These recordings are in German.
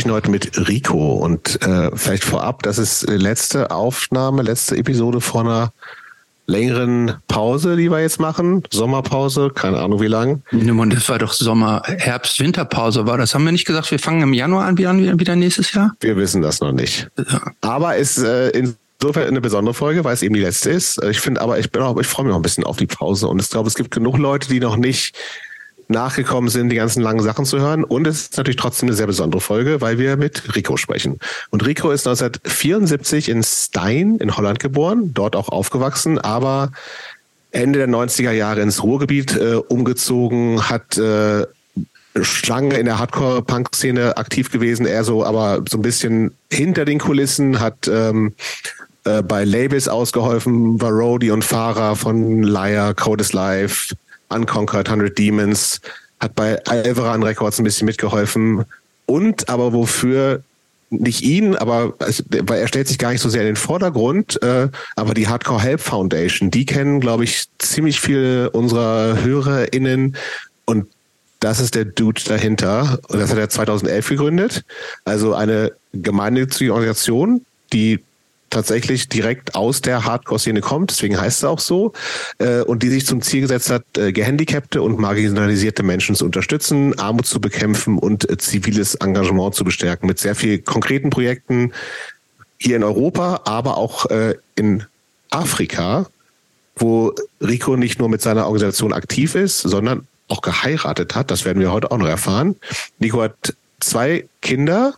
sprechen heute mit Rico und äh, vielleicht vorab, das ist die letzte Aufnahme, letzte Episode vor einer längeren Pause, die wir jetzt machen. Sommerpause, keine Ahnung wie lang. Und das war doch Sommer, Herbst, Winterpause war das. Haben wir nicht gesagt, wir fangen im Januar an, wieder, wieder nächstes Jahr? Wir wissen das noch nicht. Ja. Aber ist äh, insofern eine besondere Folge, weil es eben die letzte ist. Ich finde aber, ich bin auch, ich freue mich auch ein bisschen auf die Pause und ich glaube, es gibt genug Leute, die noch nicht nachgekommen sind, die ganzen langen Sachen zu hören. Und es ist natürlich trotzdem eine sehr besondere Folge, weil wir mit Rico sprechen. Und Rico ist 1974 in Stein in Holland geboren, dort auch aufgewachsen, aber Ende der 90er Jahre ins Ruhrgebiet äh, umgezogen, hat äh, Schlange in der Hardcore-Punk-Szene aktiv gewesen, eher so, aber so ein bisschen hinter den Kulissen, hat ähm, äh, bei Labels ausgeholfen, war Roadie und Fahrer von Liar, Code is Life, Unconquered, 100 Demons, hat bei Alvaran Records ein bisschen mitgeholfen und aber wofür nicht ihn, aber weil er stellt sich gar nicht so sehr in den Vordergrund, äh, aber die Hardcore Help Foundation, die kennen, glaube ich, ziemlich viele unserer HörerInnen und das ist der Dude dahinter. Und das hat er 2011 gegründet. Also eine gemeinnützige Organisation, die tatsächlich direkt aus der Hardcore-Szene kommt, deswegen heißt es auch so, äh, und die sich zum Ziel gesetzt hat, äh, gehandicapte und marginalisierte Menschen zu unterstützen, Armut zu bekämpfen und äh, ziviles Engagement zu bestärken mit sehr vielen konkreten Projekten hier in Europa, aber auch äh, in Afrika, wo Rico nicht nur mit seiner Organisation aktiv ist, sondern auch geheiratet hat. Das werden wir heute auch noch erfahren. Nico hat zwei Kinder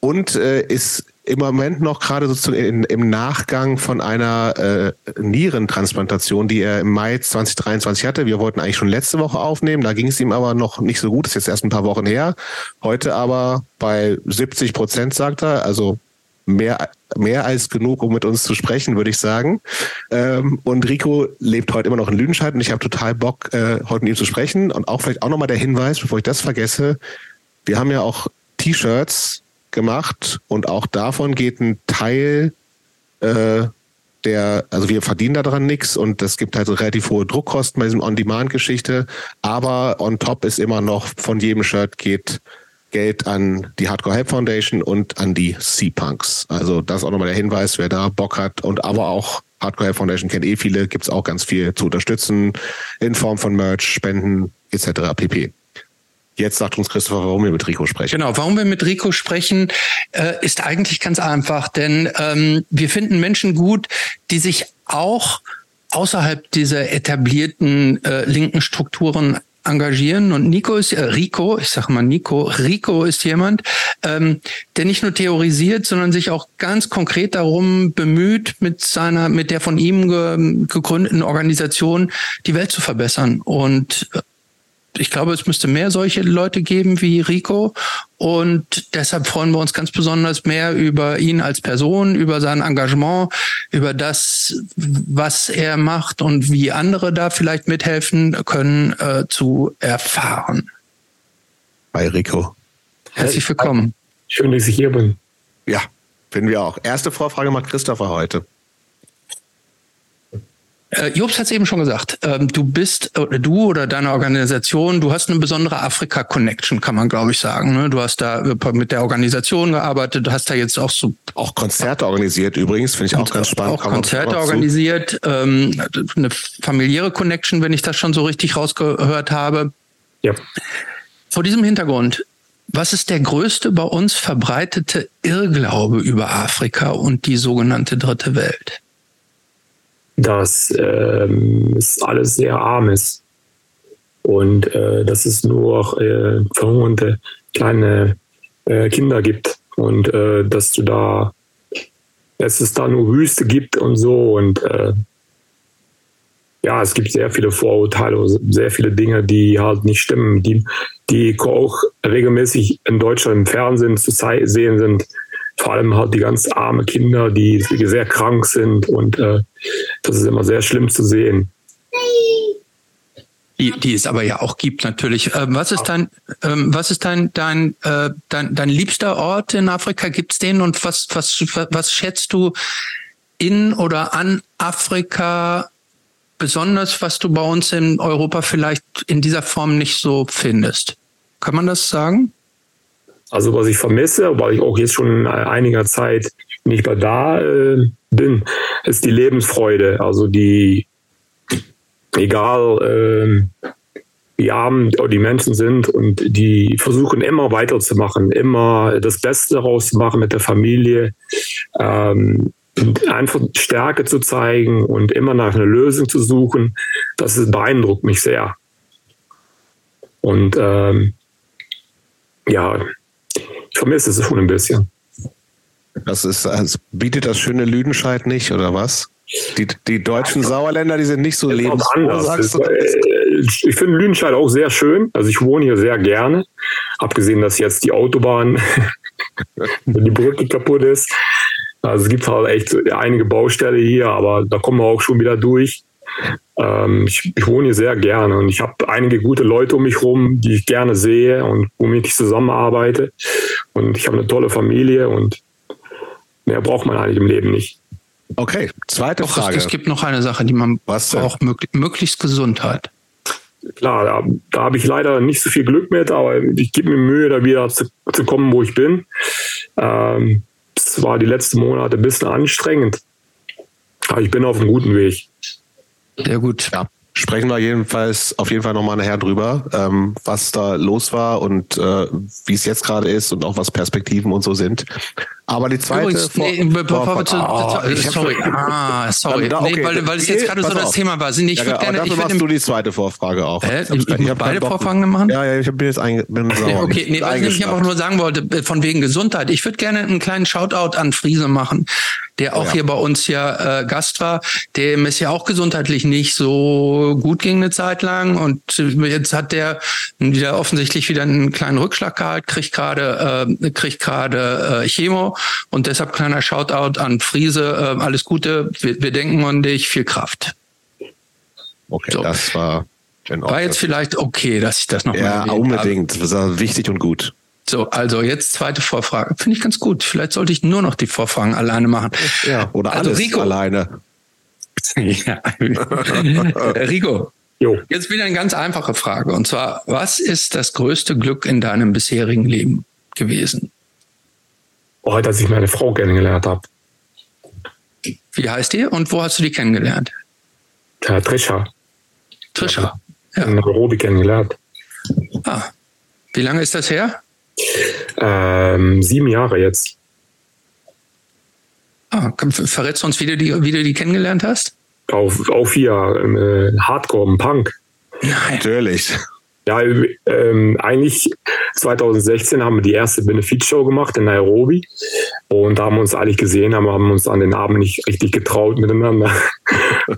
und äh, ist im Moment noch gerade sozusagen im Nachgang von einer äh, Nierentransplantation, die er im Mai 2023 hatte. Wir wollten eigentlich schon letzte Woche aufnehmen, da ging es ihm aber noch nicht so gut, das ist jetzt erst ein paar Wochen her. Heute aber bei 70 Prozent, sagt er, also mehr, mehr als genug, um mit uns zu sprechen, würde ich sagen. Ähm, und Rico lebt heute immer noch in Lüdenscheid und ich habe total Bock, äh, heute mit ihm zu sprechen. Und auch vielleicht auch nochmal der Hinweis, bevor ich das vergesse, wir haben ja auch T-Shirts gemacht und auch davon geht ein Teil äh, der, also wir verdienen daran nichts und es gibt halt relativ hohe Druckkosten bei diesem On-Demand-Geschichte, aber on top ist immer noch von jedem Shirt geht Geld an die Hardcore Help Foundation und an die Sea-Punks. Also das ist auch nochmal der Hinweis, wer da Bock hat und aber auch Hardcore Help Foundation kennt eh viele, gibt's auch ganz viel zu unterstützen in Form von Merch, Spenden etc. pp. Jetzt sagt uns Christopher, warum wir mit Rico sprechen. Genau, warum wir mit Rico sprechen, äh, ist eigentlich ganz einfach, denn ähm, wir finden Menschen gut, die sich auch außerhalb dieser etablierten äh, linken Strukturen engagieren und Nico ist äh, Rico, ich sage mal Nico, Rico ist jemand, ähm, der nicht nur theorisiert, sondern sich auch ganz konkret darum bemüht, mit seiner, mit der von ihm ge, gegründeten Organisation die Welt zu verbessern und äh, ich glaube, es müsste mehr solche Leute geben wie Rico. Und deshalb freuen wir uns ganz besonders mehr über ihn als Person, über sein Engagement, über das, was er macht und wie andere da vielleicht mithelfen können, äh, zu erfahren. Bei Rico. Herzlich willkommen. Schön, dass ich hier bin. Ja, finden wir auch. Erste Vorfrage macht Christopher heute. Äh, Jobs hat es eben schon gesagt. Ähm, du bist, oder du oder deine Organisation, du hast eine besondere Afrika-Connection, kann man glaube ich sagen. Ne? Du hast da mit der Organisation gearbeitet, hast da jetzt auch so. Auch Konzerte organisiert übrigens, finde ich auch ganz spannend. Auch Konzerte organisiert, ähm, eine familiäre Connection, wenn ich das schon so richtig rausgehört habe. Ja. Vor diesem Hintergrund, was ist der größte bei uns verbreitete Irrglaube über Afrika und die sogenannte Dritte Welt? Dass ähm, es alles sehr arm ist. Und äh, dass es nur äh, verhungernde kleine äh, Kinder gibt. Und äh, dass du da, dass es da nur Wüste gibt und so. Und äh, ja, es gibt sehr viele Vorurteile, sehr viele Dinge, die halt nicht stimmen, die, die auch regelmäßig in Deutschland im Fernsehen zu sehen sind vor allem halt die ganz arme Kinder, die sehr krank sind und äh, das ist immer sehr schlimm zu sehen. Die, die es aber ja auch gibt natürlich. Ähm, was ist dein, ähm, was ist dein, dein, äh, dein, dein liebster Ort in Afrika? Gibt's den und was, was, was schätzt du in oder an Afrika besonders, was du bei uns in Europa vielleicht in dieser Form nicht so findest? Kann man das sagen? Also was ich vermisse, weil ich auch jetzt schon einiger Zeit nicht mehr da äh, bin, ist die Lebensfreude. Also die, egal äh, wie arm die Menschen sind und die versuchen immer weiterzumachen, immer das Beste daraus zu machen mit der Familie. Ähm, einfach Stärke zu zeigen und immer nach einer Lösung zu suchen, das beeindruckt mich sehr. Und ähm, ja, ich vermisse es schon ein bisschen. Das ist, also bietet das schöne Lüdenscheid nicht, oder was? Die, die deutschen Sauerländer, die sind nicht so lebensfroh? Äh, ich finde Lüdenscheid auch sehr schön. Also ich wohne hier sehr gerne. Abgesehen, dass jetzt die Autobahn, die Brücke kaputt ist. Also es gibt halt echt einige Baustelle hier, aber da kommen wir auch schon wieder durch. Ähm, ich, ich, wohne hier sehr gerne und ich habe einige gute Leute um mich herum, die ich gerne sehe und womit ich zusammenarbeite. Und ich habe eine tolle Familie und mehr braucht man eigentlich im Leben nicht. Okay, zweite Doch, Frage. Es, es, gibt noch eine Sache, die man Was braucht, mög möglichst Gesundheit. Klar, da, da habe ich leider nicht so viel Glück mit, aber ich gebe mir Mühe, da wieder zu, zu kommen, wo ich bin. Ähm, es war die letzten Monate ein bisschen anstrengend, aber ich bin auf einem guten Weg. Sehr gut. Ja. Sprechen wir jedenfalls auf jeden Fall nochmal nachher drüber, ähm, was da los war und äh, wie es jetzt gerade ist und auch was Perspektiven und so sind. Aber die zweite. Übrigens, nee, bevor wir zu, oh, sorry, ah, sorry, da, okay. nee, weil, weil es jetzt gerade so das auf. Thema war. Ich ja, würde gerne. Dafür machst du die zweite Vorfrage auch. Äh, ich, ich, ich beide Vorfragen machen? Ja, ja, ich bin jetzt ein, bin sauer. Okay, nee, was ich einfach nur sagen wollte, äh, von wegen Gesundheit. Ich würde gerne einen kleinen Shoutout an Friese machen, der auch ja. hier bei uns ja äh, Gast war, dem es ja auch gesundheitlich nicht so gut ging eine Zeit lang und jetzt hat der wieder offensichtlich wieder einen kleinen Rückschlag gehabt, kriegt gerade äh, kriegt gerade äh, Chemo und deshalb kleiner Shoutout an Friese. Äh, alles Gute. Wir, wir, denken an dich. Viel Kraft. Okay, so. das war. War jetzt vielleicht okay, dass ich das nochmal Ja, unbedingt. Habe. Das war wichtig und gut. So, also jetzt zweite Vorfrage. Finde ich ganz gut. Vielleicht sollte ich nur noch die Vorfragen alleine machen. Ja, oder also alles Rico. alleine. ja. Rico, jo. jetzt wieder eine ganz einfache Frage. Und zwar, was ist das größte Glück in deinem bisherigen Leben gewesen? Oh, dass ich meine Frau kennengelernt habe. Wie heißt die und wo hast du die kennengelernt? Ja, Trisha. Trisha. Ja. In Nairobi kennengelernt. Ah. Wie lange ist das her? Ähm, sieben Jahre jetzt. Ah, verrätst du uns, wie du die, wie du die kennengelernt hast? Auf, auf hier, äh, Hardcore, Punk. Nein. Natürlich. Ja, ähm, eigentlich 2016 haben wir die erste Benefizshow gemacht in Nairobi. Und da haben wir uns eigentlich gesehen, aber haben uns an den Abend nicht richtig getraut miteinander,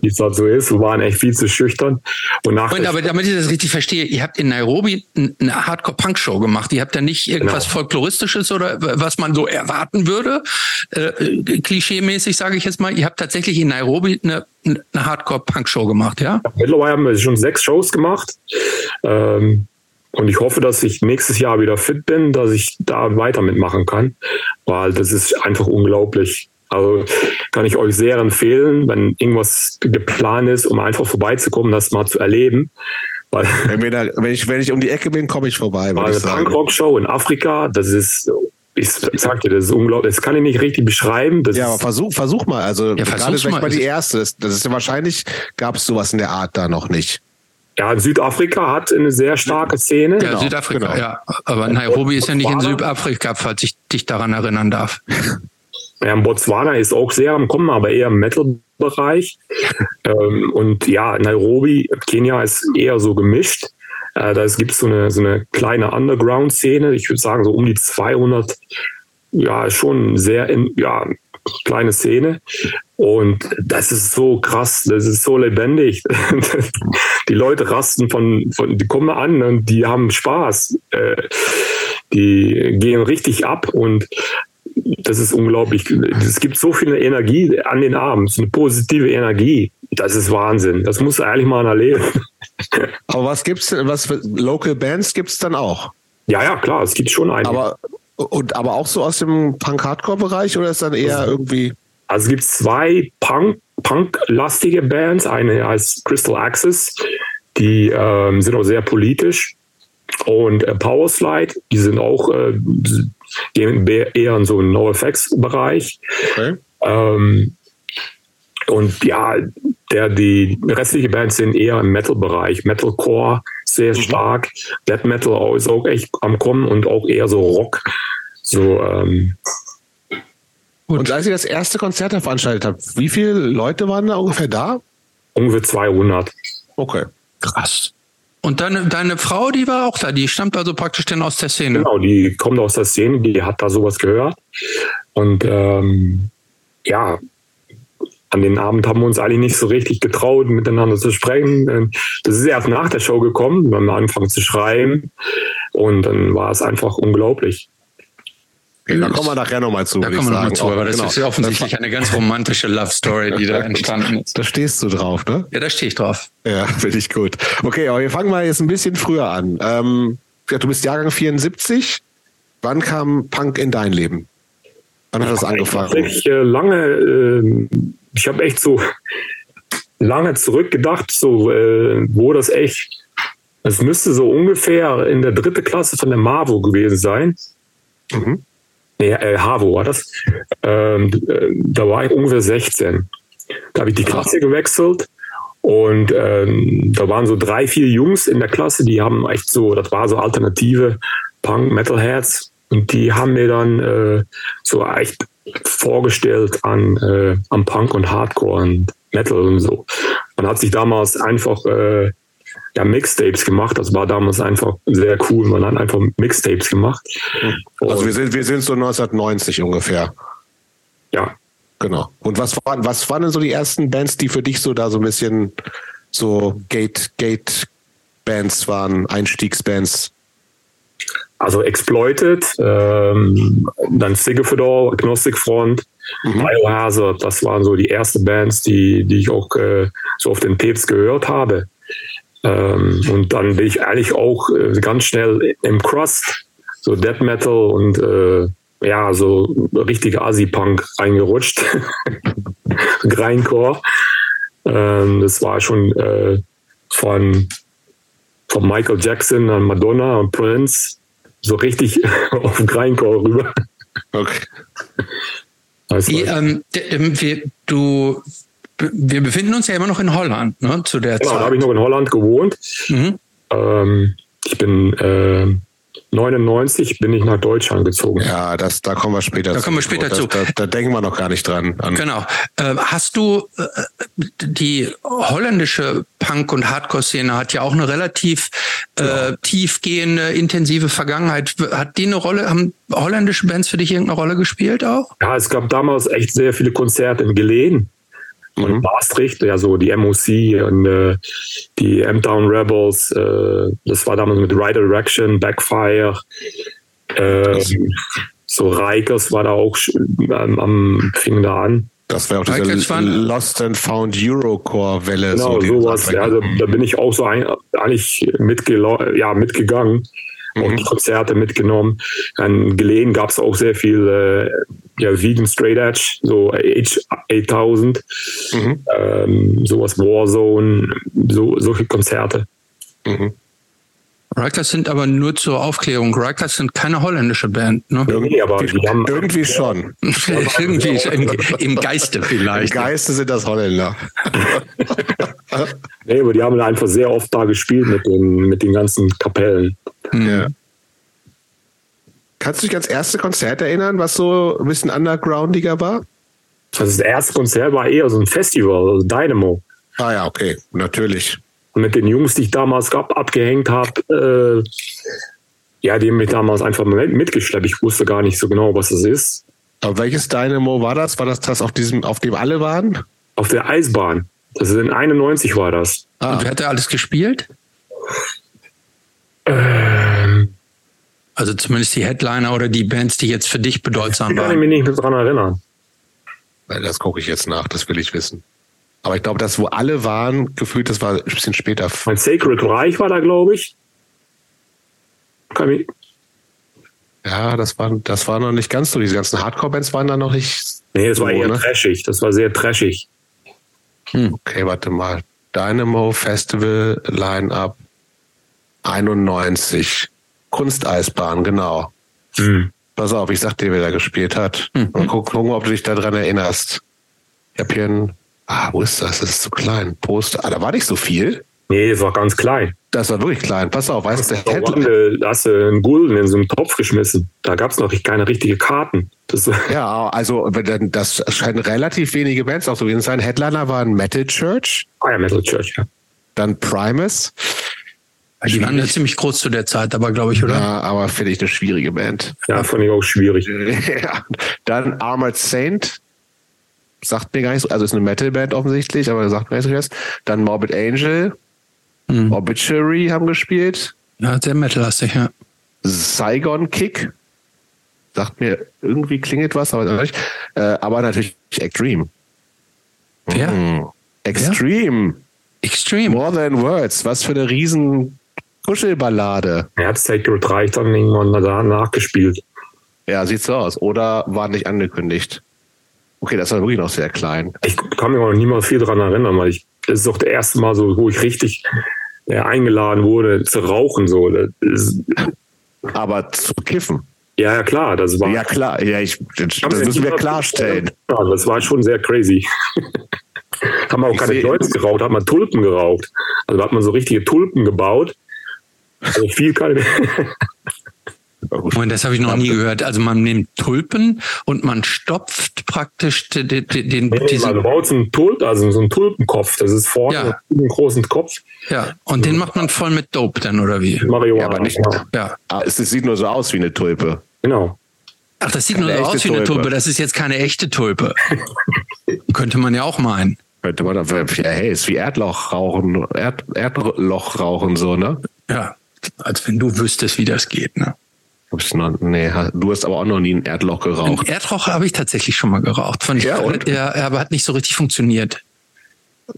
wie es halt so ist. Wir waren echt viel zu schüchtern. Und, nach und aber damit ich das richtig verstehe, ihr habt in Nairobi eine Hardcore-Punk-Show gemacht. Ihr habt da nicht irgendwas genau. Folkloristisches oder was man so erwarten würde, äh, klischee-mäßig sage ich jetzt mal. Ihr habt tatsächlich in Nairobi eine eine Hardcore-Punk-Show gemacht, ja? Mittlerweile haben wir schon sechs Shows gemacht. Ähm, und ich hoffe, dass ich nächstes Jahr wieder fit bin, dass ich da weiter mitmachen kann, weil das ist einfach unglaublich. Also kann ich euch sehr empfehlen, wenn irgendwas geplant ist, um einfach vorbeizukommen, das mal zu erleben. Weil, wenn, da, wenn, ich, wenn ich um die Ecke bin, komme ich vorbei. Eine Punkrock-Show in Afrika, das ist ich sag dir, das ist unglaublich. Das kann ich nicht richtig beschreiben. Das ja, aber versuch, versuch mal. Also ja, gerade vielleicht mal die erste. Das, das ist ja wahrscheinlich, gab es sowas in der Art da noch nicht. Ja, Südafrika hat eine sehr starke Szene. Ja, genau, Südafrika, genau. ja. Aber Nairobi ist ja nicht in Südafrika, falls ich dich daran erinnern darf. Ja, Botswana ist auch sehr am Kommen, aber eher im Metal-Bereich. ähm, und ja, Nairobi, Kenia ist eher so gemischt. Äh, da gibt es so eine, so eine kleine Underground-Szene. Ich würde sagen, so um die 200, ja, schon sehr in, ja, kleine Szene. Und das ist so krass, das ist so lebendig. die Leute rasten von, von die kommen an und die haben Spaß. Äh, die gehen richtig ab und das ist unglaublich. Es gibt so viel Energie an den Armen, so eine positive Energie. Das ist Wahnsinn. Das muss eigentlich mal erleben. Aber was gibt's denn, was für Local Bands gibt's dann auch? Ja, ja, klar, es gibt schon einige. Aber, und, aber auch so aus dem Punk-Hardcore-Bereich oder ist dann eher also, irgendwie? Also es gibt zwei Punk, Punk-lastige Bands. Eine heißt Crystal Axis, die ähm, sind auch sehr politisch. und äh, Powerslide, die sind auch äh, gehen eher in so einen No-Effects-Bereich. Okay. Ähm, und ja, der, die restliche Bands sind eher im Metal-Bereich. Metalcore sehr mhm. stark. Death Metal ist auch echt am Kommen und auch eher so Rock. So, ähm, und als ihr das erste Konzert veranstaltet habt, wie viele Leute waren da ungefähr da? Ungefähr 200. Okay. Krass. Und deine, deine Frau, die war auch da, die stammt also praktisch dann aus der Szene. Genau, die kommt aus der Szene, die hat da sowas gehört. Und ähm, ja, an den Abend haben wir uns eigentlich nicht so richtig getraut, miteinander zu sprechen. Das ist erst nach der Show gekommen, wir haben angefangen zu schreiben und dann war es einfach unglaublich. Okay, da kommen wir nachher nochmal zu. Da kommen wir nochmal zu, aber das genau. ist ja offensichtlich eine ganz romantische Love Story, die da entstanden ist. Da stehst du drauf, ne? Ja, da stehe ich drauf. Ja, finde ich gut. Okay, aber wir fangen mal jetzt ein bisschen früher an. Ähm, du bist Jahrgang 74. Wann kam Punk in dein Leben? Wann hat das angefangen? Ich äh, lange, äh, ich habe echt so lange zurückgedacht, so äh, wo das echt, es müsste so ungefähr in der dritten Klasse von der MAVO gewesen sein. Mhm nee, äh, HAVO war das. Ähm, äh, da war ich ungefähr 16. Da habe ich die Klasse gewechselt und ähm, da waren so drei, vier Jungs in der Klasse, die haben echt so, das war so alternative Punk, Metalheads und die haben mir dann äh, so echt vorgestellt an, äh, an Punk und Hardcore und Metal und so. Man hat sich damals einfach äh, ja, Mixtapes gemacht. Das war damals einfach sehr cool. Man hat einfach Mixtapes gemacht. Also wir sind, wir sind so 1990 ungefähr. Ja. Genau. Und was waren, was waren denn so die ersten Bands, die für dich so da so ein bisschen so Gate, Gate Bands waren, Einstiegsbands? Also Exploited, ähm, dann Sigifedor, Agnostic Front, mhm. Biohazard, das waren so die ersten Bands, die, die ich auch äh, so auf den Tapes gehört habe. Ähm, und dann bin ich eigentlich auch äh, ganz schnell im Crust, so Death Metal und äh, ja, so richtige Asi-Punk reingerutscht. Grindcore. Ähm, das war schon äh, von, von Michael Jackson an Madonna und Prince so richtig auf Grindcore rüber. Okay. Also, Die, ähm, du wir befinden uns ja immer noch in Holland, ne, zu der genau, Zeit. da habe ich noch in Holland gewohnt. Mhm. Ähm, ich bin äh, 99 bin ich nach Deutschland gezogen. Ja, das, da kommen wir später da zu. Da kommen wir später das, zu. Da, da, denken wir noch gar nicht dran. genau. Äh, hast du äh, die holländische Punk- und Hardcore-Szene hat ja auch eine relativ äh, genau. tiefgehende, intensive Vergangenheit. Hat die eine Rolle, haben holländische Bands für dich irgendeine Rolle gespielt auch? Ja, es gab damals echt sehr viele Konzerte in Geleen und mhm. Maastricht, ja so die MOC und äh, die M-Town Rebels, äh, das war damals mit Right Direction, Backfire, äh, so Reikers war da auch ähm, am fing da an. Das wäre auch diese Lost and Found Eurocore-Welle. Genau, so sowas. Ja, da, da, bin ich auch so ein, eigentlich mitge ja, mitgegangen auch mhm. Konzerte mitgenommen. An Geleen gab es auch sehr viel äh, ja, Vegan Straight Edge, so H8000, mhm. ähm, sowas Warzone, so, solche Konzerte. Mhm. Rikers sind aber nur zur Aufklärung. Rikers sind keine holländische Band. Ne? Irgendwie, aber die haben irgendwie schon. irgendwie im, im, Geiste vielleicht. Im Geiste sind das Holländer. nee, aber die haben einfach sehr oft da gespielt mit den, mit den ganzen Kapellen. Ja. Kannst du dich ans erste Konzert erinnern, was so ein bisschen undergroundiger war? Also das erste Konzert war eher so ein Festival, also Dynamo. Ah ja, okay, natürlich. Und mit den Jungs, die ich damals ab, abgehängt habe, äh, ja, die haben mich damals einfach mitgeschleppt. Ich wusste gar nicht so genau, was das ist. Aber welches Dynamo war das? War das das, auf, diesem, auf dem alle waren? Auf der Eisbahn. Das ist in 91 war das. Ah. Und wer hat da alles gespielt? Ähm, also zumindest die Headliner oder die Bands, die jetzt für dich bedeutsam waren. Ich kann mich nicht mehr dran erinnern. Das gucke ich jetzt nach, das will ich wissen. Aber ich glaube, das, wo alle waren, gefühlt, das war ein bisschen später. Mein Sacred Reich war da, glaube ich. Kann ich. Ja, das war, das war noch nicht ganz so. Diese ganzen Hardcore-Bands waren da noch nicht. Nee, das so, war eher ne? trashig. Das war sehr trashig. Hm. Okay, warte mal. Dynamo Festival Line-Up 91. Kunsteisbahn, genau. Hm. Pass auf, ich sag dir, wer da gespielt hat. Mhm. Mal gucken, gucken, ob du dich daran erinnerst. Ich hab hier ein, ah, wo ist das? Das ist zu klein. Poster. Ah, da war nicht so viel. Nee, es war ganz klein. Das war wirklich klein. Pass auf, weißt du, Da Headline, hast du einen Gulden in so einen Topf geschmissen. Da gab es noch keine richtige Karten. Das, Ja, also das scheinen relativ wenige Bands auch so gewesen zu sein. Headliner waren Metal Church, ah ja, Metal Church, ja. dann Primus. Die waren ja ziemlich groß zu der Zeit, aber glaube ich, oder? Ja, aber finde ich eine schwierige Band. Ja, fand ich auch schwierig. ja. Dann Armored Saint. Sagt mir gar nicht so, also ist eine Metal-Band offensichtlich, aber sagt mir nicht so was. Dann Morbid Angel, Hm. Obituary haben gespielt. Ja, sehr metallastig, ja. Saigon Kick. Sagt mir irgendwie klingelt was, aber nicht. Äh, aber natürlich Extreme. Wer? Mhm. Extreme. Extreme. More Than Words. Was für eine riesen Kuschelballade. Er hat Sacred Reich dann irgendwann da nachgespielt. Ja, sieht so aus. Oder war nicht angekündigt. Okay, das war wirklich noch sehr klein. Ich kann mich auch noch niemals viel daran erinnern, weil ich, das ist doch das erste Mal so, wo ich richtig äh, eingeladen wurde zu rauchen. So. Das Aber zu kiffen. ja, ja, klar, das war. Ja, klar. Ja, ich, das Haben müssen wir klarstellen. Das war schon sehr crazy. haben wir auch Ich keine Joints geraucht, hat man Tulpen geraucht. Also da hat man so richtige Tulpen gebaut. Also viel keine. Moment, das habe ich noch nie gehört. Also man nimmt Tulpen und man stopft praktisch den, den, Nee, diese, man baut so einen Tulp, also so einen Tulpenkopf. Das ist vorne Ja. einen großen Kopf. ja, und den macht man voll mit Dope dann oder wie? Marihuana. Ja, aber nicht. Ja, Ja. Ah, Es sieht nur so aus wie eine Tulpe. genau. Ach, das sieht Keine nur so aus wie eine Tulpe. Tulpe. Das ist jetzt keine echte Tulpe. Könnte man ja auch meinen. Könnte man, ja, hey, ist wie Erdloch rauchen, Erd, Erdloch rauchen, so, ne? Ja, als wenn du wüsstest, wie das geht. Ne? Hab ich noch, nee, du hast aber auch noch nie ein Erdloch geraucht. Erdrauch habe ich tatsächlich schon mal geraucht. Fand ich, Ja, und? ja, aber hat nicht so richtig funktioniert.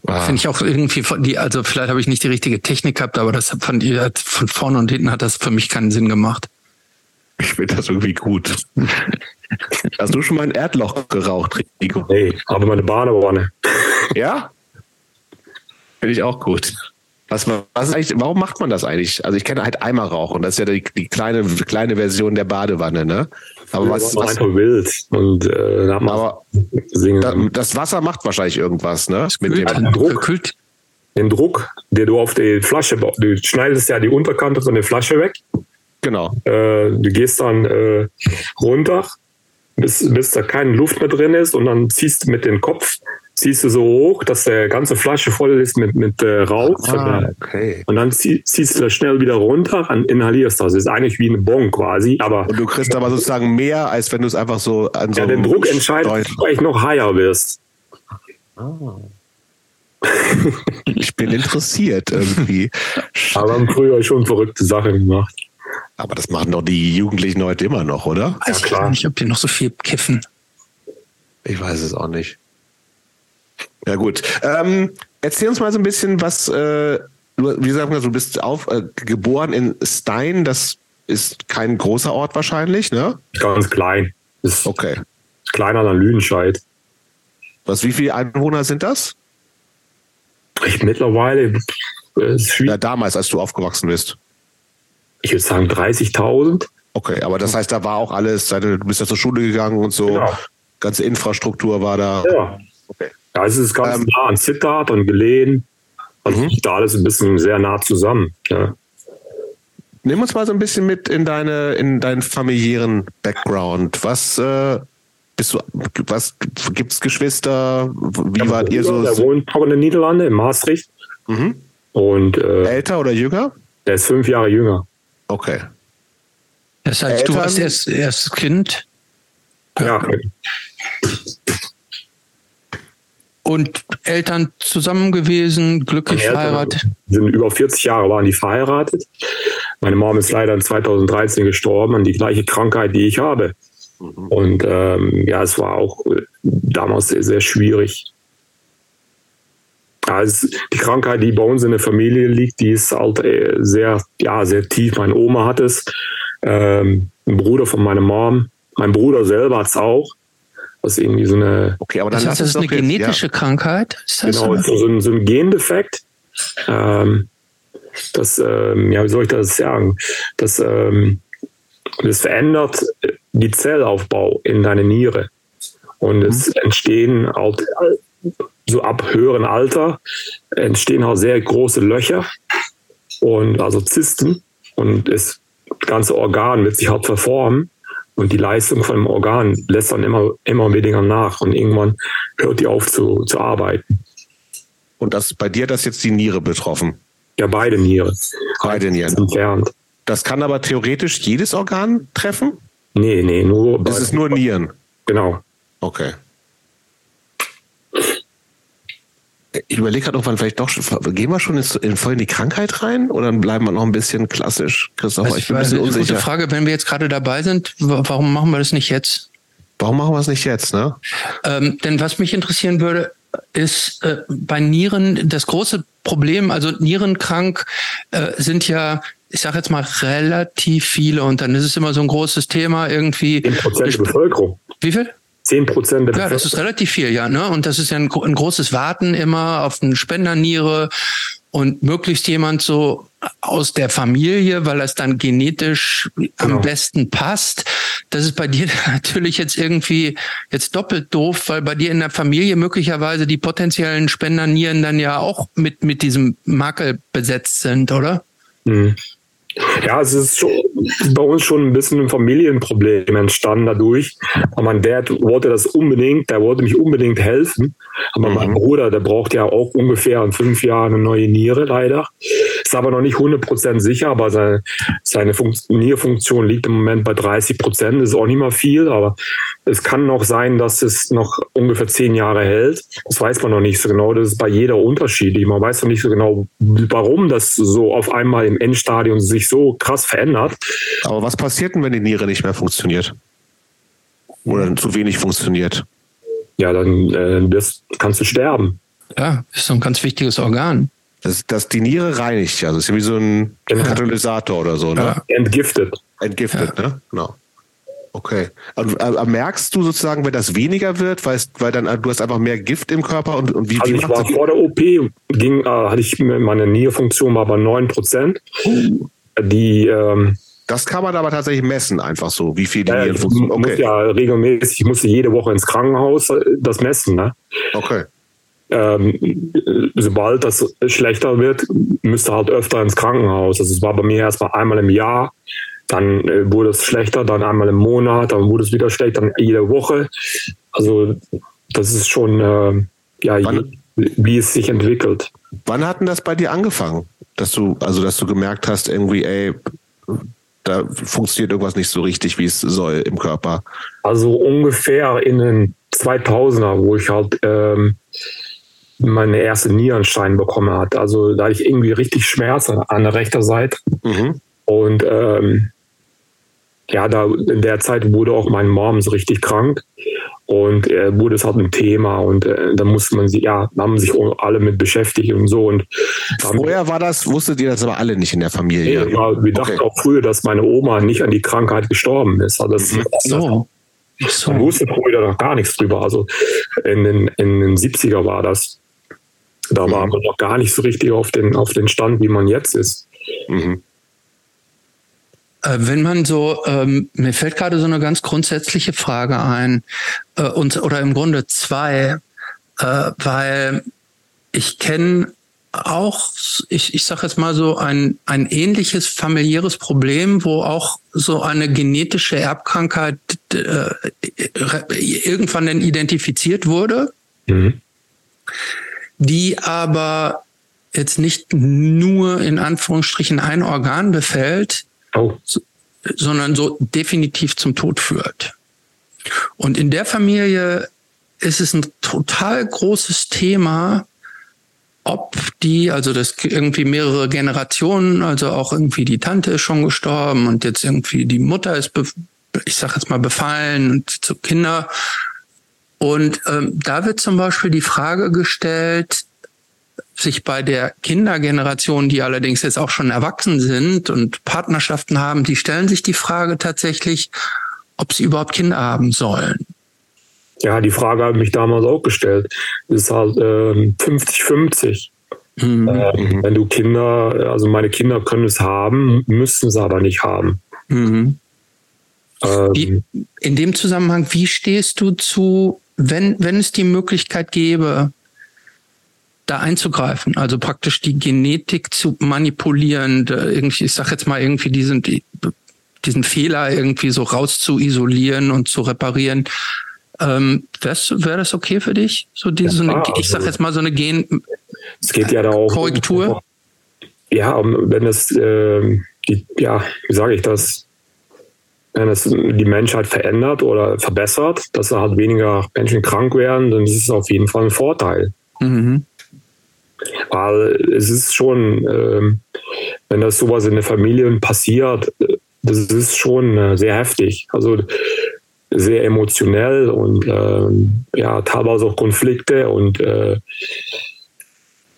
Ah, Finde ich auch irgendwie von die, also vielleicht habe ich nicht die richtige Technik gehabt, aber das fand ich hat von vorne und hinten hat das für mich keinen Sinn gemacht. ich finde das irgendwie gut. hast du schon mal ein Erdloch geraucht, Rico? Nee, aber meine Badewanne. Ja? Finde ich auch gut. Was, was ist eigentlich, warum macht man das eigentlich? Also ich kenne halt Eimer rauchen, das ist ja die, die kleine, kleine Version der Badewanne, ne? Aber was, war was einfach wild. Und äh, da hat man aber singen. da, das Wasser macht wahrscheinlich irgendwas, ne? Mit dem, Druck. den Druck, der du auf die Flasche, du schneidest ja die Unterkante von der Flasche weg. genau. Äh, du gehst dann äh, runter, bis, bis da keine Luft mehr drin ist und dann ziehst du mit dem Kopf, ziehst du so hoch, dass der ganze Flasche voll ist mit, mit äh, Rauch. Ah, okay. Und dann zieh, ziehst du das schnell wieder runter und inhalierst das. Das ist eigentlich wie eine Bon quasi, aber Und du kriegst aber sozusagen mehr, als wenn du es einfach so an so ja, der einem Druck entscheidet, ob du noch higher wirst. Ich bin interessiert irgendwie. Aber haben früher schon verrückte Sachen gemacht. Aber das machen doch die Jugendlichen heute immer noch, oder? Weiß ich klar. nicht, ob die noch so viel kiffen. Ich weiß es auch nicht. Ja gut. Ähm, erzähl uns mal so ein bisschen, was, äh, du, wie gesagt, du bist auf, äh, geboren in Stein. Das ist kein großer Ort wahrscheinlich, ne? Ganz klein. Ist Okay. kleiner als Lüdenscheid. Was, wie viele Einwohner sind das? Ich mittlerweile, äh, Ja, damals, als du aufgewachsen bist. ich würde sagen 30.000. Okay, aber das heißt, da war auch alles, du bist ja zur Schule gegangen und so. Genau. Ganze Infrastruktur war da. Ja. Okay. Da ist es ganz Ähm, nah an Zittert und Geleen. Also Mhm. da alles ein bisschen sehr nah zusammen. Ja. Nimm uns mal so ein bisschen mit in deine, in deinen familiären Background. Was äh, bist du, was gibt's Geschwister? Wie wart ihr so? Der wohnt auch in den Niederlanden, in Maastricht. Mhm. Und äh, Älter oder jünger? der ist fünf Jahre jünger. Okay. Das heißt, du Eltern- warst erst erstes Kind Ja. Und Eltern zusammen gewesen, glücklich verheiratet. Sind über 40 Jahre waren die verheiratet. Meine Mom ist leider in 2013 gestorben an die gleiche Krankheit, die ich habe. Und ähm, ja, es war auch äh, damals sehr, sehr schwierig. Ja, es, die Krankheit, die bei uns in der Familie liegt, die ist halt äh, sehr, ja, sehr tief. Meine Oma hat es, ähm, ein Bruder von meiner Mom, mein Bruder selber hat es auch. Das ist irgendwie so eine, Okay, aber dann Das heißt, das ist eine jetzt- genetische Krankheit? Ist das genau, so? so, ein- so ein Gendefekt. Ähm, das, ähm, ja, wie soll ich das sagen? Das, ähm, das verändert die Zellaufbau in deine Niere. Und es mhm. entstehen halt, so ab höheren Alter, entstehen halt sehr große Löcher und also Zysten und das ganze Organ wird sich halt verformen und die Leistung von dem Organ lässt dann immer, immer weniger nach und irgendwann hört die auf zu, zu arbeiten. Und das bei dir das jetzt die Niere betroffen? Ja, beide Nieren. Beide Nieren. Entfernt. Das kann aber theoretisch jedes Organ treffen? Nee, nee, nur. Das ist nur Nieren. Genau. Okay. Ich überlege gerade noch, wann vielleicht doch, gehen wir schon in, voll in die Krankheit rein oder bleiben wir noch ein bisschen klassisch, Christoph? Also ich bin ein bisschen unsicher. Gute Frage, wenn wir jetzt gerade dabei sind, warum machen wir das nicht jetzt? Warum machen wir es nicht jetzt, ne? Ähm, denn was mich interessieren würde, ist äh, bei Nieren das große Problem, also Nierenkrank äh, sind ja ich sage jetzt mal relativ viele und dann ist es immer so ein großes Thema irgendwie. 10 Prozent der Bevölkerung. Wie viel? 10 Prozent der Ja, das ist relativ viel, ja. Ne? Und das ist ja ein, ein großes Warten immer auf eine Spenderniere und möglichst jemand so aus der Familie, weil das dann genetisch genau. am besten passt. Das ist bei dir natürlich jetzt irgendwie jetzt doppelt doof, weil bei dir in der Familie möglicherweise die potenziellen Spendernieren dann ja auch mit, mit diesem Makel besetzt sind, oder? Mhm. Ja, es ist schon, bei uns schon ein bisschen ein Familienproblem entstanden dadurch. Aber mein Dad wollte das unbedingt, der wollte mich unbedingt helfen. Aber mhm. mein Bruder, der braucht ja auch ungefähr in fünf Jahren eine neue Niere, leider. Ist aber noch nicht 100% sicher, aber seine, seine Nierfunktion liegt im Moment bei 30 Prozent. Das ist auch nicht mal viel, aber es kann noch sein, dass es noch ungefähr zehn Jahre hält. Das weiß man noch nicht so genau. Das ist bei jeder unterschiedlich. Man weiß noch nicht so genau, warum das so auf einmal im Endstadium sich so krass verändert. Aber was passiert denn, wenn die Niere nicht mehr funktioniert? Oder zu wenig funktioniert? Ja, dann äh, das, kannst du sterben. Ja, ist so ein ganz wichtiges Organ. Das, das die Niere reinigt ja. Das ist ja wie so ein genau. Katalysator oder so. Ne? Ja. Entgiftet. Entgiftet, ja. ne? Genau. Okay. Also, äh, merkst du sozusagen, wenn das weniger wird, weil, weil dann du hast einfach mehr Gift im Körper und, und wie, also wie ich war vor der OP, ging, äh, hatte ich meine Nierfunktion war bei 9 Prozent. Uh. Die ähm, das kann man aber tatsächlich messen, einfach so, wie viel die äh, Nierenfunktion. Okay. Muss ja regelmäßig, ich musste jede Woche ins Krankenhaus äh, das messen. Ne? Okay. Ähm, sobald das schlechter wird, müsste halt öfter ins Krankenhaus. Also es war bei mir erstmal einmal im Jahr dann äh, wurde es schlechter, dann einmal im Monat, dann wurde es wieder schlechter, dann jede Woche. Also das ist schon, äh, ja, wann, wie es sich entwickelt. Wann hat denn das bei dir angefangen? Dass du, also dass du gemerkt hast, irgendwie, ey, da funktioniert irgendwas nicht so richtig, wie es soll im Körper? Also ungefähr in den 2000er, wo ich halt ähm, meine erste Nierenstein bekommen hatte. Also da hatte ich irgendwie richtig Schmerzen an der rechten Seite. Mhm. Und ähm, ja, da in der Zeit wurde auch mein Mom so richtig krank und äh, wurde es halt ein Thema und äh, da musste man sich, ja, haben sich alle mit beschäftigt und so. Und vorher war das, wusstet ihr das aber alle nicht in der Familie? Nee, ja, wir dachten okay. auch früher, dass meine Oma nicht an die Krankheit gestorben ist. Also das, mhm. so. so. Man wusste früher noch gar nichts drüber. Also in den, in den 70er war das. Da mhm. war man noch gar nicht so richtig auf den, auf den Stand, wie man jetzt ist. Mhm. Äh, wenn man so, ähm, mir fällt gerade so eine ganz grundsätzliche Frage ein, äh, und, oder im Grunde zwei, äh, weil ich kenne auch, ich, ich sage jetzt mal so, ein, ein ähnliches familiäres Problem, wo auch so eine genetische Erbkrankheit äh, irgendwann dann identifiziert wurde, mhm. Die aber jetzt nicht nur in Anführungsstrichen ein Organ befällt, oh. sondern so definitiv zum Tod führt. Und in der Familie ist es ein total großes Thema, ob die, also das irgendwie mehrere Generationen, also auch irgendwie die Tante ist schon gestorben und jetzt irgendwie die Mutter ist, ich sag jetzt mal befallen und zu Kinder. Und ähm, da wird zum Beispiel die Frage gestellt, sich bei der Kindergeneration, die allerdings jetzt auch schon erwachsen sind und Partnerschaften haben, die stellen sich die Frage tatsächlich, ob sie überhaupt Kinder haben sollen. Ja, die Frage habe ich mich damals auch gestellt. Das ist halt 50-50. Ähm, Mhm. Äh, wenn du Kinder, also meine Kinder können es haben, müssen es aber nicht haben. Mhm. Ähm, in dem Zusammenhang, wie stehst du zu, wenn, wenn es die Möglichkeit gäbe, da einzugreifen, also praktisch die Genetik zu manipulieren, irgendwie, ich sag jetzt mal irgendwie diesen, diesen Fehler irgendwie so raus zu isolieren und zu reparieren. Ähm, Wäre wär das okay für dich? So diese, ja, so eine, ich sag also jetzt mal so eine Gen es geht ja da auch Korrektur. Ja, wenn es, äh, die, ja, wie sage ich das, wenn es die Menschheit verändert oder verbessert, dass da halt weniger Menschen krank werden, dann ist es auf jeden Fall ein Vorteil. Mhm. Weil es ist schon, äh, wenn das sowas in der Familie passiert, das ist schon äh, sehr heftig. Also sehr emotionell und äh, ja, teilweise auch Konflikte und äh,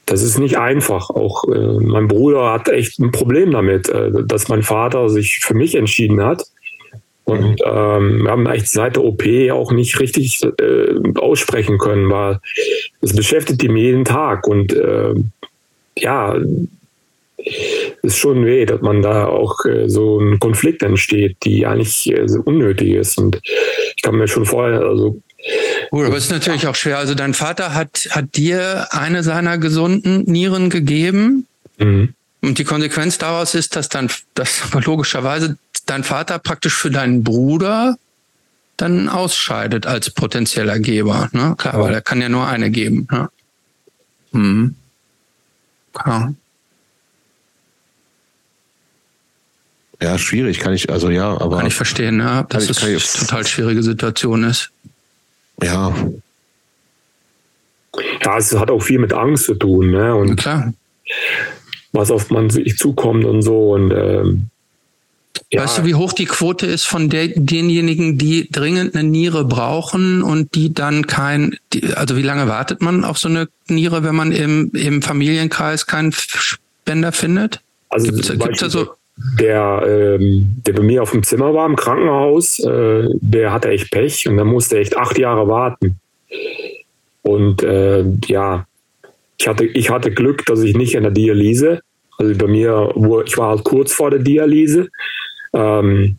das ist nicht einfach. Auch äh, mein Bruder hat echt ein Problem damit, äh, dass mein Vater sich für mich entschieden hat. Und ähm, wir haben eigentlich seit der OP auch nicht richtig äh, aussprechen können, weil es beschäftigt ihn jeden Tag. Und äh, ja, ist schon weh, dass man da auch äh, so ein Konflikt entsteht, die eigentlich äh, unnötig ist. Und ich kann mir schon vorher, also Gut, aber es ist natürlich auch schwer. Also dein Vater hat, hat dir eine seiner gesunden Nieren gegeben. Mhm. Und die Konsequenz daraus ist, dass dann, dass logischerweise dein Vater praktisch für deinen Bruder dann ausscheidet als potenzieller Geber. Ne? Klar, ja. weil er kann ja nur eine geben. Ne? Mhm. Klar. Ja, schwierig, kann ich, also ja, aber. Kann ich verstehen, ja, dass es eine total schwierige Situation ist. Ja. Ja, es hat auch viel mit Angst zu tun, ne? Und klar. Was auf man sich zukommt und so. Und ähm, ja. Weißt du, wie hoch die Quote ist von der, denjenigen, die dringend eine Niere brauchen und die dann kein, die, also wie lange wartet man auf so eine Niere, wenn man im, im Familienkreis keinen Spender findet? Also gibt's, gibt's da so der, ähm, der bei mir auf dem Zimmer war im Krankenhaus, äh, der hatte echt Pech und der musste echt acht Jahre warten. Und äh, ja, ich hatte, ich hatte Glück, dass ich nicht in der Dialyse, also bei mir, ich war halt kurz vor der Dialyse. Ähm,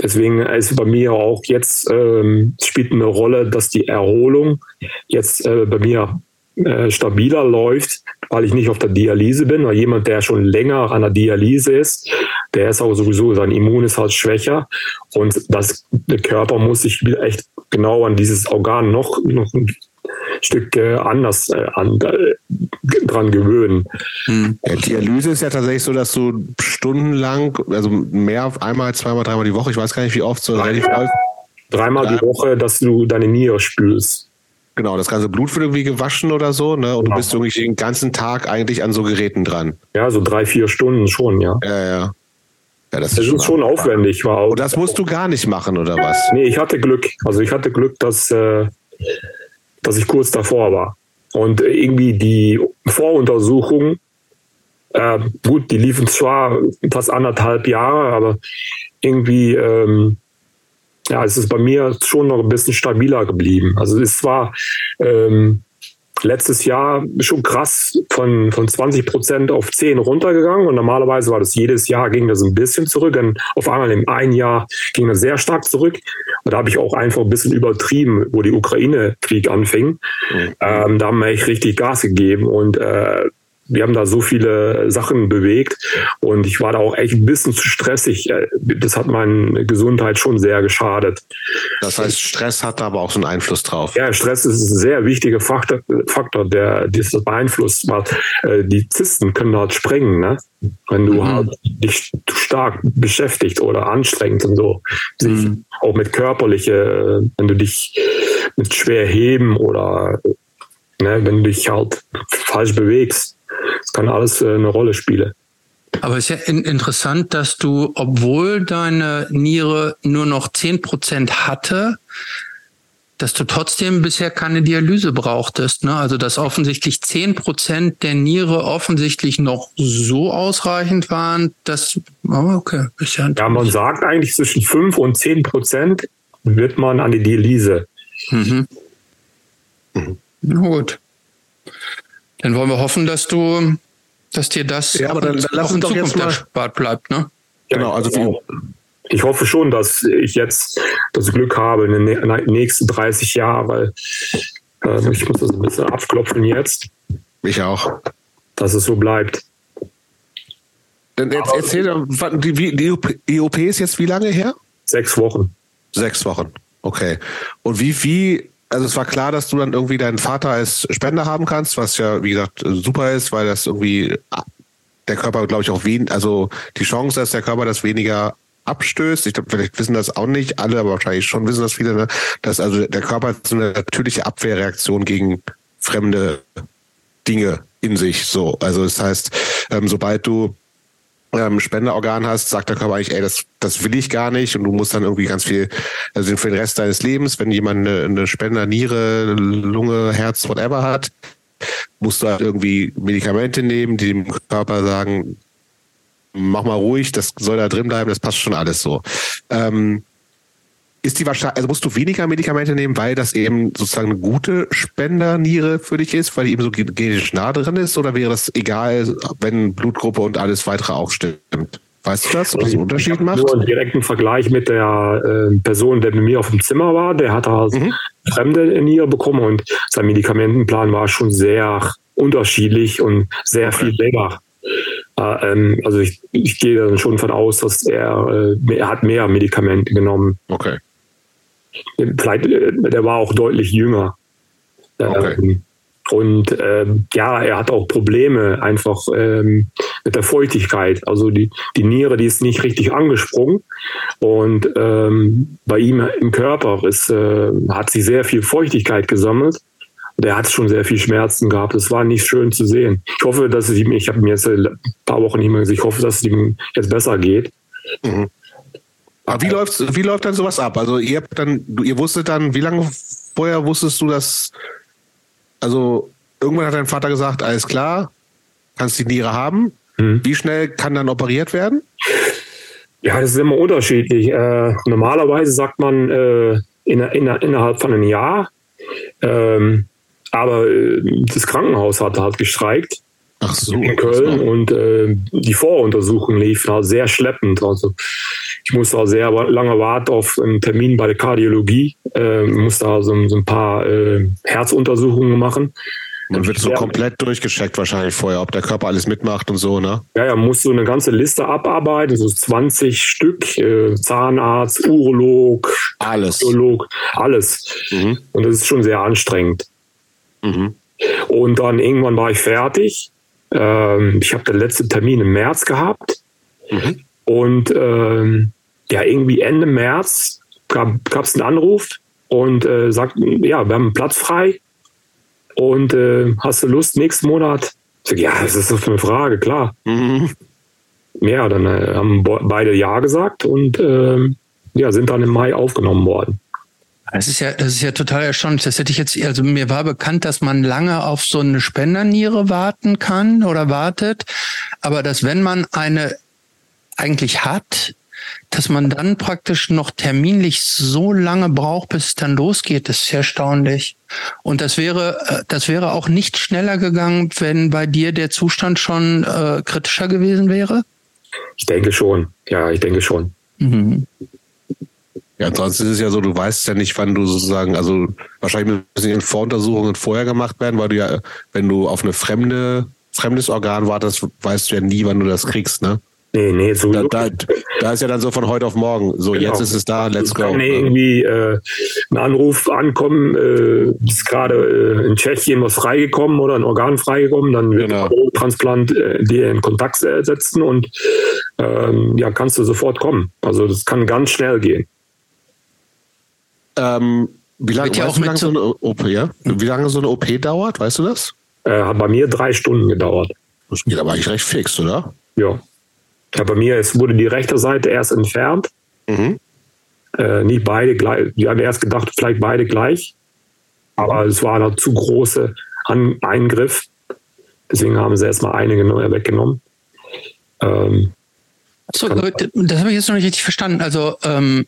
deswegen ist bei mir auch jetzt ähm, spielt eine Rolle, dass die Erholung jetzt äh, bei mir äh, stabiler läuft, weil ich nicht auf der Dialyse bin, weil jemand, der schon länger an der Dialyse ist, der ist auch sowieso, sein Immun ist halt schwächer und das, der Körper muss sich echt genau an dieses Organ noch, noch Stück äh, anders äh, an, äh, dran gewöhnen. Hm. Dialyse ist ja tatsächlich so, dass du stundenlang, also mehr, einmal, zweimal, dreimal die Woche, ich weiß gar nicht, wie oft, so relativ häufig. Dreimal die Woche, dass du deine Niere spülst. Genau, das ganze Blut wird irgendwie gewaschen oder so, ne? Und genau. du bist irgendwie den ganzen Tag eigentlich an so Geräten dran. Ja, so drei, vier Stunden schon, ja. Ja, ja. Ja, das, das ist, ist schon aufwendig. War auch, Und das musst du gar nicht machen, oder was? Nee, ich hatte Glück. Also ich hatte Glück, dass, äh, dass ich kurz davor war. Und irgendwie die Voruntersuchungen, äh, gut, die liefen zwar fast anderthalb Jahre, aber irgendwie ähm, ja, es ist bei mir schon noch ein bisschen stabiler geblieben. Also es war ähm, letztes Jahr schon krass von, von 20 Prozent auf 10 runtergegangen und normalerweise war das jedes Jahr ging das ein bisschen zurück. Dann auf einmal im einen Jahr ging das sehr stark zurück. Und da habe ich auch einfach ein bisschen übertrieben, wo die Ukraine-Krieg anfing. Mhm. Ähm, da haben wir echt richtig Gas gegeben und äh, wir haben da so viele Sachen bewegt und ich war da auch echt ein bisschen zu stressig. Äh, das hat meine Gesundheit schon sehr geschadet. Das heißt, Stress hat da aber auch so einen Einfluss drauf. Ja, Stress ist ein sehr wichtiger Faktor, Faktor der das beeinflusst, äh, die Zysten können halt sprengen, ne? Wenn du mhm. halt dich stark beschäftigt oder anstrengend und so. Mhm. Auch mit körperliche, wenn du dich mit schwer heben oder ne, wenn du dich halt falsch bewegst es kann alles äh, eine Rolle spielen. Aber es ist ja interessant, dass du, obwohl deine Niere nur noch 10% hatte, dass du trotzdem bisher keine Dialyse brauchtest. Ne? Also dass offensichtlich 10% der Niere offensichtlich noch so ausreichend waren, dass, oh okay. Ist ja, ja, man sagt eigentlich zwischen 5 und 10% wird man an die Dialyse. Mhm. Mhm. Gut. Dann wollen wir hoffen, dass du, dass dir das ja, aber dann, dann doch jetzt mal erspart bleibt, ne? Genau, also genau. ich hoffe schon, dass ich jetzt das Glück habe in den nächsten 30 Jahren, weil äh, ich muss das ein bisschen abklopfen jetzt. Ich auch. Dass es so bleibt. Dann jetzt, erzähl doch, die, die EOP ist jetzt wie lange her? Sechs Wochen. Sechs Wochen, okay. Und wie, wie, also es war klar, dass du dann irgendwie deinen Vater als Spender haben kannst, was ja, wie gesagt, super ist, weil das irgendwie der Körper, glaube ich, auch wen, also die Chance, dass der Körper das weniger abstößt. Ich glaube, vielleicht wissen das auch nicht alle, aber wahrscheinlich schon wissen das viele, ne? dass also der Körper so eine natürliche Abwehrreaktion gegen fremde Dinge in sich. So, also das heißt, ähm, sobald du ähm, Spenderorgan hast, sagt der Körper eigentlich, ey, das, das will ich gar nicht und du musst dann irgendwie ganz viel, also für den Rest deines Lebens, wenn jemand eine, eine Spender, Niere, Lunge, Herz, whatever hat, musst du halt irgendwie Medikamente nehmen, die dem Körper sagen, mach mal ruhig, das soll da drin bleiben, das passt schon alles so. Ähm, ist die wahrscheinlich, also musst du weniger Medikamente nehmen, weil das eben sozusagen eine gute Spenderniere für dich ist, weil die eben so genetisch nah drin ist, oder wäre das egal, wenn Blutgruppe und alles weitere auch stimmt? Weißt du das, ob das einen Unterschied macht? Nur einen direkten Vergleich mit der äh, Person, der mit mir auf dem Zimmer war, der hat halt mhm. fremde Niere bekommen und sein Medikamentenplan war schon sehr unterschiedlich und sehr okay. viel länger. Äh, ähm, also ich, ich gehe dann schon von aus, dass er, äh, er hat mehr Medikamente genommen. Okay. Vielleicht, äh, der war auch deutlich jünger. Okay. Ähm, und ähm, ja, er hat auch Probleme einfach ähm, mit der Feuchtigkeit. Also die, die Niere, die ist nicht richtig angesprungen. Und ähm, bei ihm im Körper ist, äh, hat sich sehr viel Feuchtigkeit gesammelt. Der hat schon sehr viel Schmerzen gehabt. Es war nicht schön zu sehen. Ich hoffe, dass es ihm, ich habe mir jetzt ein paar Wochen nicht mehr gesehen, ich hoffe, dass es ihm jetzt besser geht. Mhm. Aber wie läuft, wie läuft dann sowas ab? Also ihr habt dann, ihr wusstet dann, wie lange vorher wusstest du, dass, also irgendwann hat dein Vater gesagt, alles klar, kannst die Niere haben. Mhm. Wie schnell kann dann operiert werden? Ja, das ist immer unterschiedlich. Äh, normalerweise sagt man äh, in, in, innerhalb von einem Jahr. Ähm, aber äh, das Krankenhaus hat halt gestreikt. Ach so, in Köln und äh, die Voruntersuchung lief halt sehr schleppend. Also ich musste auch sehr lange warten auf einen Termin bei der Kardiologie, äh, musste also so ein paar äh, Herzuntersuchungen machen. Man wird so komplett durchgecheckt wahrscheinlich vorher, ob der Körper alles mitmacht und so, ne? Ja, ja, muss so eine ganze Liste abarbeiten, so 20 Stück, äh, Zahnarzt, Urolog, alles. Urolog, alles. Mhm. Und das ist schon sehr anstrengend. Mhm. Und dann irgendwann war ich fertig. Ähm, ich habe den letzten Termin im März gehabt. Mhm. Und ähm, ja, irgendwie Ende März gab es einen Anruf und äh, sagten, ja, wir haben einen Platz frei und äh, hast du Lust nächsten Monat? Ich sag, ja, das ist doch eine Frage, klar. Mhm. Ja, dann äh, haben beide Ja gesagt und äh, ja, sind dann im Mai aufgenommen worden. Das ist ja, das ist ja total erstaunlich. Das hätte ich jetzt, also mir war bekannt, dass man lange auf so eine Spenderniere warten kann oder wartet. Aber dass wenn man eine eigentlich hat, dass man dann praktisch noch terminlich so lange braucht, bis es dann losgeht, ist sehr erstaunlich. Und das wäre, äh, das wäre auch nicht schneller gegangen, wenn bei dir der Zustand schon äh, kritischer gewesen wäre? Ich denke schon. Ja, ich denke schon. Mhm. Ja, ansonsten ist es ja so, du weißt ja nicht, wann du sozusagen, also wahrscheinlich müssen Voruntersuchungen vorher gemacht werden, weil du ja, wenn du auf eine fremde, fremdes Organ wartest, weißt du ja nie, wann du das kriegst, ne? Nee, nee, so da, da, da, ist ja dann so von heute auf morgen. So, genau. jetzt ist es da, let's go. Kann irgendwie äh, ein Anruf ankommen, äh, ist gerade äh, in Tschechien was freigekommen oder ein Organ freigekommen, dann wird genau. der Transplant äh, dir in Kontakt setzen und ähm, ja, kannst du sofort kommen. Also das kann ganz schnell gehen. Ähm, wie lange, ja weißt, wie lange so eine OP, ja? Wie lange so eine OP dauert, weißt du das? Äh, hat bei mir drei Stunden gedauert. Das geht aber eigentlich recht fix, oder? Ja. Ja, bei mir es wurde die rechte Seite erst entfernt. Mhm. Äh, nicht beide gleich. Wir haben erst gedacht, vielleicht beide gleich. Aber es war ein zu großer Eingriff. Deswegen haben sie erstmal eine weggenommen. Ähm, so, das habe ich jetzt noch nicht richtig verstanden. Also, ähm,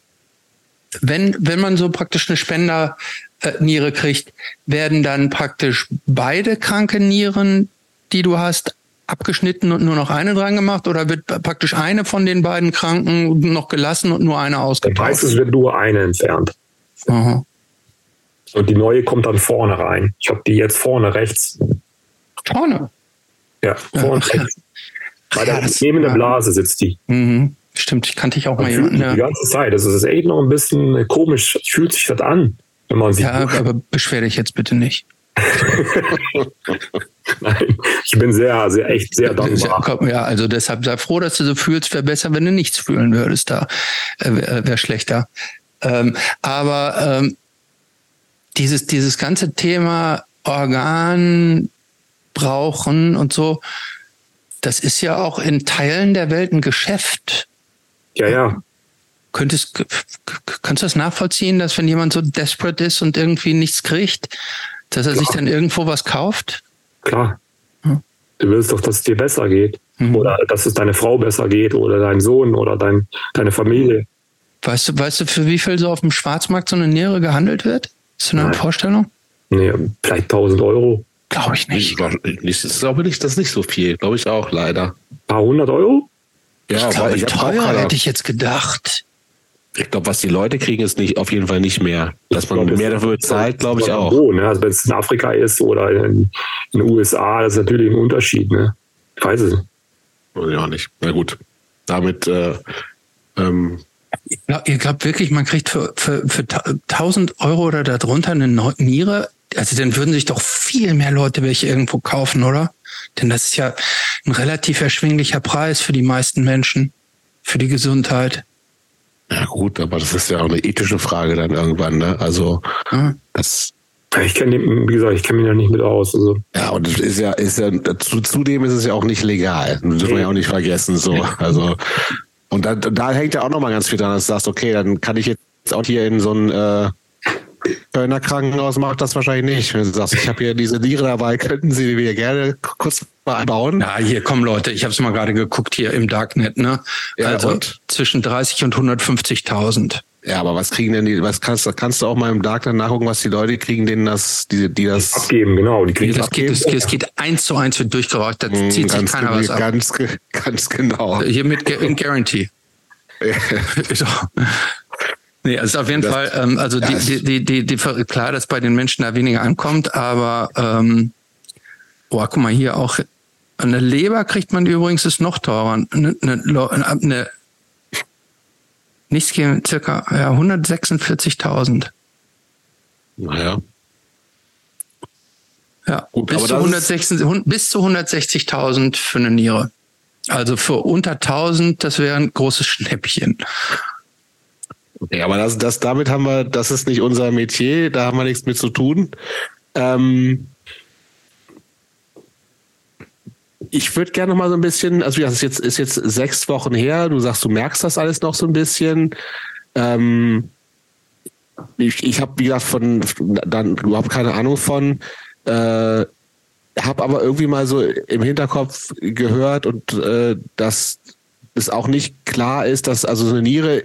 wenn, wenn man so praktisch eine Spender äh, Niere kriegt, werden dann praktisch beide kranke Nieren, die du hast, abgeschnitten und nur noch eine dran gemacht oder wird praktisch eine von den beiden Kranken noch gelassen und nur eine ausgetauscht? Meistens wird nur eine entfernt. Aha. Und die neue kommt dann vorne rein. Ich habe die jetzt vorne rechts. Vorne? Ja, vorne ja, rechts. Bei der neben Blase sitzt die. Mhm. Stimmt, ich kannte dich auch Man mal jemanden. Ja. Die ganze Zeit. Das ist echt noch ein bisschen komisch. Fühlt sich das an, wenn man sieht. Ja, aber beschwer dich jetzt bitte nicht. Nein, ich bin sehr, sehr, echt sehr dankbar. Ja, also deshalb sei froh, dass du so fühlst. Wäre besser, wenn du nichts fühlen würdest. Da äh, wäre schlechter. Ähm, aber ähm, dieses, dieses ganze Thema Organ brauchen und so, das ist ja auch in Teilen der Welt ein Geschäft. Ja, ja. Könntest, kannst du das nachvollziehen, dass wenn jemand so desperate ist und irgendwie nichts kriegt, dass er Klar. sich dann irgendwo was kauft? Klar. Hm. Du willst doch, dass es dir besser geht. Mhm. Oder dass es deine Frau besser geht oder dein Sohn oder dein, deine Familie. Weißt du, weißt du, für wie viel so auf dem Schwarzmarkt so eine Niere gehandelt wird? Ist du eine Nein. Vorstellung? Nee, vielleicht 1000 Euro. Glaube ich nicht. Ich, ich glaube nicht, das ist nicht so viel. Glaube ich auch, leider. Ein paar hundert Euro? Ja, ich glaube, ich teuer hätte ich jetzt gedacht. Ich glaube, was die Leute kriegen, ist nicht auf jeden Fall nicht mehr. Dass man glaub, mehr dafür zahlt, glaube ich auch. Wo, ne? Also wenn es in Afrika ist oder in, den USA, das ist natürlich ein Unterschied. Ne? Ich weiß es nicht. Weiß ich auch nicht. Na gut. Damit äh, ähm, ihr glaubt wirklich, man kriegt für, für, für 1000 Euro oder darunter eine Niere? Also dann würden sich doch viel mehr Leute welche irgendwo kaufen, oder? Denn das ist ja ein relativ erschwinglicher Preis für die meisten Menschen, für die Gesundheit. Ja gut, aber das ist ja auch eine ethische Frage dann irgendwann, ne? Also ja. das. Ich kenne, wie gesagt, ich kenne mich ja nicht mit aus. Also. Ja, und das ist ja, ist ja, zudem ist es ja auch nicht legal. Das dürfen wir ja auch nicht vergessen. So, also und da, da hängt ja auch nochmal ganz viel dran, dass du sagst, okay, dann kann ich jetzt auch hier in so ein äh, Kölner Krankenhaus macht das wahrscheinlich nicht. Wenn du sagst, ich habe hier diese Niere dabei, könnten Sie mir gerne kurz mal einbauen? Ja, hier kommen Leute, ich habe es mal gerade geguckt hier im Darknet, ne? Ja, also und? zwischen 30 und 150.000. Ja, aber was kriegen denn die, was kannst, kannst du auch mal im Darknet nachgucken, was die Leute kriegen, denen das, die, die das abgeben, genau, die kriegen das abgeben. Geht, es, geht eins zu eins wird durchgereicht, da mm, zieht sich keiner was ab. Ganz, ganz genau. Hier mit Guarantee. Nee, also auf jeden das, Fall, ähm, also die, die, die, die, die, klar, dass bei den Menschen da weniger ankommt, aber ähm, boah, guck mal, hier auch eine Leber kriegt man übrigens ist noch teurer. Eine, eine, eine nichts gegen circa ja, 146.000. Naja. Ja, Gut, bis, zu 160, bis zu 160.000 für eine Niere. Also für unter 1000, das wäre ein großes Schnäppchen. Ja, aber das, das, damit haben wir, das ist nicht unser Metier, da haben wir nichts mit zu tun. Ähm, ich würde gerne noch mal so ein bisschen, also das ist jetzt, ist jetzt sechs Wochen her, du sagst, du merkst das alles noch so ein bisschen. Ähm, ich ich habe, wie gesagt, von dann überhaupt keine Ahnung von. Äh, habe aber irgendwie mal so im Hinterkopf gehört und äh, dass es auch nicht klar ist, dass also so eine Niere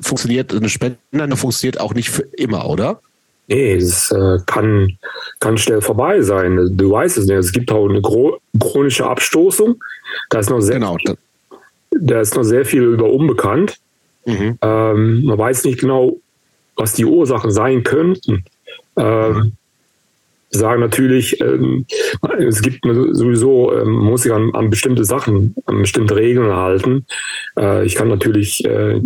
funktioniert, eine Spende funktioniert auch nicht für immer, oder? Nee, es äh, kann, kann schnell vorbei sein. Du weißt es nicht. Es gibt auch eine chronische Abstoßung. Da ist noch sehr, genau. da ist noch sehr viel über unbekannt. Mhm. Ähm, man weiß nicht genau, was die Ursachen sein könnten. Ähm, mhm sagen natürlich, ähm, es gibt sowieso, ähm, man muss sich an, an, bestimmte Sachen, an bestimmte Regeln halten. Äh, ich kann natürlich, äh,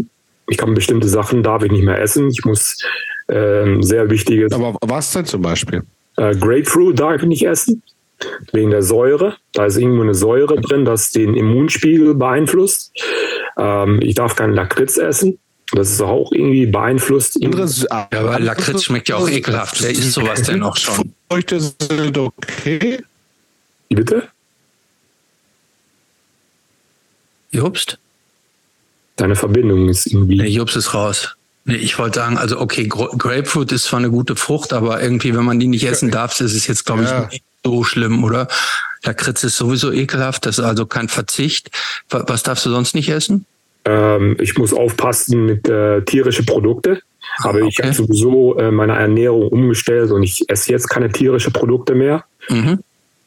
ich kann bestimmte Sachen, darf ich nicht mehr essen. Ich muss äh, sehr wichtiges. Aber was denn zum Beispiel? Äh, Grapefruit darf ich nicht essen, wegen der Säure. Da ist irgendwo eine Säure drin, das den Immunspiegel beeinflusst. Ähm, ich darf keinen Lakritz essen. Das ist auch irgendwie beeinflusst. Anderes, ja, aber Lakritz schmeckt ja auch ekelhaft. Wer isst sowas denn auch schon? Früchte sind okay. Wie bitte? Jobst? Deine Verbindung ist irgendwie. Nee, Jobst ist raus. Nee, ich wollte sagen, also okay, Grapefruit ist zwar eine gute Frucht, aber irgendwie, wenn man die nicht essen darf, ist es jetzt, glaube ich, ja. nicht so schlimm, oder? Lakritz ist sowieso ekelhaft, das ist also kein Verzicht. Was darfst du sonst nicht essen? Ähm, ich muss aufpassen mit äh, tierischen Produkten. Aber okay. ich habe sowieso äh, meine Ernährung umgestellt und ich esse jetzt keine tierischen Produkte mehr. Mhm.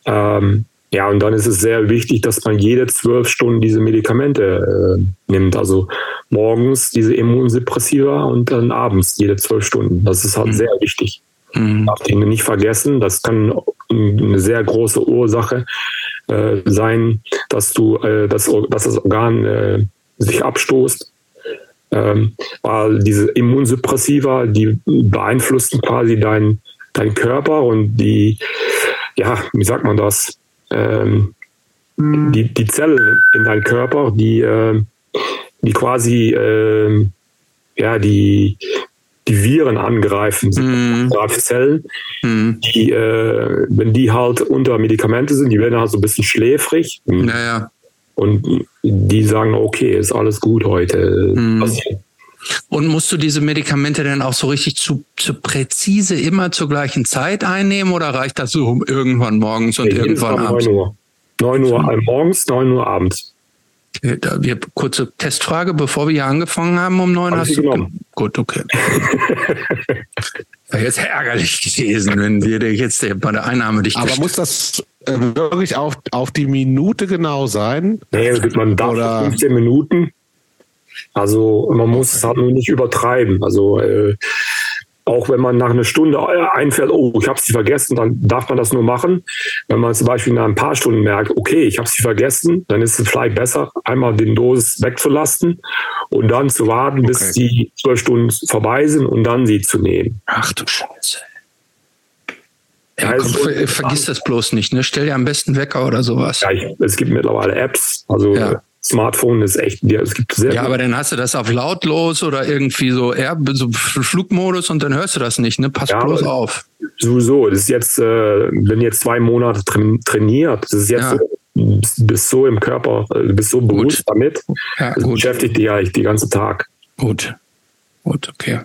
Ähm, ja, und dann ist es sehr wichtig, dass man jede zwölf Stunden diese Medikamente äh, nimmt. Also morgens diese Immunsuppressiva und dann abends jede zwölf Stunden. Das ist halt mhm. sehr wichtig. Mhm. Darf nicht vergessen. Das kann eine sehr große Ursache äh, sein, dass du äh, das, dass das Organ äh, sich abstoßt. Ähm, weil diese Immunsuppressiva, die beeinflussen quasi deinen dein Körper und die, ja, wie sagt man das? Ähm, mhm. die, die Zellen in deinem Körper, die, äh, die quasi äh, ja, die, die Viren angreifen, mm. Zellen, mm. die, äh, wenn die halt unter Medikamente sind, die werden halt so ein bisschen schläfrig. Naja. Und die sagen, okay, ist alles gut heute. Mm. Und musst du diese Medikamente denn auch so richtig zu, zu präzise immer zur gleichen Zeit einnehmen oder reicht das so irgendwann morgens und ja, irgendwann abends? 9 Uhr. 9 Uhr morgens, 9 Uhr abends. Da wir kurze Testfrage, bevor wir hier angefangen haben um neun. Hast du genommen? Gut, okay. Wäre jetzt ärgerlich gewesen, wenn wir dir jetzt bei der Einnahme dich. Aber muss das äh, wirklich auf, auf die Minute genau sein? Nee, man darf Oder? 15 Minuten. Also man muss es halt nur nicht übertreiben. Also äh, auch wenn man nach einer Stunde einfällt, oh, ich habe sie vergessen, dann darf man das nur machen. Wenn man zum Beispiel nach ein paar Stunden merkt, okay, ich habe sie vergessen, dann ist es vielleicht besser, einmal den Dosis wegzulassen und dann zu warten, bis okay. die zwölf Stunden vorbei sind und dann sie zu nehmen. Ach du Scheiße. Ja, komm, ver vergiss das bloß nicht, ne? Stell dir am besten Wecker oder sowas. Ja, ich, es gibt mittlerweile Apps, also ja. Smartphone ist echt, ja, es gibt sehr. Ja, aber dann hast du das auf lautlos oder irgendwie so, eher so Flugmodus und dann hörst du das nicht, ne? Pass ja, bloß auf. Sowieso, das ist jetzt, äh, wenn jetzt zwei Monate trainiert, das ist jetzt ja. so, bist so im Körper, du bist so bewusst gut. damit. Ja, das gut. beschäftigt dich eigentlich den ganzen Tag. Gut. Gut, okay.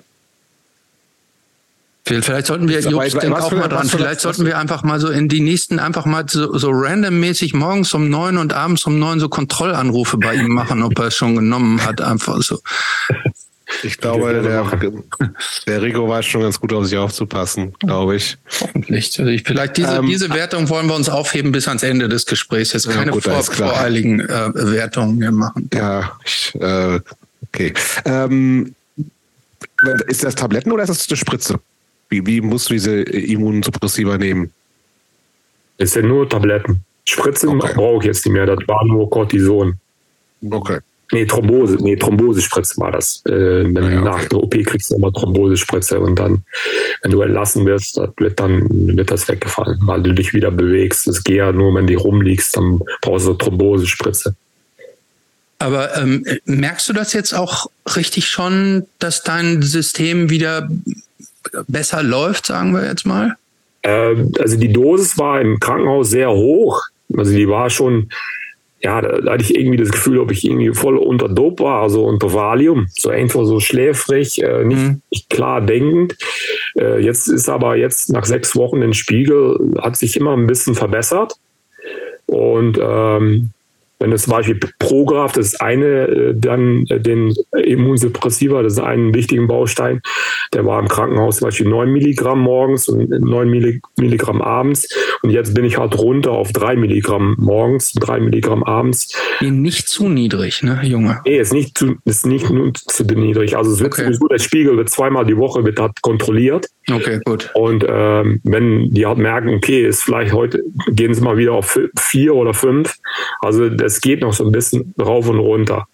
Vielleicht sollten wir, Jobs, denk auch mal dran, vielleicht sollten wir einfach mal so in die nächsten, einfach mal so, so randommäßig morgens um neun und abends um neun so Kontrollanrufe bei ihm machen, ob er es schon genommen hat, einfach so. Ich glaube, der, der Rico weiß schon ganz gut auf sich aufzupassen, glaube ich. Hoffentlich. Also ich, vielleicht diese, ähm, diese Wertung wollen wir uns aufheben bis ans Ende des Gesprächs. Jetzt keine ja, gut, vor, voreiligen äh, Wertungen mehr machen. Ja, ich, äh, okay. Ähm, ist das Tabletten oder ist das eine Spritze? Wie, wie musst du diese Immunsuppressiva nehmen? Es sind nur Tabletten. Spritzen okay. brauche ich jetzt nicht mehr. Das war nur Cortison. Okay. Nee, Thrombose, nee, Thrombosespritze war das. Äh, wenn ja, nach okay. der OP kriegst du immer Thrombosespritze und dann, wenn du entlassen wirst, wird dann wird das weggefallen, weil du dich wieder bewegst. Es geht ja nur, wenn du rumliegst, dann brauchst du Thrombosespritze. Aber ähm, merkst du das jetzt auch richtig schon, dass dein System wieder besser läuft, sagen wir jetzt mal? Ähm, also die Dosis war im Krankenhaus sehr hoch. Also die war schon, ja, da, hatte ich irgendwie das Gefühl, ob ich irgendwie voll unter Dope war, also unter Valium, so einfach so schläfrig, äh, nicht, mhm. nicht, klar denkend. Äh, jetzt ist aber jetzt nach sechs Wochen den Spiegel, hat sich immer ein bisschen verbessert. Und ähm, wenn du zum Beispiel Prograf, das ist eine, äh, dann äh, den Immunsuppressiva, das ist ein wichtigen Baustein, der war im Krankenhaus zum Beispiel 9 Milligramm morgens und 9 Milligramm abends. Und jetzt bin ich halt runter auf 3 Milligramm morgens, 3 Milligramm abends. Nicht zu niedrig, ne, Junge? Nee, ist nicht zu, ist nicht zu niedrig. Also es wird okay. sowieso, der Spiegel wird zweimal die Woche wird halt kontrolliert. Okay, gut. Und ähm, wenn die halt merken, okay, ist vielleicht heute, gehen sie mal wieder auf vier oder fünf. Also das geht noch so ein bisschen rauf und runter.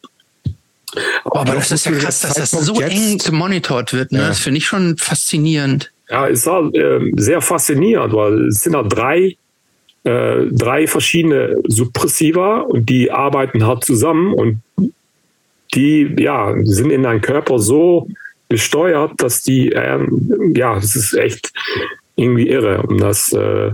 Aber, aber das ist ja krass, dass das so eng gemonitort wird. Ne? Ja. Das finde ich schon faszinierend. Ja, ist halt, äh, sehr faszinierend, weil es sind halt drei, äh, drei verschiedene Suppressiva und die arbeiten halt zusammen und die ja, sind in deinem Körper so gesteuert, dass die, äh, ja, das ist echt irgendwie irre. Und das, äh,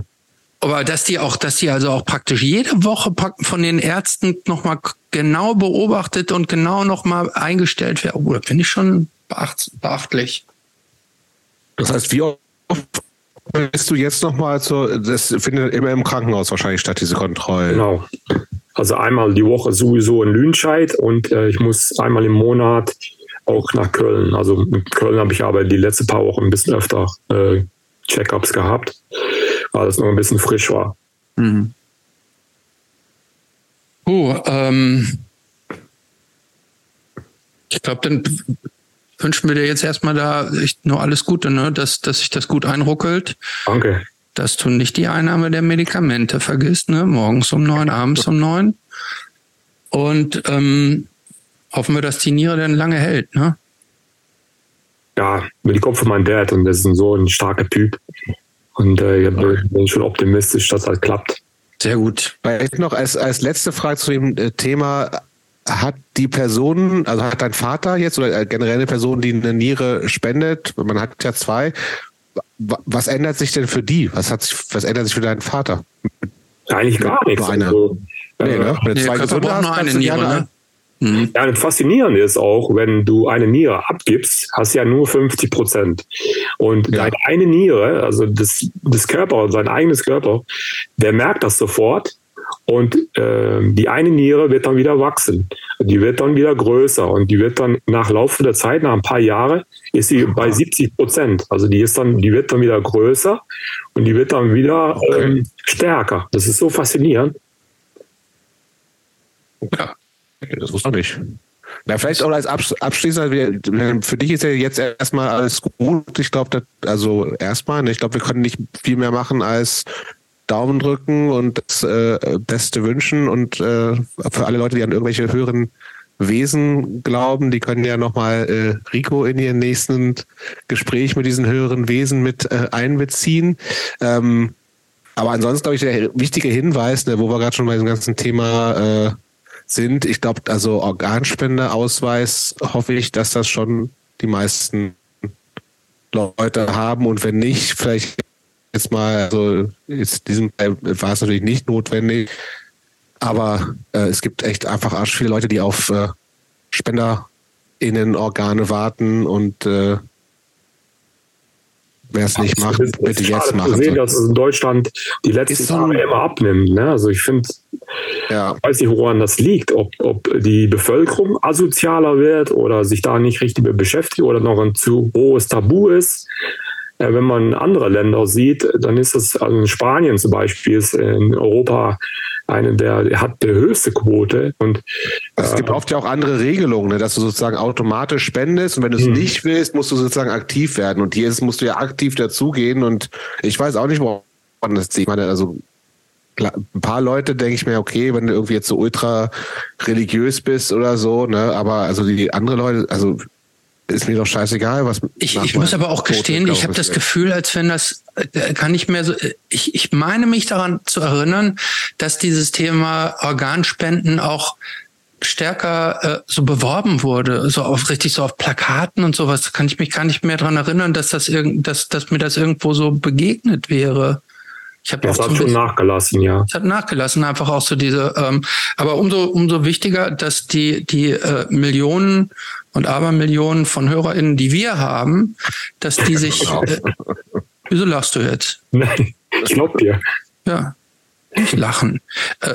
aber dass die auch, dass die also auch praktisch jede Woche von den Ärzten nochmal genau beobachtet und genau nochmal eingestellt werden, oh, das finde ich schon beacht, beachtlich. Das heißt, wie oft bist du jetzt nochmal zur, das findet immer im Krankenhaus wahrscheinlich statt, diese Kontrolle. Genau. Also einmal die Woche sowieso in Lünscheid und äh, ich muss einmal im Monat auch nach Köln. Also in Köln habe ich aber die letzten paar Wochen ein bisschen öfter äh, Check-ups gehabt, weil es noch ein bisschen frisch war. Mhm. Oh, ähm, ich glaube, dann wünschen wir dir jetzt erstmal da nur alles Gute, ne? dass, dass sich das gut einruckelt. Danke. Dass du nicht die Einnahme der Medikamente vergisst, ne? morgens um neun, abends um neun. Und ähm, hoffen wir, dass die Niere dann lange hält. Ne? Ja, die Kopf von meinem Dad und das ist so ein starker Typ. Und äh, ich bin schon optimistisch, dass das klappt. Sehr gut. Vielleicht noch als, als letzte Frage zu dem äh, Thema. Hat die Person, also hat dein Vater jetzt oder generell eine Person, die eine Niere spendet, man hat ja zwei, was ändert sich denn für die? Was, hat sich, was ändert sich für deinen Vater? Eigentlich gar nichts. Nur eine. Also, nee, ne? Wenn du zwei Gesunde hast, nur eine Niere, ne? Mhm. Ja, das Faszinierende ist auch, wenn du eine Niere abgibst, hast du ja nur 50 Prozent. Und ja. deine eine Niere, also das, das Körper, sein eigenes Körper, der merkt das sofort und äh, die eine Niere wird dann wieder wachsen. Die wird dann wieder größer und die wird dann nach Laufe der Zeit, nach ein paar Jahren, ist sie bei 70 Prozent. Also die ist dann, die wird dann wieder größer und die wird dann wieder okay. ähm, stärker. Das ist so faszinierend. Ja. Das wusste ich nicht. Na, vielleicht auch als abschließend, für dich ist ja jetzt erstmal alles gut. Ich glaube, also erstmal, ne, ich glaube, wir können nicht viel mehr machen als Daumen drücken und das äh, Beste wünschen. Und äh, für alle Leute, die an irgendwelche höheren Wesen glauben, die können ja nochmal äh, Rico in ihren nächsten Gespräch mit diesen höheren Wesen mit äh, einbeziehen. Ähm, aber ansonsten, glaube ich, der wichtige Hinweis, ne, wo wir gerade schon bei diesem ganzen Thema äh, sind. Ich glaube, also Organspendeausweis hoffe ich, dass das schon die meisten Leute haben. Und wenn nicht, vielleicht jetzt mal, also in diesem Fall war es natürlich nicht notwendig, aber äh, es gibt echt einfach arsch viele Leute, die auf äh, SpenderInnen-Organe warten. Und äh, Wer es nicht macht, bitte jetzt machen. Ich sehen, dass es in Deutschland die letzten so Jahre immer abnimmt. Ne? Also ich finde, ja. ich weiß nicht, woran das liegt. Ob, ob die Bevölkerung asozialer wird oder sich da nicht richtig beschäftigt oder noch ein zu hohes Tabu ist. Äh, wenn man andere Länder sieht, dann ist es, also in Spanien zum Beispiel, ist in Europa eine der hat die höchste Quote und es gibt äh, oft ja auch andere Regelungen, ne, dass du sozusagen automatisch spendest und wenn du es mhm. nicht willst, musst du sozusagen aktiv werden und hier ist, musst du ja aktiv dazugehen und ich weiß auch nicht, woran das zieht. Ich meine, also ein paar Leute denke ich mir, okay, wenn du irgendwie jetzt so ultra religiös bist oder so, ne, aber also die andere Leute, also ist mir doch scheißegal, was. Ich, ich muss aber auch gestehen, ich habe das Gefühl, als wenn das äh, kann ich mehr so. Ich, ich meine mich daran zu erinnern, dass dieses Thema Organspenden auch stärker äh, so beworben wurde, so auf richtig so auf Plakaten und sowas. Kann ich mich gar nicht mehr daran erinnern, dass das irgend, dass, dass mir das irgendwo so begegnet wäre. Ich habe das hat schon nachgelassen, ja. Es hat nachgelassen, einfach auch so diese. Ähm, aber umso umso wichtiger, dass die die äh, Millionen und Abermillionen von HörerInnen, die wir haben, dass die sich. Äh, wieso lachst du jetzt? Nein, ich glaub dir. Ja, nicht lachen. Äh,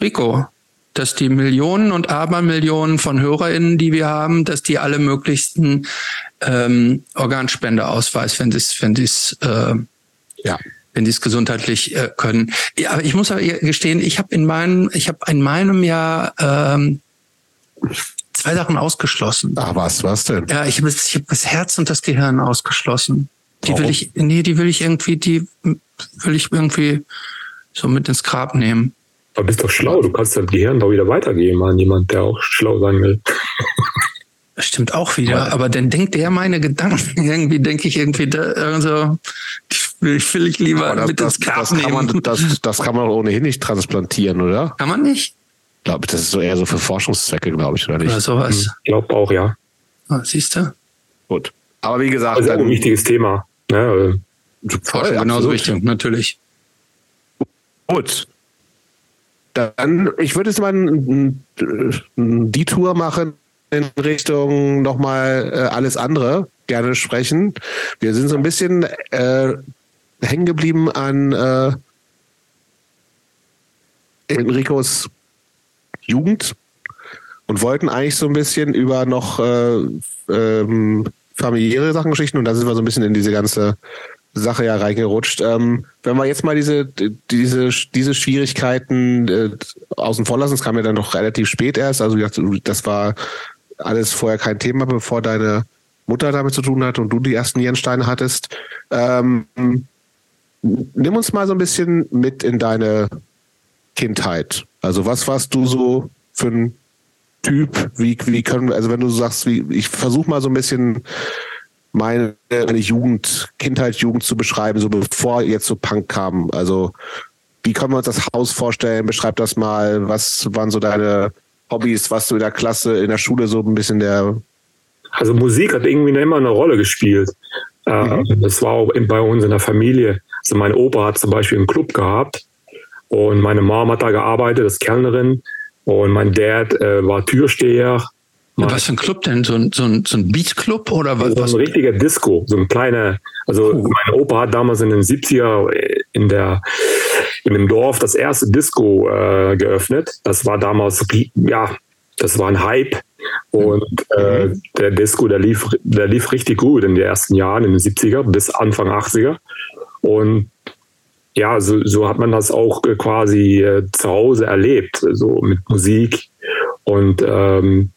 Rico, dass die Millionen und Abermillionen von HörerInnen, die wir haben, dass die alle möglichsten ähm, Organspendeausweis, wenn das, wenn das, äh, ja wenn die es gesundheitlich äh, können. Ja, aber ich muss aber gestehen, ich habe in meinem, ich habe in meinem Jahr ähm, zwei Sachen ausgeschlossen. Ach was, was denn? Ja, ich habe ich hab das Herz und das Gehirn ausgeschlossen. Die Warum? will ich, nee, die will ich irgendwie, die will ich irgendwie so mit ins Grab nehmen. Du bist doch schlau, du kannst dein Gehirn doch wieder weitergeben an jemand, der auch schlau sein will. Das stimmt auch wieder, aber dann denkt der meine Gedanken. Irgendwie denke ich irgendwie da, also, will, will ich lieber das, mit ins Grab das, das nehmen. Kann man, das, das kann man ohnehin nicht transplantieren, oder? Kann man nicht? Ich glaube, das ist so eher so für Forschungszwecke, glaube ich, oder nicht? Oder sowas. Ich hm, glaube auch, ja. Ah, siehst du? Gut. Aber wie gesagt, das ist ein wichtiges Thema. Ja, Forschung genauso wichtig, natürlich. Gut. Dann, ich würde jetzt mal die Tour machen in Richtung nochmal äh, alles andere gerne sprechen. Wir sind so ein bisschen äh, hängen geblieben an äh, Enricos Jugend und wollten eigentlich so ein bisschen über noch äh, ähm, familiäre Sachen Geschichten und da sind wir so ein bisschen in diese ganze Sache ja reingerutscht. Ähm, wenn wir jetzt mal diese, diese, diese Schwierigkeiten äh, außen vor lassen, es kam ja dann noch relativ spät erst, also das war alles vorher kein Thema, bevor deine Mutter damit zu tun hatte und du die ersten Nierensteine hattest. Ähm, nimm uns mal so ein bisschen mit in deine Kindheit. Also was warst du so für ein Typ? Wie, wie können wir, also wenn du sagst, wie, ich versuche mal so ein bisschen meine, meine Jugend, Kindheit, Jugend zu beschreiben, so bevor jetzt so Punk kam. Also wie können wir uns das Haus vorstellen? Beschreib das mal. Was waren so deine Hobbys? Was du in der Klasse, in der Schule so ein bisschen der... Also Musik hat irgendwie immer eine Rolle gespielt. Äh, mhm. Das war auch bei uns in der Familie. Also mein Opa hat zum Beispiel einen Club gehabt und meine Mom hat da gearbeitet als Kellnerin und mein Dad äh, war Türsteher was für ein Club denn? So ein, so ein, so ein Beatclub oder was? So ein richtiger Disco, so ein kleiner. Also uh. mein Opa hat damals in den 70er in der in dem Dorf das erste Disco äh, geöffnet. Das war damals ja, das war ein Hype und äh, mhm. der Disco, der lief, der lief richtig gut in den ersten Jahren, in den 70er bis Anfang 80er. Und ja, so, so hat man das auch quasi äh, zu Hause erlebt, so mit Musik. Und ähm,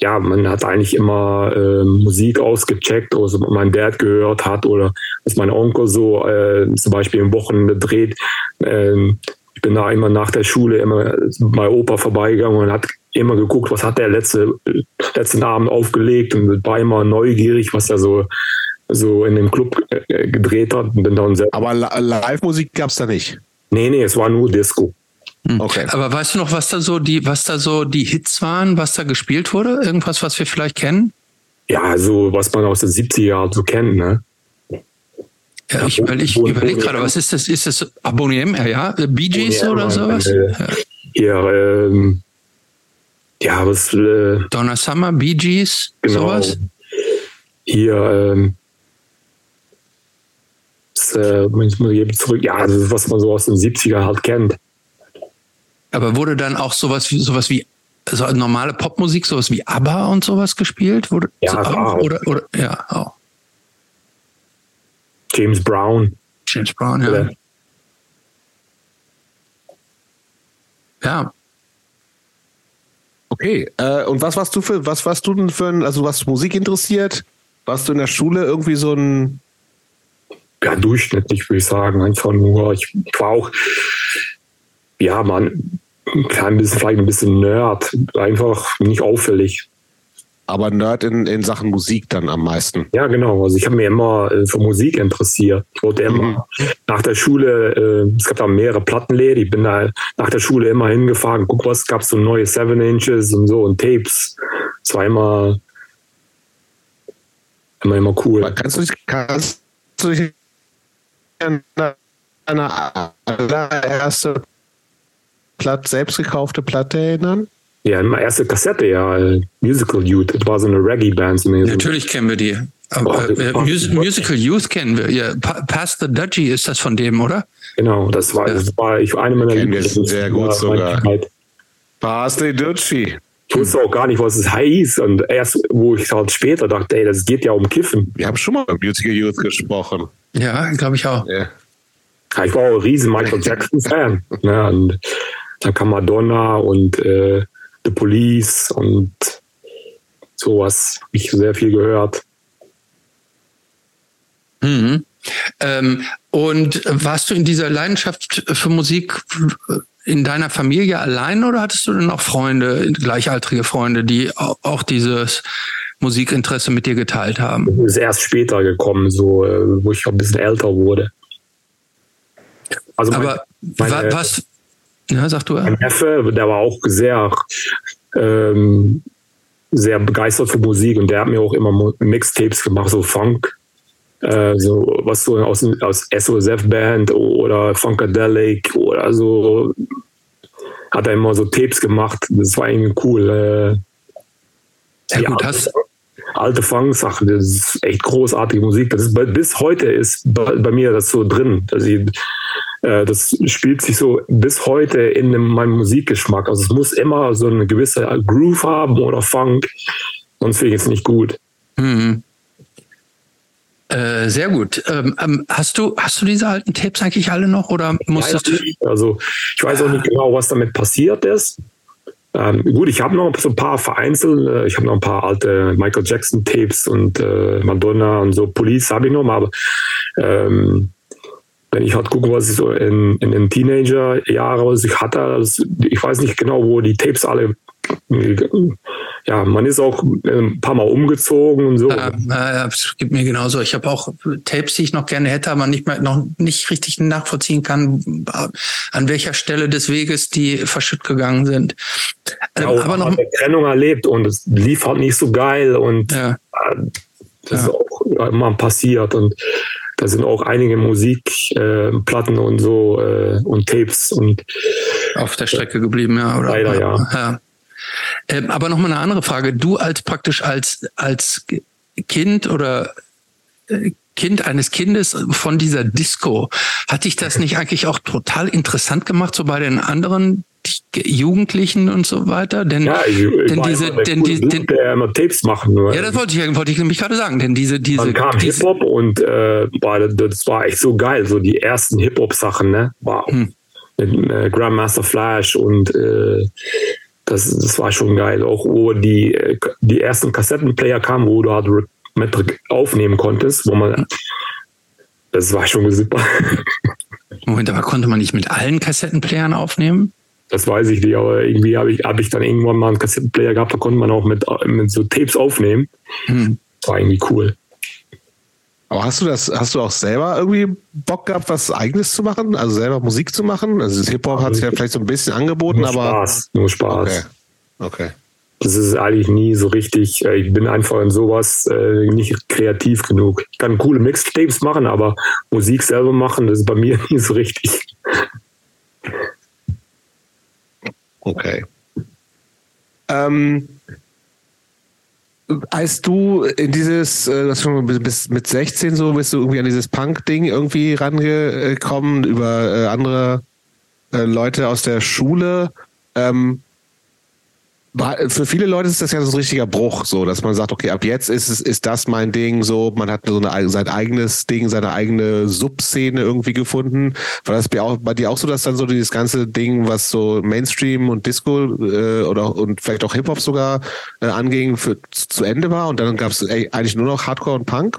ja, man hat eigentlich immer äh, Musik ausgecheckt, was mein Dad gehört hat oder was mein Onkel so äh, zum Beispiel im Wochenende dreht. Ähm, ich bin da immer nach der Schule immer bei Opa vorbeigegangen und hat immer geguckt, was hat der letzte, letzten Abend aufgelegt und war immer neugierig, was er so, so in dem Club äh, gedreht hat. Und bin dann Aber Live-Musik gab es da nicht? Nee, nee, es war nur Disco. Hm. Okay. Aber weißt du noch, was da so die, was da so die Hits waren, was da gespielt wurde? Irgendwas, was wir vielleicht kennen? Ja, so was man aus den 70er Jahren so kennt, ne? Ja, ich überlege ich überleg gerade, was ist das? Ist das Abonnem, ja? Bee Gees oder sowas? Äh, ja, ähm, ja, was. Äh, Donna Summer, Bee Gees, genau. sowas? Hier, ähm, das, äh, ich muss eben zurück, ja, das ist, was man so aus den 70er halt kennt. Aber wurde dann auch sowas, sowas wie so normale Popmusik, sowas wie ABBA und sowas gespielt? Wurde ja, so, auch. Oder, oder, ja, auch. James Brown. James Brown, ja. ja. Ja. Okay, äh, und was warst du für, was warst du denn für ein, also was Musik interessiert? Warst du in der Schule irgendwie so ein ja, durchschnittlich, würde ich sagen. Einfach nur, ich, war auch, ja, man, ein bisschen, vielleicht ein bisschen Nerd, einfach nicht auffällig. Aber Nerd in, in Sachen Musik dann am meisten. Ja, genau. Also ich habe mich immer äh, für Musik interessiert. Ich wollte immer mhm. nach der Schule, äh, es gab da mehrere Plattenläden, ich bin da nach der Schule immer hingefahren, guck, was gab es so neue Seven Inches und so und Tapes. Immer, immer, immer cool. Aber kannst du dich, kannst du dich an deine allererste Platt, selbst gekaufte Platte erinnern? Ja, meine erste Kassette, ja. Musical Youth. Das war so eine Reggae-Band. Natürlich kennen wir die. Aber, oh, äh, Mus Musical Youth kennen wir. Ja, Past the Dudgy ist das von dem, oder? Genau, das war, ja. das war ich, eine meiner Lieblings. Sehr gut sogar. Past the Dudgy. Ich wusste auch gar nicht, was es hieß. Und erst, wo ich halt später dachte, ey, das geht ja um Kiffen. Wir haben schon mal über Musical Youth gesprochen. Ja, glaube ich auch. Ja. Ich war auch ein riesen Michael Jackson-Fan. ne, und dann kam Madonna und äh, The Police und sowas. Habe ich sehr viel gehört. Mhm. Ähm, und warst du in dieser Leidenschaft für Musik in deiner Familie allein oder hattest du denn auch Freunde, gleichaltrige Freunde, die auch dieses Musikinteresse mit dir geteilt haben? Das ist erst später gekommen, so äh, wo ich ein bisschen älter wurde. Also Aber meine, was, ja, sag du. Mein Neffe, der war auch sehr, ähm, sehr begeistert für Musik und der hat mir auch immer Mixtapes gemacht, so Funk. Äh, so was so aus, aus SOSF Band oder Funkadelic oder so hat er immer so Tapes gemacht. Das war irgendwie cool. Äh, ja, gut, hast, alte Funk-Sachen, das ist echt großartige Musik. Das ist bis heute ist bei, bei, mir das so drin. Dass ich äh, das spielt sich so bis heute in meinem Musikgeschmack. Also es muss immer so eine gewisse Groove haben oder Funk, sonst finde ich es nicht gut. Mhm. Äh, sehr gut. Ähm, ähm, hast du hast du diese alten Tapes eigentlich alle noch oder musstest du? Also ich weiß auch nicht genau, was damit passiert ist. Ähm, gut, ich habe noch so ein paar vereinzelt. Äh, ich habe noch ein paar alte Michael Jackson Tapes und äh, Madonna und so. Police habe ich noch, aber ähm, wenn ich halt gucke, was ich so in, in den Teenager-Jahren, ich hatte, das, ich weiß nicht genau, wo die Tapes alle ja, man ist auch ein paar Mal umgezogen und so. Ja, ja, es gibt mir genauso. Ich habe auch Tapes, die ich noch gerne hätte, aber nicht mehr, noch nicht richtig nachvollziehen kann, an welcher Stelle des Weges die verschütt gegangen sind. Ja, ähm, aber noch eine Trennung erlebt und es lief halt nicht so geil und ja. Äh, das ist auch immer passiert und da sind auch einige Musikplatten äh, und so äh, und Tapes und auf der Strecke geblieben, ja. Oder? Leider, ja. Ähm, aber nochmal eine andere Frage. Du als praktisch als, als Kind oder äh, Kind eines Kindes von dieser Disco, hat dich das nicht eigentlich auch total interessant gemacht, so bei den anderen Jugendlichen und so weiter? Denn, ja, ich, ich denn diese, denn die, den, der immer Tapes machen. Ja, das wollte ich, wollte ich nämlich gerade sagen, denn diese, diese. Dann kam Hip-Hop und äh, das war echt so geil, so die ersten Hip-Hop-Sachen, ne? Wow. Hm. Mit äh, Grandmaster Flash und äh, das, das war schon geil. Auch wo die, die ersten Kassettenplayer kamen, wo du halt mit aufnehmen konntest, wo man. Das war schon super. Moment, aber konnte man nicht mit allen Kassettenplayern aufnehmen? Das weiß ich nicht, aber irgendwie habe ich, hab ich dann irgendwann mal einen Kassettenplayer gehabt, da konnte man auch mit, mit so Tapes aufnehmen. Hm. Das war irgendwie cool. Aber hast du das, hast du auch selber irgendwie Bock gehabt, was Eigenes zu machen? Also selber Musik zu machen? Also Hip-Hop hat es ja vielleicht so ein bisschen angeboten, nur aber. Spaß, nur Spaß. Okay. okay. Das ist eigentlich nie so richtig. Äh, ich bin einfach in sowas äh, nicht kreativ genug. Ich kann coole Mixtapes machen, aber Musik selber machen, das ist bei mir nie so richtig. Okay. Ähm, als du in dieses, äh, das schon bis mit 16 so, bist du irgendwie an dieses Punk-Ding irgendwie rangekommen über äh, andere äh, Leute aus der Schule. Ähm, für viele Leute ist das ja so ein richtiger Bruch, so dass man sagt, okay, ab jetzt ist es ist das mein Ding, so man hat so eine, sein eigenes Ding, seine eigene Subszene irgendwie gefunden. War das bei, auch, bei dir auch so, dass dann so dieses ganze Ding, was so Mainstream und Disco äh, oder und vielleicht auch Hip Hop sogar äh, anging, für, zu Ende war und dann gab es eigentlich nur noch Hardcore und Punk?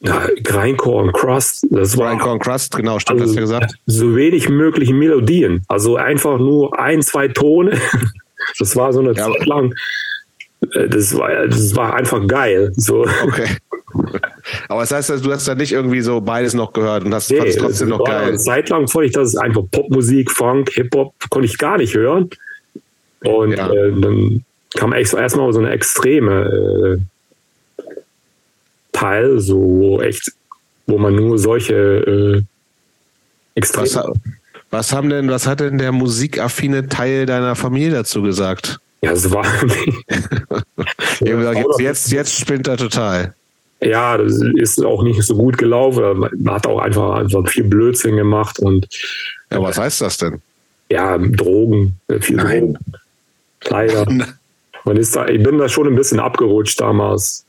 Ja, Grindcore und Crust, das war. Grindcore und Crust, genau, stimmt, also, hast du ja gesagt. So wenig mögliche Melodien. Also einfach nur ein, zwei Tone das war so eine ja, Zeit lang. Äh, das war, das war einfach geil. So. Okay. Aber das heißt, du hast da nicht irgendwie so beides noch gehört und hast nee, es trotzdem noch geil. Eine Zeit lang fand ich das einfach Popmusik, Funk, Hip-Hop, konnte ich gar nicht hören. Und ja. äh, dann kam echt so erstmal so eine extreme äh, Teil, so echt, wo man nur solche äh, extreme. Was haben denn, was hat denn der musikaffine Teil deiner Familie dazu gesagt? Ja, es war. jetzt, jetzt, jetzt spinnt er total. Ja, das ist auch nicht so gut gelaufen. Man hat auch einfach, einfach viel Blödsinn gemacht und. Ja, was heißt das denn? Ja, Drogen, viel Nein. Drogen. Leider. Man ist da, ich bin da schon ein bisschen abgerutscht damals.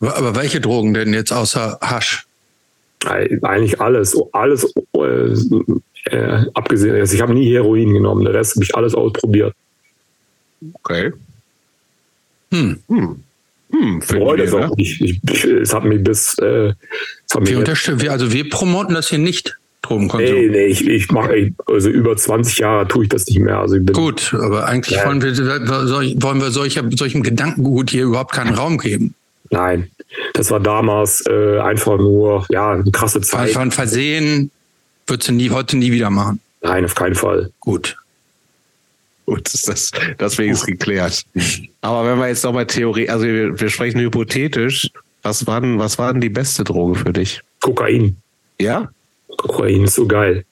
Aber welche Drogen denn jetzt außer Hasch? Eigentlich alles. Alles äh, abgesehen, also ich habe nie Heroin genommen, der Rest habe ich alles ausprobiert. Okay. Hm. Hm. Hm, Freut es auch nicht. Ich, ich, es hat mich bis. Äh, hat wir unterstützen, wir, also wir promoten das hier nicht. Drogenkonsum. Nee, nee, ich, ich mache, also über 20 Jahre tue ich das nicht mehr. Also ich bin, Gut, aber eigentlich ja. wollen, wir, wollen wir solcher, solchem Gedankengut hier überhaupt keinen Raum geben. Nein, das war damals äh, einfach nur, ja, eine krasse Zeit. Einfach ein Versehen, Würdest du nie, heute nie wieder machen? Nein, auf keinen Fall. Gut. Gut, ist das, deswegen ist geklärt. Aber wenn wir jetzt nochmal Theorie, also wir, wir sprechen hypothetisch, was war, denn, was war denn die beste Droge für dich? Kokain. Ja? Kokain ist so geil.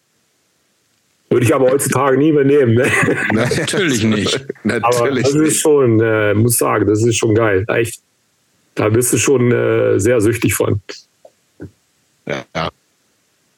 Würde ich aber heutzutage nie mehr nehmen. Ne? Natürlich nicht. Natürlich aber das ist schon, äh, muss sagen, das ist schon geil. Echt. Da bist du schon äh, sehr süchtig von. Ja, ja.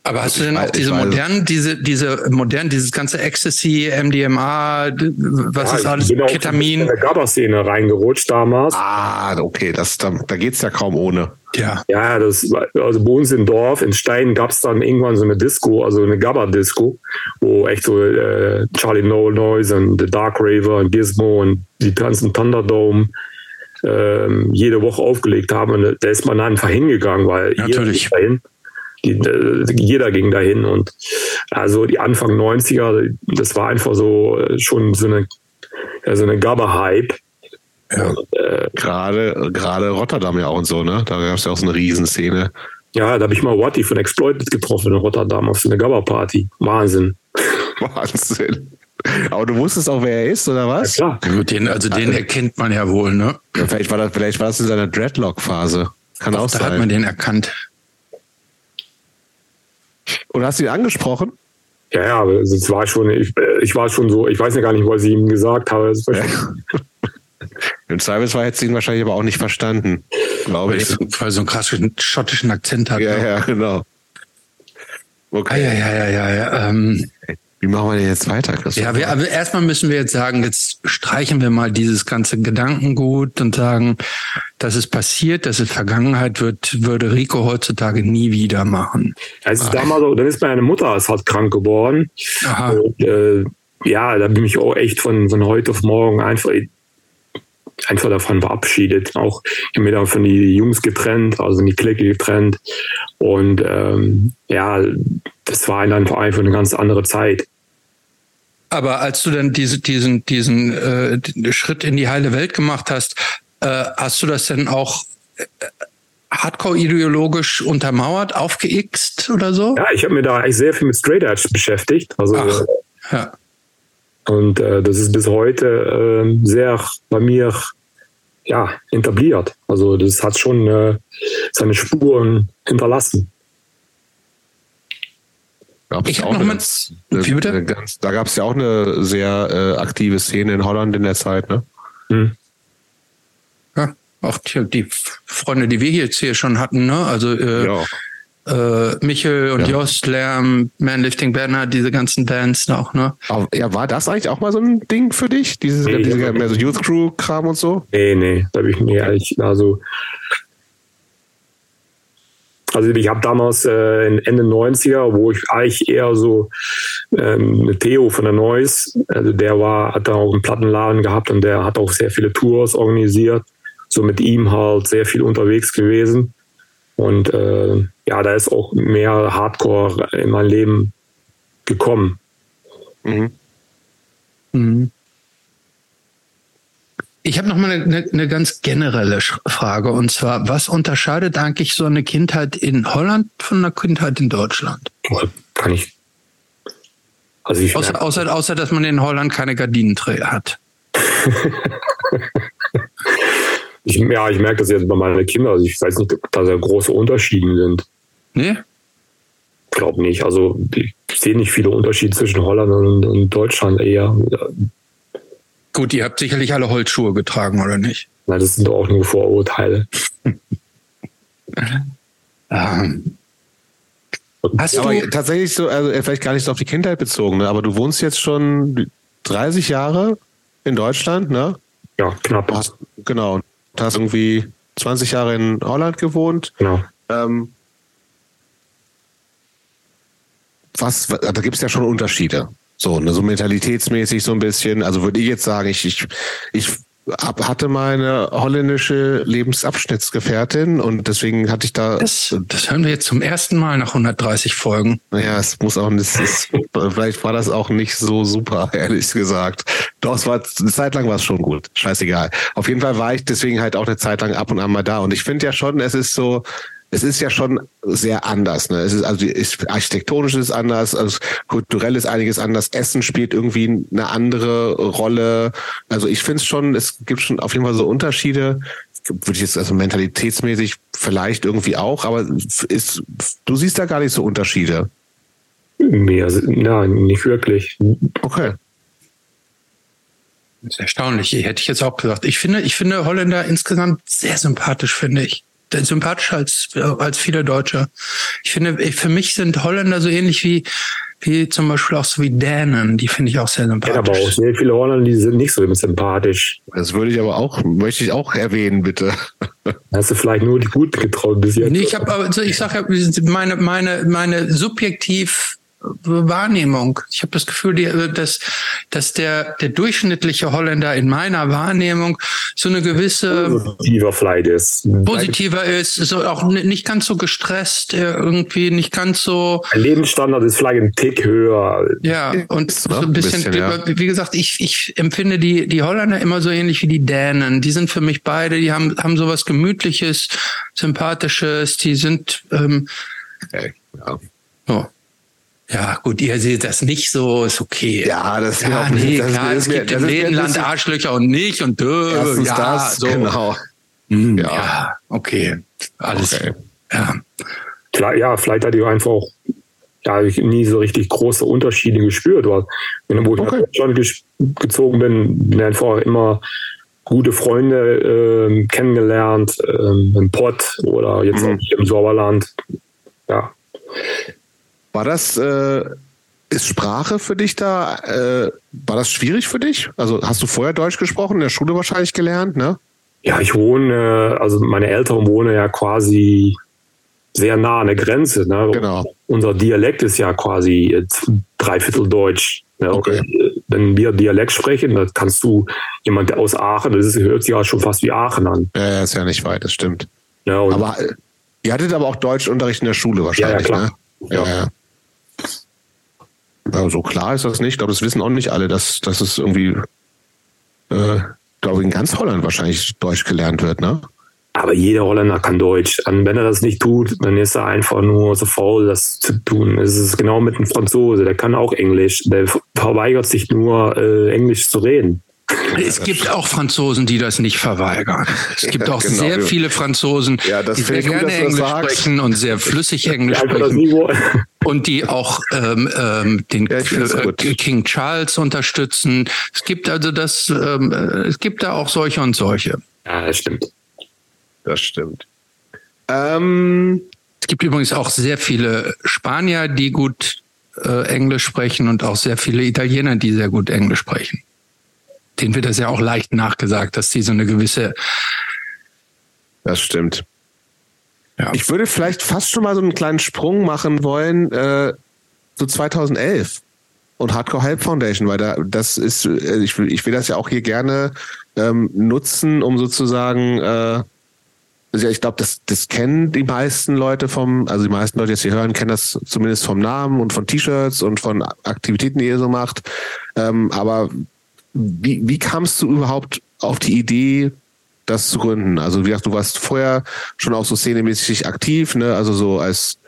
Aber hast du denn auch diese modernen, diese, diese modernen, dieses ganze Ecstasy, MDMA, was ja, ist alles, ich bin Ketamin? in der GABA-Szene reingerutscht damals. Ah, okay, das, da, da geht's ja kaum ohne. Ja. Ja, das, also bei uns im Dorf, in Stein, gab es dann irgendwann so eine Disco, also eine GABA-Disco, wo echt so äh, Charlie No Noise und The Dark Raver und Gizmo und die ganzen Thunderdome ähm, jede Woche aufgelegt haben. Und da ist man einfach hingegangen, weil Natürlich. dahin. Die, jeder ging dahin und also die Anfang 90er, das war einfach so äh, schon so eine, so eine Gabba-Hype. Ja. Äh, gerade, gerade Rotterdam ja auch und so, ne? Da gab es ja auch so eine Riesenszene. Ja, da habe ich mal Watty von Exploited getroffen in Rotterdam auf so eine Gabba-Party. Wahnsinn. Wahnsinn. Aber du wusstest auch, wer er ist, oder was? Ja, klar. Den, also den also, erkennt man ja wohl, ne? Ja, vielleicht, war das, vielleicht war das in seiner Dreadlock-Phase. Kann Doch, auch da sein. Da hat man den erkannt. Und hast du ihn angesprochen? Ja, ja, aber es war schon, ich, ich war schon so, ich weiß ja gar nicht, was ich ihm gesagt habe. Ja. Im Zweifelsfall hätte sie ihn wahrscheinlich aber auch nicht verstanden, glaube ich. Weil so einen krassen schottischen Akzent hat. Ja, ne? ja, genau. Okay. Ja, ja, ja, ja, ja. Ähm, wie machen wir denn jetzt weiter, Christoph? Ja, wir, aber erstmal müssen wir jetzt sagen, jetzt streichen wir mal dieses ganze Gedankengut und sagen, das ist passiert, das ist Vergangenheit, wird, würde Rico heutzutage nie wieder machen. Es ist damals so, dann ist meine Mutter ist halt krank geworden. Aha. Und, äh, ja, da bin ich auch echt von, von heute auf morgen einfach, einfach davon verabschiedet. Auch ich habe mir dann von die Jungs getrennt, also die Clique getrennt. Und ähm, ja, das war dann einfach eine ganz andere Zeit. Aber als du dann diese, diesen, diesen äh, Schritt in die heile Welt gemacht hast, äh, hast du das denn auch äh, hardcore ideologisch untermauert, aufgeixt oder so? Ja, ich habe mir da eigentlich sehr viel mit Straight Edge beschäftigt. Also, Ach, ja. Und äh, das ist bis heute äh, sehr bei mir ja, etabliert. Also das hat schon äh, seine Spuren hinterlassen. Gab's ich habe nochmal. Wie bitte? Ganz, da gab es ja auch eine sehr äh, aktive Szene in Holland in der Zeit, ne? Hm. Ja, auch die, die, Freunde, die wir jetzt hier schon hatten, ne? Also äh, ja. äh, Michel und ja. Jost, Lärm, Manlifting Banner, diese ganzen Bands noch, ne? Aber, ja, war das eigentlich auch mal so ein Ding für dich? Dieses, nee, diese, mehr so Youth Crew-Kram und so? Nee, nee, da habe ich mir eigentlich, also also ich habe damals äh, Ende 90er, wo ich eigentlich eher so ähm, Theo von der Noise, also der war, hat da auch einen Plattenladen gehabt und der hat auch sehr viele Tours organisiert. So mit ihm halt sehr viel unterwegs gewesen. Und äh, ja, da ist auch mehr Hardcore in mein Leben gekommen. Mhm. Mhm. Ich habe noch mal eine, eine, ganz generelle Frage und zwar, was unterscheidet eigentlich so eine Kindheit in Holland von einer Kindheit in Deutschland? Kann ich. Also ich außer, außer, außer, dass man in Holland keine Gardinenträger hat. ich, ja, ich merke das jetzt bei meinen Kindern. Also ich weiß nicht, ob da sehr große Unterschiede sind. Nee? Ich glaube nicht. Also ich sehe nicht viele Unterschiede zwischen Holland und, und Deutschland eher. Gut, ihr habt sicherlich alle Holzschuhe getragen, oder nicht? Nein, das sind doch auch nur Vorurteile. ähm. Hast aber du tatsächlich so, also vielleicht gar nicht so auf die Kindheit bezogen, ne? aber du wohnst jetzt schon 30 Jahre in Deutschland, ne? Ja, knapp. Hast, genau. Du hast irgendwie 20 Jahre in Holland gewohnt. Genau. Ähm, was, da gibt es ja schon Unterschiede. So, ne, so mentalitätsmäßig so ein bisschen. Also würde ich jetzt sagen, ich, ich, ich hatte meine holländische Lebensabschnittsgefährtin und deswegen hatte ich da. Das, das hören wir jetzt zum ersten Mal nach 130 Folgen. Naja, es muss auch, es ist, vielleicht war das auch nicht so super, ehrlich gesagt. Doch, es war, eine Zeit lang war es schon gut. Scheißegal. Auf jeden Fall war ich deswegen halt auch eine Zeit lang ab und an mal da und ich finde ja schon, es ist so, es ist ja schon sehr anders. Ne? Es ist also ist, architektonisch ist anders, also kulturell ist einiges anders. Essen spielt irgendwie eine andere Rolle. Also ich finde es schon, es gibt schon auf jeden Fall so Unterschiede. Würde ich jetzt also mentalitätsmäßig vielleicht irgendwie auch, aber ist, du siehst da gar nicht so Unterschiede. Ja, nein, nicht wirklich. Okay. Das ist erstaunlich. Hätte ich jetzt auch gesagt. Ich finde, ich finde Holländer insgesamt sehr sympathisch, finde ich sympathischer als, als viele Deutsche. Ich finde, für mich sind Holländer so ähnlich wie, wie zum Beispiel auch so wie Dänen, die finde ich auch sehr sympathisch. Ja, aber auch sehr viele Holländer, die sind nicht so sympathisch. Das würde ich aber auch, möchte ich auch erwähnen, bitte. Hast du vielleicht nur die Guten getraut bis jetzt? Nee, ich habe aber, ich sage ja, meine, meine, meine subjektiv Wahrnehmung. Ich habe das Gefühl, dass, dass der, der durchschnittliche Holländer in meiner Wahrnehmung so eine gewisse positiver vielleicht ist. Positiver ist, so auch nicht ganz so gestresst, irgendwie nicht ganz so. Ein Lebensstandard ist vielleicht ein Tick höher. Ja, und so ein bisschen, ein bisschen ja. wie gesagt, ich, ich empfinde die, die Holländer immer so ähnlich wie die Dänen. Die sind für mich beide, die haben, haben sowas Gemütliches, Sympathisches, die sind, ähm, okay, ja. Oh. Ja, gut, ihr seht das nicht so, ist okay. Ja, das ist ja, nee, das klar, es gibt im Lehenland Arschlöcher und nicht und dö, ja, das, so. genau. Hm, ja. ja. okay, alles, okay. ja. Klar, ja, vielleicht hat ihr einfach auch ja, ich nie so richtig große Unterschiede gespürt. Weil, wo ich okay. nach Deutschland gezogen bin, bin einfach immer gute Freunde äh, kennengelernt, äh, im Pott oder jetzt mhm. auch im Sauerland. Ja. War das, äh, ist Sprache für dich da, äh, war das schwierig für dich? Also hast du vorher Deutsch gesprochen, in der Schule wahrscheinlich gelernt, ne? Ja, ich wohne, also meine Eltern wohnen ja quasi sehr nah an der Grenze. Ne? Genau. Unser Dialekt ist ja quasi dreiviertel Deutsch. Ne? Okay. Wenn wir Dialekt sprechen, dann kannst du jemand aus Aachen, das ist, hört sich ja schon fast wie Aachen an. Ja, ist ja nicht weit, das stimmt. Ja, aber äh, ihr hattet aber auch Deutschunterricht in der Schule wahrscheinlich, ja, ja, ne? Ja. ja. Ja, so klar ist das nicht. Ich glaube, das wissen auch nicht alle, dass, dass es irgendwie, äh, glaube ich, in ganz Holland wahrscheinlich Deutsch gelernt wird, ne? Aber jeder Holländer kann Deutsch. Und wenn er das nicht tut, dann ist er einfach nur so faul, das zu tun. Es ist genau mit dem Franzose, der kann auch Englisch. Der verweigert sich nur, äh, Englisch zu reden. Es gibt auch Franzosen, die das nicht verweigern. Es gibt auch genau. sehr viele Franzosen, ja, die sehr gerne gut, Englisch sprechen und sehr flüssig Englisch sprechen. Und die auch ähm, ähm, den ja, äh, King Charles unterstützen. Es gibt also das, ähm, äh, es gibt da auch solche und solche. Ja, das stimmt. Das stimmt. Ähm, es gibt übrigens auch sehr viele Spanier, die gut äh, Englisch sprechen und auch sehr viele Italiener, die sehr gut Englisch sprechen denen wird das ja auch leicht nachgesagt, dass die so eine gewisse. Das stimmt. Ja. Ich würde vielleicht fast schon mal so einen kleinen Sprung machen wollen äh, zu 2011 und Hardcore Help Foundation, weil da das ist, äh, ich will, ich will das ja auch hier gerne ähm, nutzen, um sozusagen, äh, also ich glaube, das, das kennen die meisten Leute vom, also die meisten Leute, die jetzt hier hören, kennen das zumindest vom Namen und von T-Shirts und von Aktivitäten, die ihr so macht. Ähm, aber wie, wie kamst du überhaupt auf die Idee, das zu gründen? Also wie gesagt, du warst vorher schon auch so szenemäßig aktiv, ne? Also so als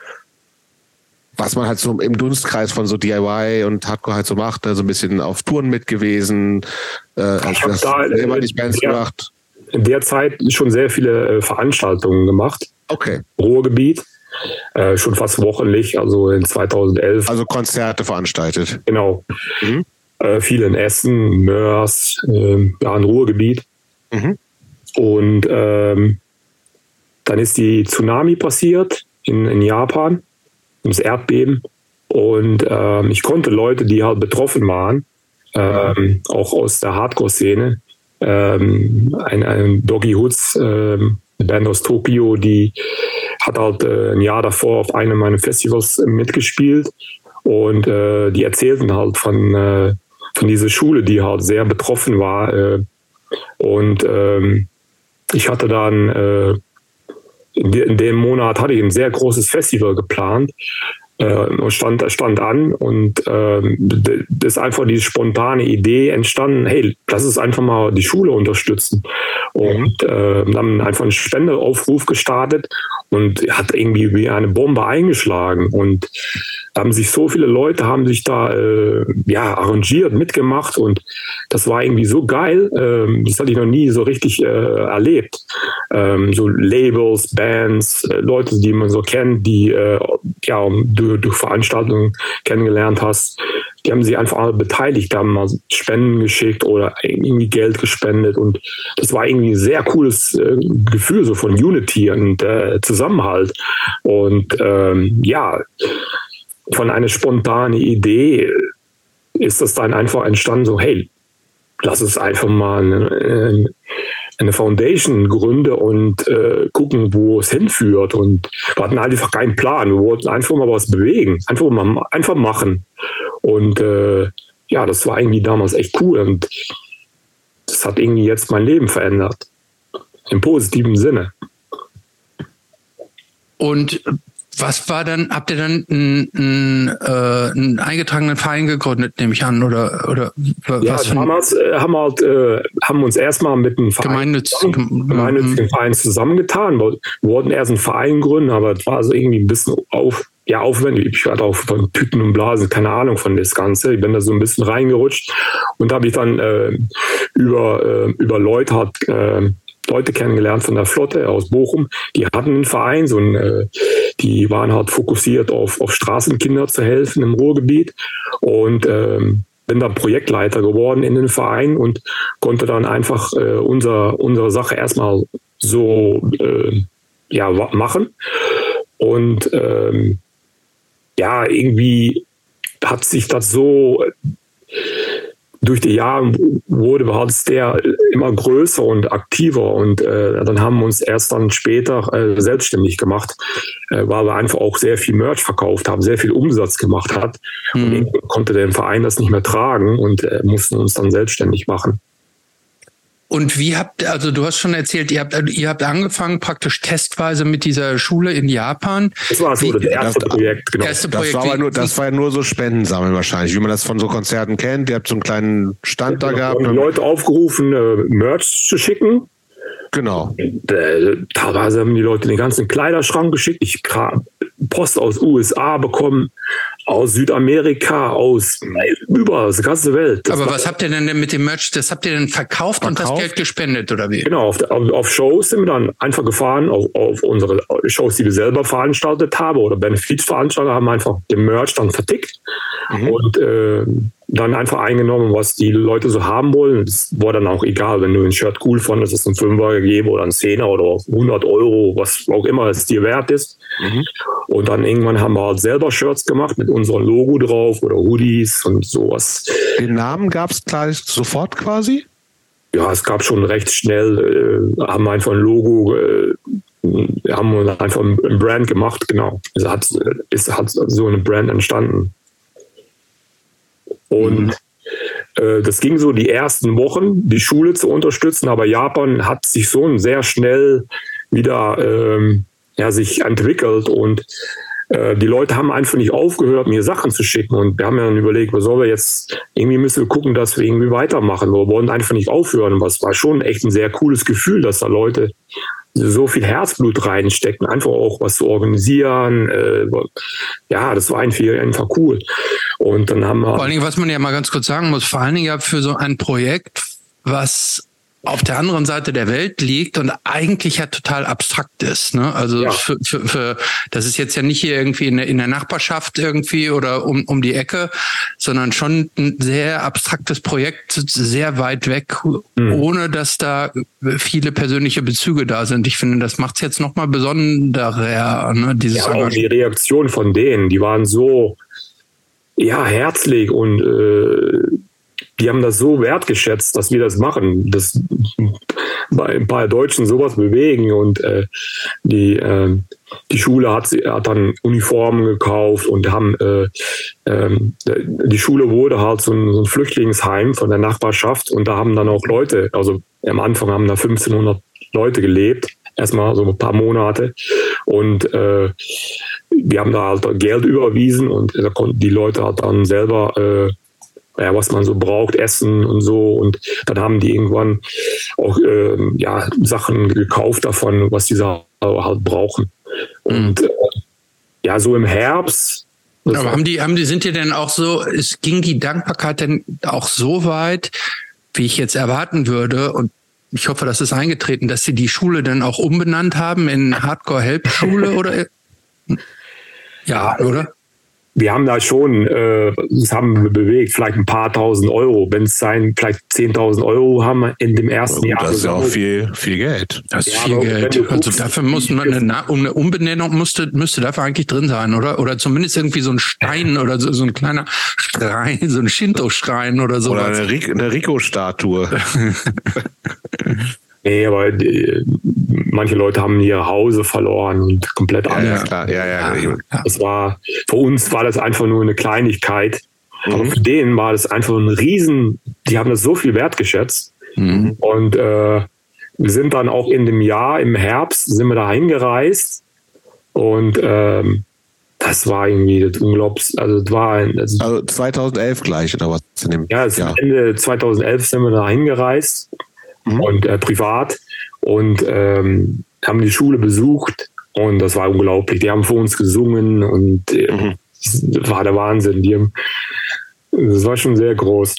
was man halt so im Dunstkreis von so DIY und Hardcore halt so macht, ne? so ein bisschen auf Touren mit gewesen, äh, als das da selber nicht Bands der, gemacht. In der Zeit schon sehr viele äh, Veranstaltungen gemacht. Okay. Ruhrgebiet. Äh, schon fast wochenlich, also in 2011. Also Konzerte veranstaltet. Genau. Mhm äh, viel in Essen, Mörs, äh, ja, ein Ruhrgebiet. Mhm. Und ähm, dann ist die Tsunami passiert in, in Japan, das Erdbeben. Und ähm, ich konnte Leute, die halt betroffen waren, ähm, auch aus der Hardcore-Szene, ähm, ein, ein Doggy Hoods, ähm, eine Band aus Tokio, die hat halt äh, ein Jahr davor auf einem meiner Festivals mitgespielt und äh, die erzählten halt von äh, von dieser Schule, die halt sehr betroffen war. Äh, und ähm, ich hatte dann äh, in, de in, dem Monat hatte ich ein sehr großes Festival geplant äh, stand, stand an und das ist einfach diese spontane Idee entstanden, hey, lass uns einfach mal die Schule unterstützen. Und äh, haben einfach einen Spendeaufruf gestartet und hat irgendwie wie eine Bombe eingeschlagen. Und haben sich so viele Leute haben sich da äh, ja arrangiert, mitgemacht und das war irgendwie so geil. Ähm, das hatte ich noch nie so richtig äh, erlebt. Ähm, so Labels, Bands, äh, Leute, die man so kennt, die äh, ja durch, durch Veranstaltungen kennengelernt hast, die haben sich einfach alle beteiligt, haben mal Spenden geschickt oder irgendwie Geld gespendet und das war irgendwie ein sehr cooles äh, Gefühl so von Unity und äh, Zusammenhalt. Und ähm, ja, von einer spontanen Idee ist das dann einfach entstanden, so hey, lass uns einfach mal eine, eine Foundation gründen und äh, gucken, wo es hinführt. Und wir hatten einfach keinen Plan. Wir wollten einfach mal was bewegen, einfach mal einfach machen. Und äh, ja, das war irgendwie damals echt cool. Und das hat irgendwie jetzt mein Leben verändert. Im positiven Sinne. Und was war dann, habt ihr dann einen, einen, äh, einen eingetragenen Verein gegründet, nehme ich an, oder, oder was ja, für damals äh, haben wir halt, äh, haben uns erstmal mit einem Verein, gemeinnützigen, gemeinnützigen Verein zusammengetan. Wir wollten erst einen Verein gründen, aber es war so irgendwie ein bisschen auf, ja, aufwendig. Ich hatte auch von Tüten und Blasen keine Ahnung von das Ganze. Ich bin da so ein bisschen reingerutscht und habe ich dann äh, über, äh, über Leute hat, äh, Leute kennengelernt von der Flotte aus Bochum. Die hatten einen Verein, so ein, äh, die waren halt fokussiert auf, auf Straßenkinder zu helfen im Ruhrgebiet und ähm, bin dann Projektleiter geworden in den Verein und konnte dann einfach äh, unser, unsere Sache erstmal so äh, ja, machen. Und ähm, ja, irgendwie hat sich das so durch die Jahre wurde Beharz der immer größer und aktiver und äh, dann haben wir uns erst dann später äh, selbstständig gemacht, äh, weil wir einfach auch sehr viel Merch verkauft haben, sehr viel Umsatz gemacht hat mhm. und konnte der Verein das nicht mehr tragen und äh, mussten uns dann selbstständig machen. Und wie habt, also du hast schon erzählt, ihr habt, ihr habt angefangen praktisch testweise mit dieser Schule in Japan. Das war so wie, das erste das, Projekt, genau. Erste Projekt, das war aber nur, das war ja nur so Spendensammeln wahrscheinlich, wie man das von so Konzerten kennt. Ihr habt so einen kleinen Stand da gehabt. Und Leute aufgerufen, äh, Merch zu schicken. Genau. Äh, teilweise haben die Leute den ganzen Kleiderschrank geschickt. Ich habe Post aus USA bekommen aus Südamerika, aus überall, aus der ganzen Welt. Das Aber was habt ihr denn mit dem Merch, das habt ihr denn verkauft, verkauft? und das Geld gespendet oder wie? Genau, auf, auf, auf Shows sind wir dann einfach gefahren, auf, auf, unsere Shows, die wir selber veranstaltet haben oder Benefizveranstalter haben einfach den Merch dann vertickt mhm. und äh, dann einfach eingenommen, was die Leute so haben wollen. Es war dann auch egal, wenn du ein Shirt cool fandest, es ein Fünfer gegeben oder ein Zehner oder 100 Euro, was auch immer es dir wert ist. Mhm. Und dann irgendwann haben wir halt selber Shirts gemacht mit unserem Logo drauf oder Hoodies und sowas. Den Namen gab es gleich sofort quasi? Ja, es gab schon recht schnell, äh, haben einfach ein Logo, äh, haben einfach ein Brand gemacht, genau. Es hat, es hat so eine Brand entstanden. Und mhm. äh, das ging so die ersten Wochen, die Schule zu unterstützen, aber Japan hat sich so sehr schnell wieder ähm, ja, sich entwickelt und äh, die Leute haben einfach nicht aufgehört, mir Sachen zu schicken. Und wir haben ja dann überlegt, was sollen wir jetzt, irgendwie müssen wir gucken, dass wir irgendwie weitermachen. Wir wollen einfach nicht aufhören. Was war schon echt ein sehr cooles Gefühl, dass da Leute so viel Herzblut reinstecken, einfach auch was zu organisieren. Äh, ja, das war einfach, einfach cool. Und dann haben wir. Vor allen Dingen, was man ja mal ganz kurz sagen muss, vor allen Dingen ja für so ein Projekt, was auf der anderen Seite der Welt liegt und eigentlich ja total abstrakt ist. Ne? Also ja. für, für, für, das ist jetzt ja nicht hier irgendwie in der, in der Nachbarschaft irgendwie oder um, um die Ecke, sondern schon ein sehr abstraktes Projekt, sehr weit weg, mhm. ohne dass da viele persönliche Bezüge da sind. Ich finde, das macht es jetzt nochmal besonderer, ne? dieses ja, auch die Reaktion von denen, die waren so ja herzlich und äh, die haben das so wertgeschätzt, dass wir das machen, dass bei ein paar Deutschen sowas bewegen und äh, die, äh, die Schule hat, hat dann Uniformen gekauft und haben äh, äh, die Schule wurde halt so ein, so ein Flüchtlingsheim von der Nachbarschaft und da haben dann auch Leute, also am Anfang haben da 1500 Leute gelebt, erstmal so ein paar Monate und äh, wir haben da halt Geld überwiesen und da konnten die Leute halt dann selber äh, ja, was man so braucht, Essen und so. Und dann haben die irgendwann auch äh, ja, Sachen gekauft davon, was die halt brauchen. Und mhm. äh, ja, so im Herbst. Aber haben die, haben die, sind die denn auch so, es ging die Dankbarkeit denn auch so weit, wie ich jetzt erwarten würde? Und ich hoffe, das ist eingetreten, dass sie die Schule dann auch umbenannt haben in Hardcore Help Schule oder? Ja, oder? Wir haben da schon, äh, das haben wir bewegt, vielleicht ein paar tausend Euro. Wenn es sein, vielleicht 10.000 Euro haben wir in dem ersten Gut, Jahr. das ist ja auch viel, viel Geld. Das ist Ja, viel Geld. Also dafür muss man eine, um eine Umbenennung müsste, müsste dafür eigentlich drin sein, oder? Oder zumindest irgendwie so ein Stein oder so, so ein kleiner Schrein, so ein Shinto-Schrein oder so. Oder eine, Ri- eine Rico-Statue. Nee, aber die, manche Leute haben ihr Hause verloren und komplett Ja, ja. Ja, ja, ja. Das war, für uns war das einfach nur eine Kleinigkeit. Aber Mhm. für denen war das einfach ein Riesen, die haben das so viel wertgeschätzt. Mhm. Und äh, wir sind dann auch in dem Jahr, im Herbst, sind wir da hingereist. Und ähm, das war irgendwie das unglaublich. Also, es war ein, also, Also 2011 gleich, oder was? In dem ja. Ende 2011 sind wir da hingereist Mhm. und äh, privat und ähm, haben die Schule besucht und das war unglaublich. Die haben für uns gesungen und äh, Mhm. das war der Wahnsinn. Die haben, das war schon sehr groß.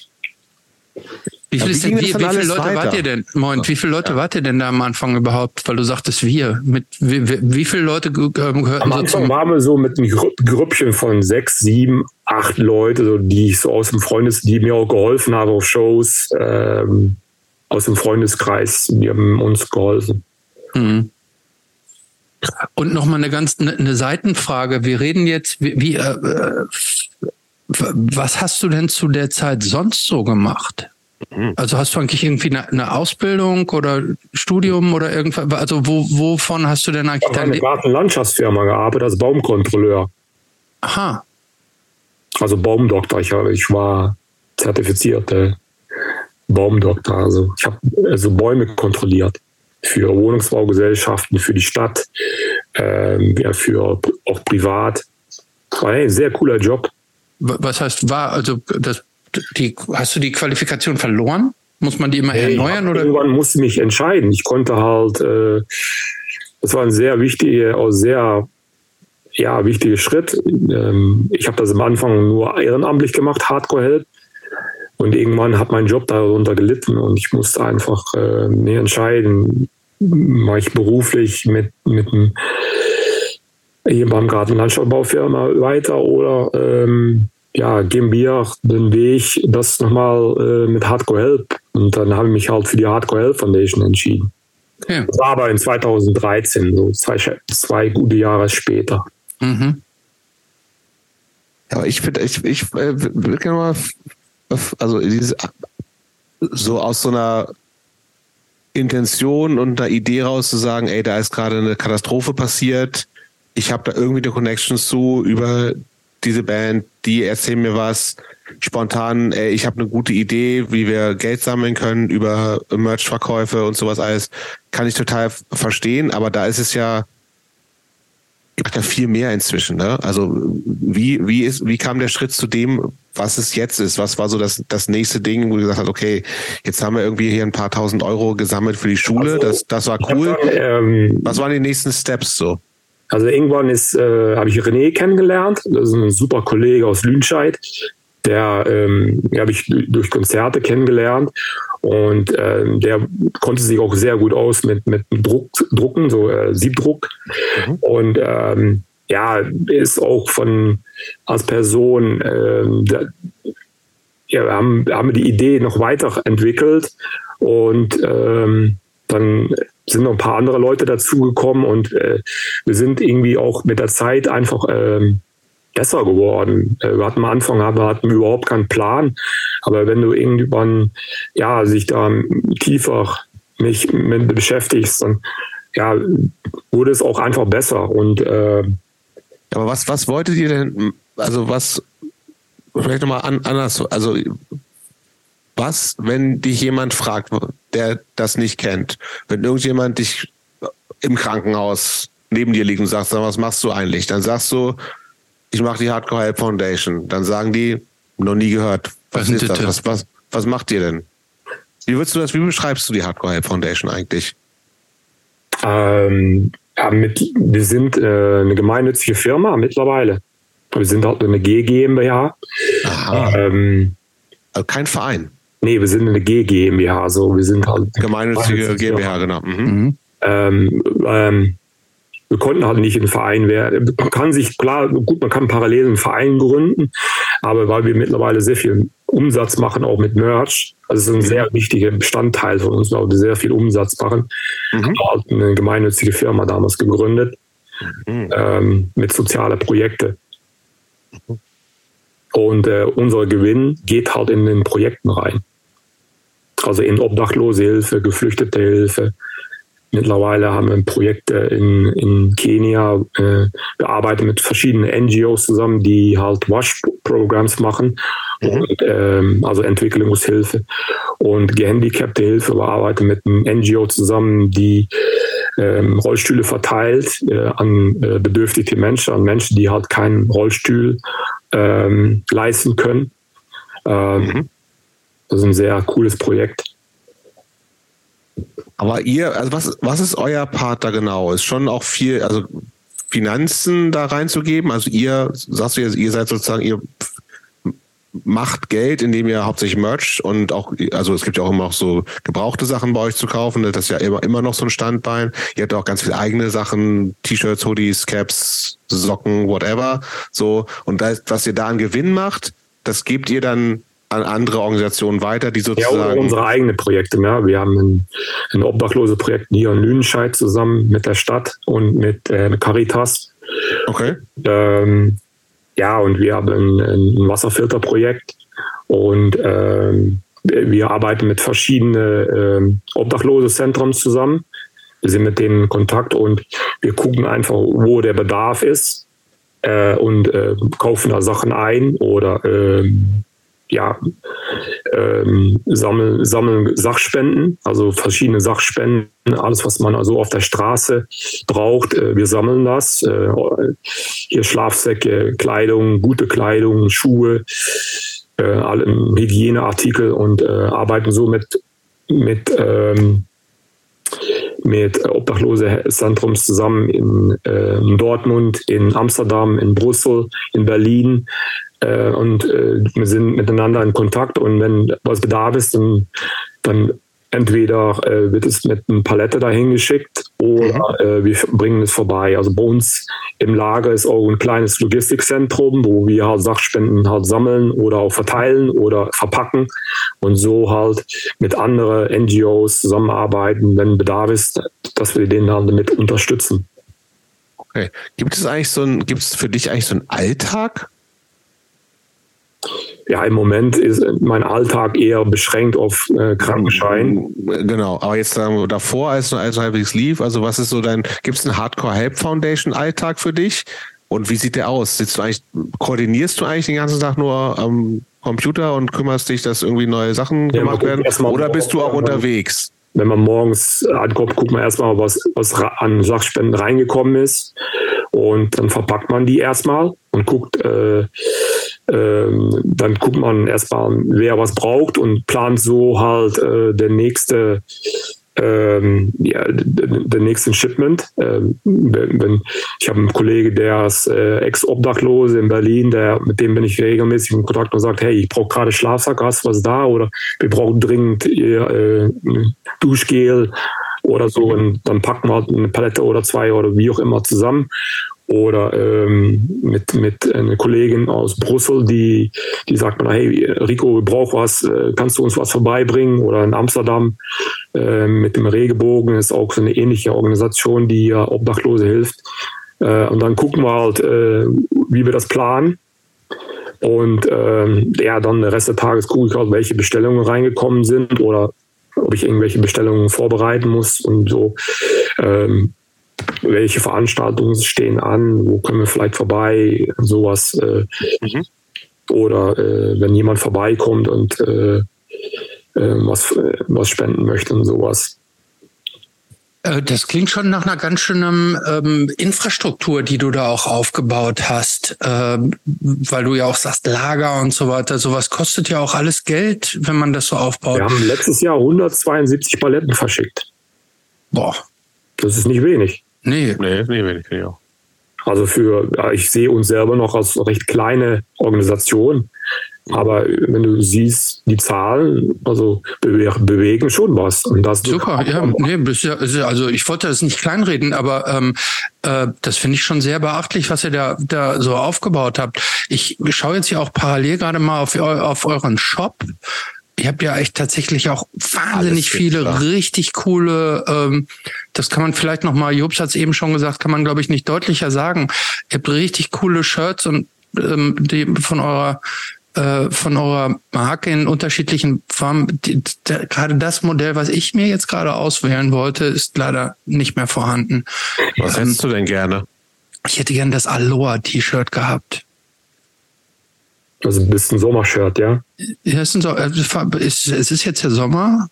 Wie, Ja, viel denn, wie, wie viele Leute weiter? wart ihr denn? Moment, wie viele Leute wart ihr denn da am Anfang überhaupt? Weil du sagtest wir. Mit wie, wie, wie viele Leute ähm, gehörten Am so Anfang zum waren wir so mit einem Grü- Grüppchen von sechs, sieben, acht Leute, so, die ich so aus dem Freundes, die mir auch geholfen haben auf Shows, ähm, aus dem Freundeskreis, die haben uns geholfen. Mhm. Und nochmal eine ganz eine, eine Seitenfrage. Wir reden jetzt, wie, wie äh, äh, was hast du denn zu der Zeit sonst so gemacht? Mhm. Also hast du eigentlich irgendwie eine, eine Ausbildung oder Studium oder irgendwas? Also wo, wovon hast du denn Ich eigentlich habe in dein einer Leben? Gartenlandschaftsfirma gearbeitet als Baumkontrolleur, Aha. also Baumdoktor. Ich, ich war zertifizierter Baumdoktor. Also ich habe also Bäume kontrolliert für Wohnungsbaugesellschaften, für die Stadt, ähm, ja, für auch privat. War ein sehr cooler Job. Was heißt war? Also das, die, hast du die Qualifikation verloren? Muss man die immer erneuern ich, oder? Irgendwann musste ich mich entscheiden. Ich konnte halt, äh, das war ein sehr wichtiger, auch sehr ja, wichtiger Schritt. Ähm, ich habe das am Anfang nur ehrenamtlich gemacht, Hardcore Help. Und irgendwann hat mein Job darunter gelitten und ich musste einfach äh, mir entscheiden, mache ich beruflich mit, mit einem hier beim Gartenlandschaftsbaufirma weiter oder ähm, ja, gehen wir den Weg, das nochmal äh, mit Hardcore Help. Und dann habe ich mich halt für die Hardcore Help Foundation entschieden. Okay. Das war aber in 2013, so zwei, zwei gute Jahre später. Mhm. Aber ich finde, ich, ich äh, will gerne mal, also dieses, so aus so einer Intention und einer Idee raus zu sagen, ey, da ist gerade eine Katastrophe passiert, ich habe da irgendwie eine Connection zu über diese Band, die erzählen mir was. Spontan, ey, ich habe eine gute Idee, wie wir Geld sammeln können über Merch-Verkäufe und sowas alles, kann ich total verstehen, aber da ist es ja gibt ja viel mehr inzwischen. Ne? Also wie, wie, ist, wie kam der Schritt zu dem, was es jetzt ist? Was war so das, das nächste Ding, wo du gesagt hast, okay, jetzt haben wir irgendwie hier ein paar tausend Euro gesammelt für die Schule, Also, das, das war cool. Dann, ähm, Was waren die nächsten Steps so? Also irgendwann ist, äh, habe ich René kennengelernt. Das ist ein super Kollege aus Lünscheid. Der ähm, habe ich durch Konzerte kennengelernt und ähm, der konnte sich auch sehr gut aus mit mit Druck, Drucken, so äh, Siebdruck. Mhm. und ähm, ja ist auch von als Person ähm, der, ja, wir haben, wir haben die Idee noch weiterentwickelt. Und ähm, dann sind noch ein paar andere Leute dazugekommen. Und äh, wir sind irgendwie auch mit der Zeit einfach ähm, besser geworden. Äh, wir hatten am Anfang aber hatten wir überhaupt keinen Plan, aber wenn du irgendwann ja sich da tiefer mich mit beschäftigst, dann ja wurde es auch einfach besser und äh, Aber was, was wolltet ihr denn, also was, vielleicht nochmal an, anders, also was, wenn dich jemand fragt, der das nicht kennt, wenn irgendjemand dich im Krankenhaus neben dir liegt und sagt, sag, was machst du eigentlich? Dann sagst du, ich mache die Hardcore Help Foundation. Dann sagen die, noch nie gehört. Was, Was ist das? Was, was, was macht ihr denn? Wie würdest du das, wie beschreibst du die Hardcore Help Foundation eigentlich? ähm, ja, mit, wir sind äh, eine gemeinnützige Firma mittlerweile. Wir sind halt eine G GmbH. Aha. Ähm, Also kein Verein. nee, wir sind eine G GmbH, also wir sind halt Gemeinnützige Gemeinnützige GmbH, genau. Mhm. Mhm. ähm, ähm, wir konnten halt nicht ein Verein werden. Man kann sich, klar, gut, man kann parallel einen Verein gründen, aber weil wir mittlerweile sehr viel Umsatz machen, auch mit Merch, also es ist ein sehr wichtiger Bestandteil von uns, weil wir sehr viel Umsatz machen, mhm. haben wir halt eine gemeinnützige Firma damals gegründet mhm. ähm, mit sozialen Projekten. Mhm. Und äh, unser Gewinn geht halt in den Projekten rein. Also in Obdachlose Hilfe, Geflüchtete Hilfe, Mittlerweile haben wir Projekte in, in Kenia. Äh, wir arbeiten mit verschiedenen NGOs zusammen, die halt Wash-Programms machen, mhm. und, ähm, also Entwicklungshilfe und gehandicapte Hilfe. Wir arbeiten mit einem NGO zusammen, die ähm, Rollstühle verteilt äh, an äh, bedürftige Menschen, an Menschen, die halt keinen Rollstuhl ähm, leisten können. Ähm, mhm. Das ist ein sehr cooles Projekt. Aber ihr, also was, was ist euer Part da genau? Ist schon auch viel, also Finanzen da reinzugeben? Also ihr, sagst du, ihr, seid sozusagen, ihr macht Geld, indem ihr hauptsächlich Merch und auch, also es gibt ja auch immer noch so gebrauchte Sachen bei euch zu kaufen. Das ist ja immer, immer noch so ein Standbein. Ihr habt auch ganz viele eigene Sachen, T-Shirts, Hoodies, Caps, Socken, whatever. So. Und das, was ihr da an Gewinn macht, das gebt ihr dann an andere Organisationen weiter, die sozusagen. Ja, unsere eigenen Projekte. Ja. Wir haben ein, ein obdachlose Projekt hier in Lüdenscheid zusammen mit der Stadt und mit äh, Caritas. Okay. Ähm, ja, und wir haben ein, ein Wasserfilterprojekt und ähm, wir arbeiten mit verschiedenen ähm, Obdachlose-Zentren zusammen. Wir sind mit denen in Kontakt und wir gucken einfach, wo der Bedarf ist äh, und äh, kaufen da Sachen ein oder ähm, ja, ähm, sammeln, sammeln Sachspenden, also verschiedene Sachspenden, alles, was man also auf der Straße braucht. Äh, wir sammeln das. Äh, hier Schlafsäcke, Kleidung, gute Kleidung, Schuhe, äh, alle Hygieneartikel und äh, arbeiten so mit, mit ähm, mit Obdachlose-Zentrums zusammen in, äh, in Dortmund, in Amsterdam, in Brüssel, in Berlin, äh, und äh, wir sind miteinander in Kontakt und wenn was Bedarf ist, dann, dann entweder äh, wird es mit einer Palette dahin geschickt oder mhm. äh, wir bringen es vorbei. Also bei uns im Lager ist auch ein kleines Logistikzentrum, wo wir halt Sachspenden halt sammeln oder auch verteilen oder verpacken und so halt mit anderen NGOs zusammenarbeiten, wenn Bedarf ist, dass wir den dann damit unterstützen. Okay. Gibt es eigentlich so ein, gibt es für dich eigentlich so einen Alltag? Ja, im Moment ist mein Alltag eher beschränkt auf äh, Krankenschein. Genau, aber jetzt wir davor, als es also halbwegs lief, also was ist so dein, gibt es einen Hardcore Help Foundation Alltag für dich? Und wie sieht der aus? Sitzt du eigentlich, koordinierst du eigentlich den ganzen Tag nur am Computer und kümmerst dich, dass irgendwie neue Sachen ja, gemacht werden? Oder bist du auch unterwegs? Wenn man morgens ankommt, guckt man erstmal, was, was an Sachspenden reingekommen ist. Und dann verpackt man die erstmal und guckt, äh, ähm, dann guckt man erstmal, wer was braucht und plant so halt äh, der nächste ähm, ja, der nächsten Shipment. Ähm, wenn, ich habe einen Kollege, der ist äh, Ex-Obdachlose in Berlin, der, mit dem bin ich regelmäßig in Kontakt und sagt, hey, ich brauche gerade Schlafsack, hast du was da? Oder wir brauchen dringend äh, Duschgel oder so. Und dann packen wir halt eine Palette oder zwei oder wie auch immer zusammen oder ähm, mit, mit einer Kollegin aus Brüssel, die, die sagt mir, hey, Rico, wir brauchen was, äh, kannst du uns was vorbeibringen? Oder in Amsterdam äh, mit dem Regebogen ist auch so eine ähnliche Organisation, die ja Obdachlose hilft. Äh, und dann gucken wir halt, äh, wie wir das planen. Und ähm, ja, dann den Rest des Tages gucke ich halt, welche Bestellungen reingekommen sind oder ob ich irgendwelche Bestellungen vorbereiten muss und so. Ähm, welche Veranstaltungen stehen an, wo können wir vielleicht vorbei, sowas. Äh, mhm. Oder äh, wenn jemand vorbeikommt und äh, äh was, äh, was spenden möchte und sowas. Äh, das klingt schon nach einer ganz schönen ähm, Infrastruktur, die du da auch aufgebaut hast, ähm, weil du ja auch sagst, Lager und so weiter. Sowas kostet ja auch alles Geld, wenn man das so aufbaut. Wir haben letztes Jahr 172 Paletten verschickt. Boah. Das ist nicht wenig. Nee. Nee, nee, wenig, ja. Also für, ich sehe uns selber noch als recht kleine Organisation. Aber wenn du siehst, die Zahlen, also bewegen schon was. Und das Super, ja, nee, also ich wollte das nicht kleinreden, aber ähm, äh, das finde ich schon sehr beachtlich, was ihr da, da so aufgebaut habt. Ich schaue jetzt hier auch parallel gerade mal auf, auf euren Shop. Ihr habt ja echt tatsächlich auch wahnsinnig viele klar. richtig coole, ähm, das kann man vielleicht nochmal, Jobs hat es eben schon gesagt, kann man glaube ich nicht deutlicher sagen. Ihr habt richtig coole Shirts und ähm, die von eurer äh, von eurer Marke in unterschiedlichen Farben. Die, der, gerade das Modell, was ich mir jetzt gerade auswählen wollte, ist leider nicht mehr vorhanden. Was ähm, hättest du denn gerne? Ich hätte gerne das Aloha-T-Shirt gehabt. Also ein bisschen Sommershirt, ja? Ja, es ist, so, äh, es ist jetzt der Sommer.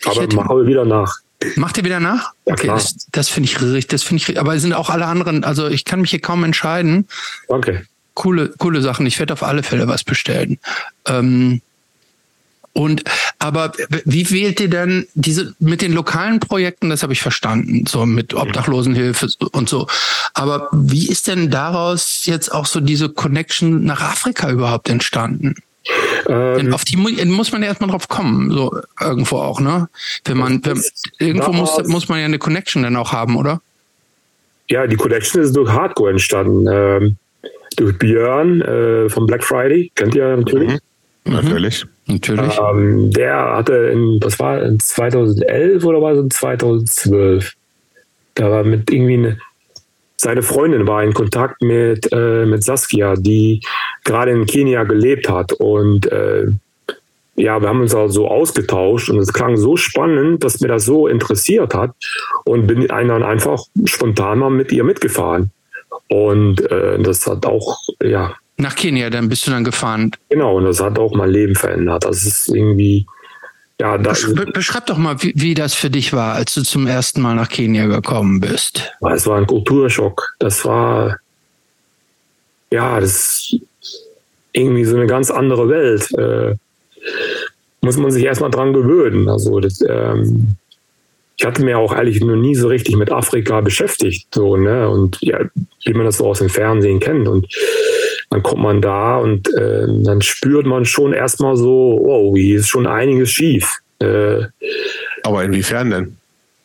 Ich Aber hätte, machen wir wieder nach. Macht ihr wieder nach? Ja, okay, klar. das, das finde ich richtig, das finde ich, aber es sind auch alle anderen, also ich kann mich hier kaum entscheiden. Danke coole, coole Sachen. Ich werde auf alle Fälle was bestellen. Ähm, und aber wie wählt ihr denn diese mit den lokalen Projekten? Das habe ich verstanden, so mit Obdachlosenhilfe und so. Aber wie ist denn daraus jetzt auch so diese Connection nach Afrika überhaupt entstanden? Ähm, Denn auf die muss man ja erstmal drauf kommen, so irgendwo auch, ne? Wenn man, wenn, irgendwo muss, muss man ja eine Connection dann auch haben, oder? Ja, die Connection ist durch Hardcore entstanden. Ähm, durch Björn äh, vom Black Friday, kennt ihr natürlich. Mhm. Natürlich. Natürlich. Ähm, der hatte in, das war in 2011 oder war es in 2012? Da war mit irgendwie eine, seine Freundin war in Kontakt mit, äh, mit Saskia, die gerade in Kenia gelebt hat. Und äh, ja, wir haben uns also ausgetauscht und es klang so spannend, dass mir das so interessiert hat und bin dann einfach spontan mal mit ihr mitgefahren. Und äh, das hat auch, ja. Nach Kenia, dann bist du dann gefahren. Genau, und das hat auch mein Leben verändert. Das ist irgendwie, ja. Das Beschreib doch mal, wie, wie das für dich war, als du zum ersten Mal nach Kenia gekommen bist. Es war ein Kulturschock. Das war, ja, das ist irgendwie so eine ganz andere Welt. Äh, muss man sich erstmal dran gewöhnen. Also das, ähm, ich hatte mir auch ehrlich noch nie so richtig mit Afrika beschäftigt, so, ne, und ja, wie man das so aus dem Fernsehen kennt und dann kommt man da und äh, dann spürt man schon erstmal so, wow, hier ist schon einiges schief. Äh, Aber inwiefern denn?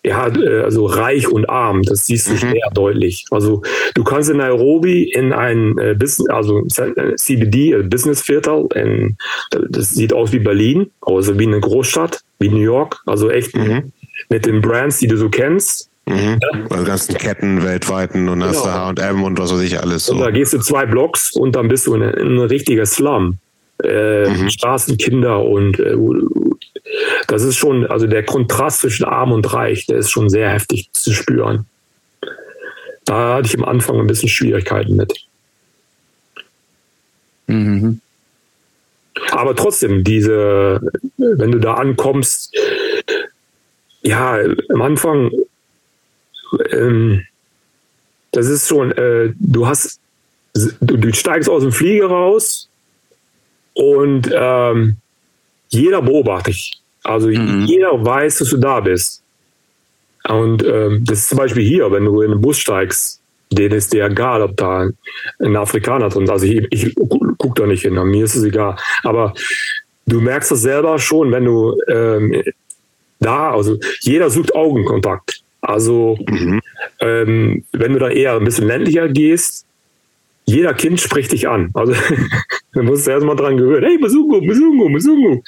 Ja, äh, also reich und arm, das siehst du mhm. sehr deutlich. Also du kannst in Nairobi in ein äh, Business, also CBD, äh, Business Viertel, in, das sieht aus wie Berlin, also wie eine Großstadt, wie New York, also echt mhm mit den Brands, die du so kennst. Mhm. Ja. Also ganzen Ketten weltweiten und hast genau. H&M und was weiß ich alles. So. Und da gehst du zwei Blocks und dann bist du in, in ein richtiger Slum. Äh, mhm. Straßenkinder und äh, das ist schon, also der Kontrast zwischen arm und reich, der ist schon sehr heftig zu spüren. Da hatte ich am Anfang ein bisschen Schwierigkeiten mit. Mhm. Aber trotzdem, diese, wenn du da ankommst, ja, am Anfang, ähm, das ist schon, äh, du hast, du, du, steigst aus dem Flieger raus und ähm, jeder beobachtet dich. Also mhm. jeder weiß, dass du da bist. Und ähm, das ist zum Beispiel hier, wenn du in den Bus steigst, denen ist dir egal, ob da ein Afrikaner drin ist. Also ich, ich gucke da nicht hin, mir ist es egal. Aber du merkst das selber schon, wenn du ähm, da. Also jeder sucht Augenkontakt. Also mhm. ähm, wenn du da eher ein bisschen ländlicher gehst, jeder Kind spricht dich an. Also du musst erst mal dran gewöhnen. Hey, Masungo, Masungo, Masungo.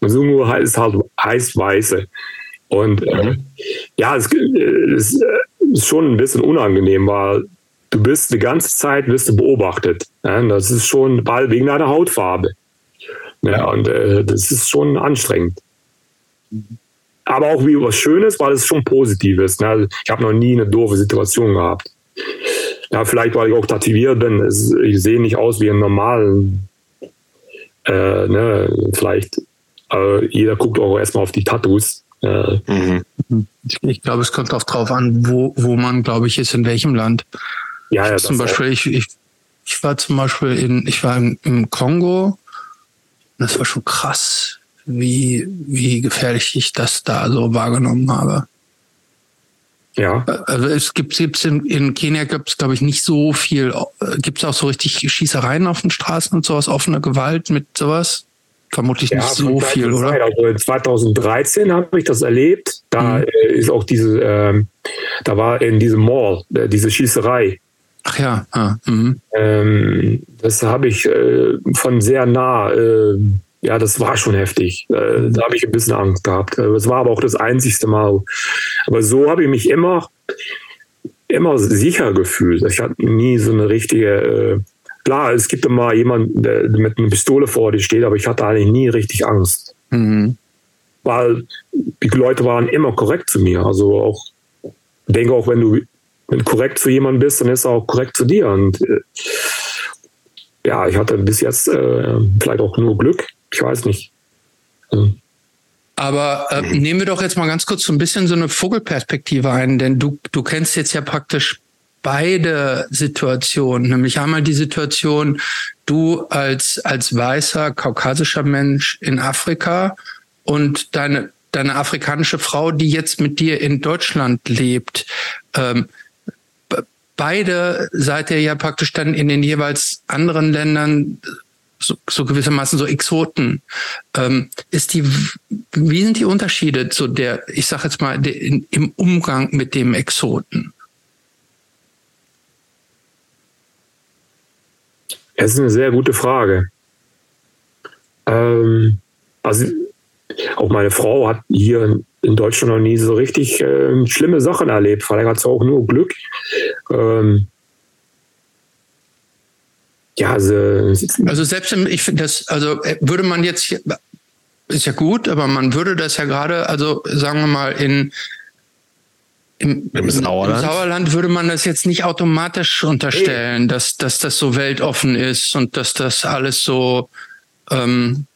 Masungo heißt halt heißt Weiße. Und äh, mhm. ja, es, es, ist schon ein bisschen unangenehm, weil du bist die ganze Zeit wirst du beobachtet. Ja? Das ist schon weil wegen deiner Hautfarbe. Ja, und äh, das ist schon anstrengend. Aber auch wie was Schönes, weil es schon positiv ist. Ne? Also ich habe noch nie eine doofe Situation gehabt. Ja, vielleicht, weil ich auch tätowiert bin. Ich sehe nicht aus wie ein normalen. Äh, ne? Vielleicht, äh, jeder guckt auch erstmal auf die Tattoos. Äh. Mhm. Ich glaube, es kommt auch drauf an, wo, wo man, glaube ich, ist, in welchem Land. Ja, ja. Zum Beispiel, ich, ich, ich war zum Beispiel in, ich war im, im Kongo. Das war schon krass wie, wie gefährlich ich das da so wahrgenommen habe. Ja. Also es gibt gibt's in, in Kenia gibt es glaube ich nicht so viel. Gibt es auch so richtig Schießereien auf den Straßen und sowas, offene Gewalt mit sowas? Vermutlich Ja, nicht so viel, oder? Zeit. Also 2013 habe ich das erlebt. Da Mhm. äh, ist auch diese, ähm, da war in diesem Mall äh, diese Schießerei. Ach ja. Ah, mhm. Ähm, das habe ich äh, von sehr nah, äh, ja, das war schon heftig. Äh, da habe ich ein bisschen Angst gehabt. Äh, Das war aber auch das einzigste Mal. Aber so habe ich mich immer, immer sicher gefühlt. Ich hatte nie so eine richtige, äh, klar, es gibt immer jemanden, der mit einer Pistole vor dir steht, aber ich hatte eigentlich nie richtig Angst. Mhm. Weil die Leute waren immer korrekt zu mir. Also auch, ich denke auch, wenn du wenn du korrekt zu jemandem bist, dann ist er auch korrekt zu dir. Und äh, ja, ich hatte bis jetzt äh, vielleicht auch nur Glück. Ich weiß nicht. Hm. Aber äh, nehmen wir doch jetzt mal ganz kurz so ein bisschen so eine Vogelperspektive ein, denn du, du kennst jetzt ja praktisch beide Situationen, nämlich einmal die Situation, du als, als weißer, kaukasischer Mensch in Afrika und deine, deine afrikanische Frau, die jetzt mit dir in Deutschland lebt. Ähm, be- beide seid ihr ja praktisch dann in den jeweils anderen Ländern so, so gewissermaßen so Exoten. Ähm, ist die, wie sind die Unterschiede zu der, ich sag jetzt mal, de, in, im Umgang mit dem Exoten? Es ist eine sehr gute Frage. Ähm, also auch meine Frau hat hier in Deutschland noch nie so richtig äh, schlimme Sachen erlebt. Vielleicht hat sie auch nur Glück. Ähm, ja, also, Also selbst im, ich finde das, also äh, würde man jetzt, hier- ist ja gut, aber man würde das ja gerade, also sagen wir mal in im, Im Sauerland? Im Sauerland würde man das jetzt nicht automatisch unterstellen, dass, dass das so weltoffen ist und dass das alles so, ähm,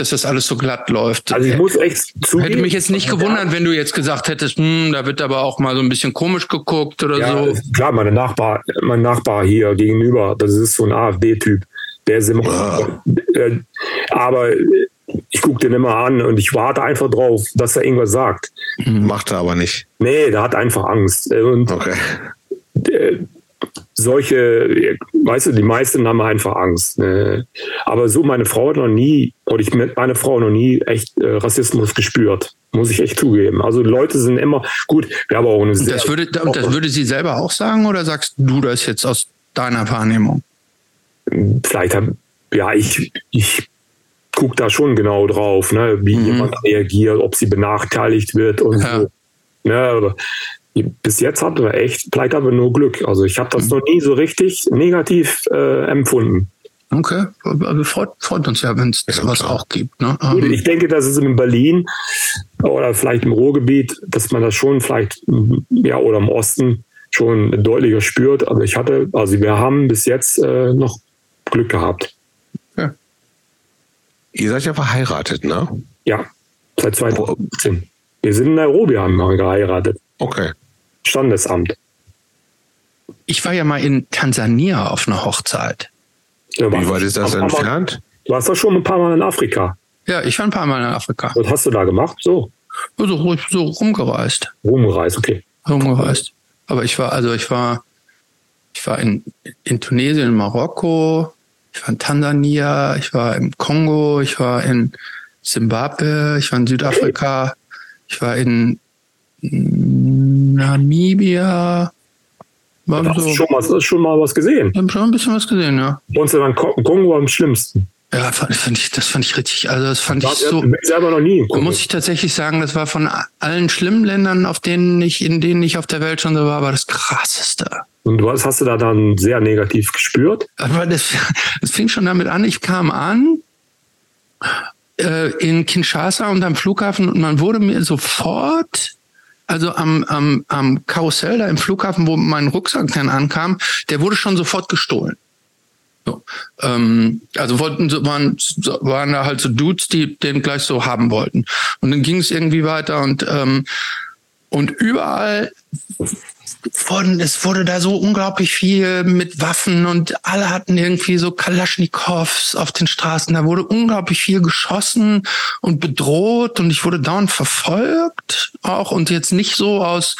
dass das alles so glatt läuft. also ich muss echt zugeben. Hätte mich jetzt nicht gewundert, wenn du jetzt gesagt hättest, hm, da wird aber auch mal so ein bisschen komisch geguckt oder Ja, so. klar, meine Nachbar, mein Nachbar hier gegenüber, das ist so ein AfD-Typ. Der ist immer. Äh, aber ich gucke den immer an und ich warte einfach drauf, dass er irgendwas sagt. Macht er aber nicht. Nee, der hat einfach Angst. Und Okay. Solche, weißt du, die meisten haben einfach Angst. Ne? Aber so meine Frau hat noch nie, oder ich mit meiner Frau noch nie echt äh, Rassismus gespürt. Muss ich echt zugeben. Also Leute sind immer, gut, wir haben auch eine sehr, das würde, und das würde sie selber auch sagen oder sagst du das jetzt aus deiner Wahrnehmung? vielleicht ja, ich, ich gucke da schon genau drauf, ne, wie Mhm. jemand reagiert, ob sie benachteiligt wird und Ja. so. Ne, bis jetzt hatten wir echt, vielleicht haben wir nur Glück. Also ich habe das Mhm. noch nie so richtig negativ äh, empfunden. Okay, aber freut, freut uns ja, wenn es Ja, was klar. auch gibt. Ne? Gut, Ähm, ich denke, dass es in Berlin oder vielleicht im Ruhrgebiet, dass man das schon vielleicht, ja, oder im Osten schon deutlicher spürt. Aber ich hatte, also wir haben bis jetzt äh, noch Glück gehabt. Ihr seid ja verheiratet, ne? Ja, seit 2015. Wir sind in Nairobi, haben wir geheiratet. Okay. Standesamt. ich war ja mal in Tansania auf einer Hochzeit. Ja, Wie weit ist das entfernt? Du warst doch schon ein paar Mal in Afrika. Ja, ich war ein paar Mal in Afrika. Was hast du da gemacht? So, So, so rumgereist. rumgereist, okay. Rumgereist. Aber ich war, also ich war, ich war in, in Tunesien, in Marokko, ich war in Tansania, ich war im Kongo, ich war in Zimbabwe, ich war in Südafrika, ich war in Namibia. War Da hast so, du schon mal, schon mal was gesehen. wir haben schon ein bisschen was gesehen, ja. Und dann Ko- Kongo am schlimmsten. Ja, fand, fand ich, das fand ich richtig, also das fand ich Ich so, selber noch nie muss ich tatsächlich sagen, das war von allen schlimmen Ländern, auf denen ich, in denen ich auf der Welt schon so war, war das krasseste. Und was hast du da dann sehr negativ gespürt? Aber das, das fing schon damit an, ich kam an äh, in Kinshasa und am Flughafen und man wurde mir sofort, also am, am, am Karussell da im Flughafen, wo mein Rucksack dann ankam, der wurde schon sofort gestohlen. So. Ähm, also wollten so, waren, waren da halt so Dudes, die den gleich so haben wollten. Und dann ging es irgendwie weiter und ähm, und überall wurden, es wurde da so unglaublich viel mit Waffen und alle hatten irgendwie so Kalaschnikows auf den Straßen. Da wurde unglaublich viel geschossen und bedroht und ich wurde dauernd verfolgt auch und jetzt nicht so aus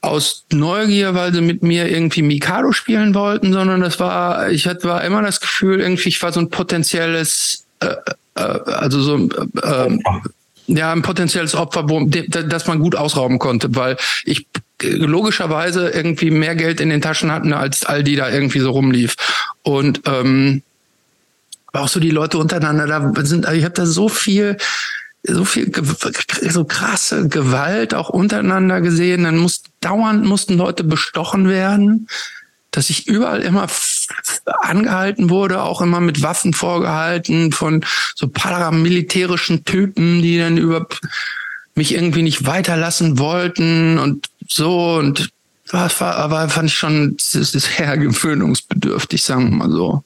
aus Neugier, weil sie mit mir irgendwie Mikado spielen wollten, sondern das war, ich hatte war immer das Gefühl, irgendwie, ich war so ein potenzielles, äh, äh, also so äh, ja, ein potenzielles Opfer, wo, das man gut ausrauben konnte, weil ich logischerweise irgendwie mehr Geld in den Taschen hatten, als all die da irgendwie so rumlief. Und ähm, auch so die Leute untereinander, da sind, ich habe da so viel so viel so krasse Gewalt auch untereinander gesehen. Dann muss dauernd mussten Leute bestochen werden, dass ich überall immer angehalten wurde, auch immer mit Waffen vorgehalten von so paramilitärischen Typen, die dann über mich irgendwie nicht weiterlassen wollten und so und das war aber fand ich schon sehr gewöhnungsbedürftig, sagen wir mal so.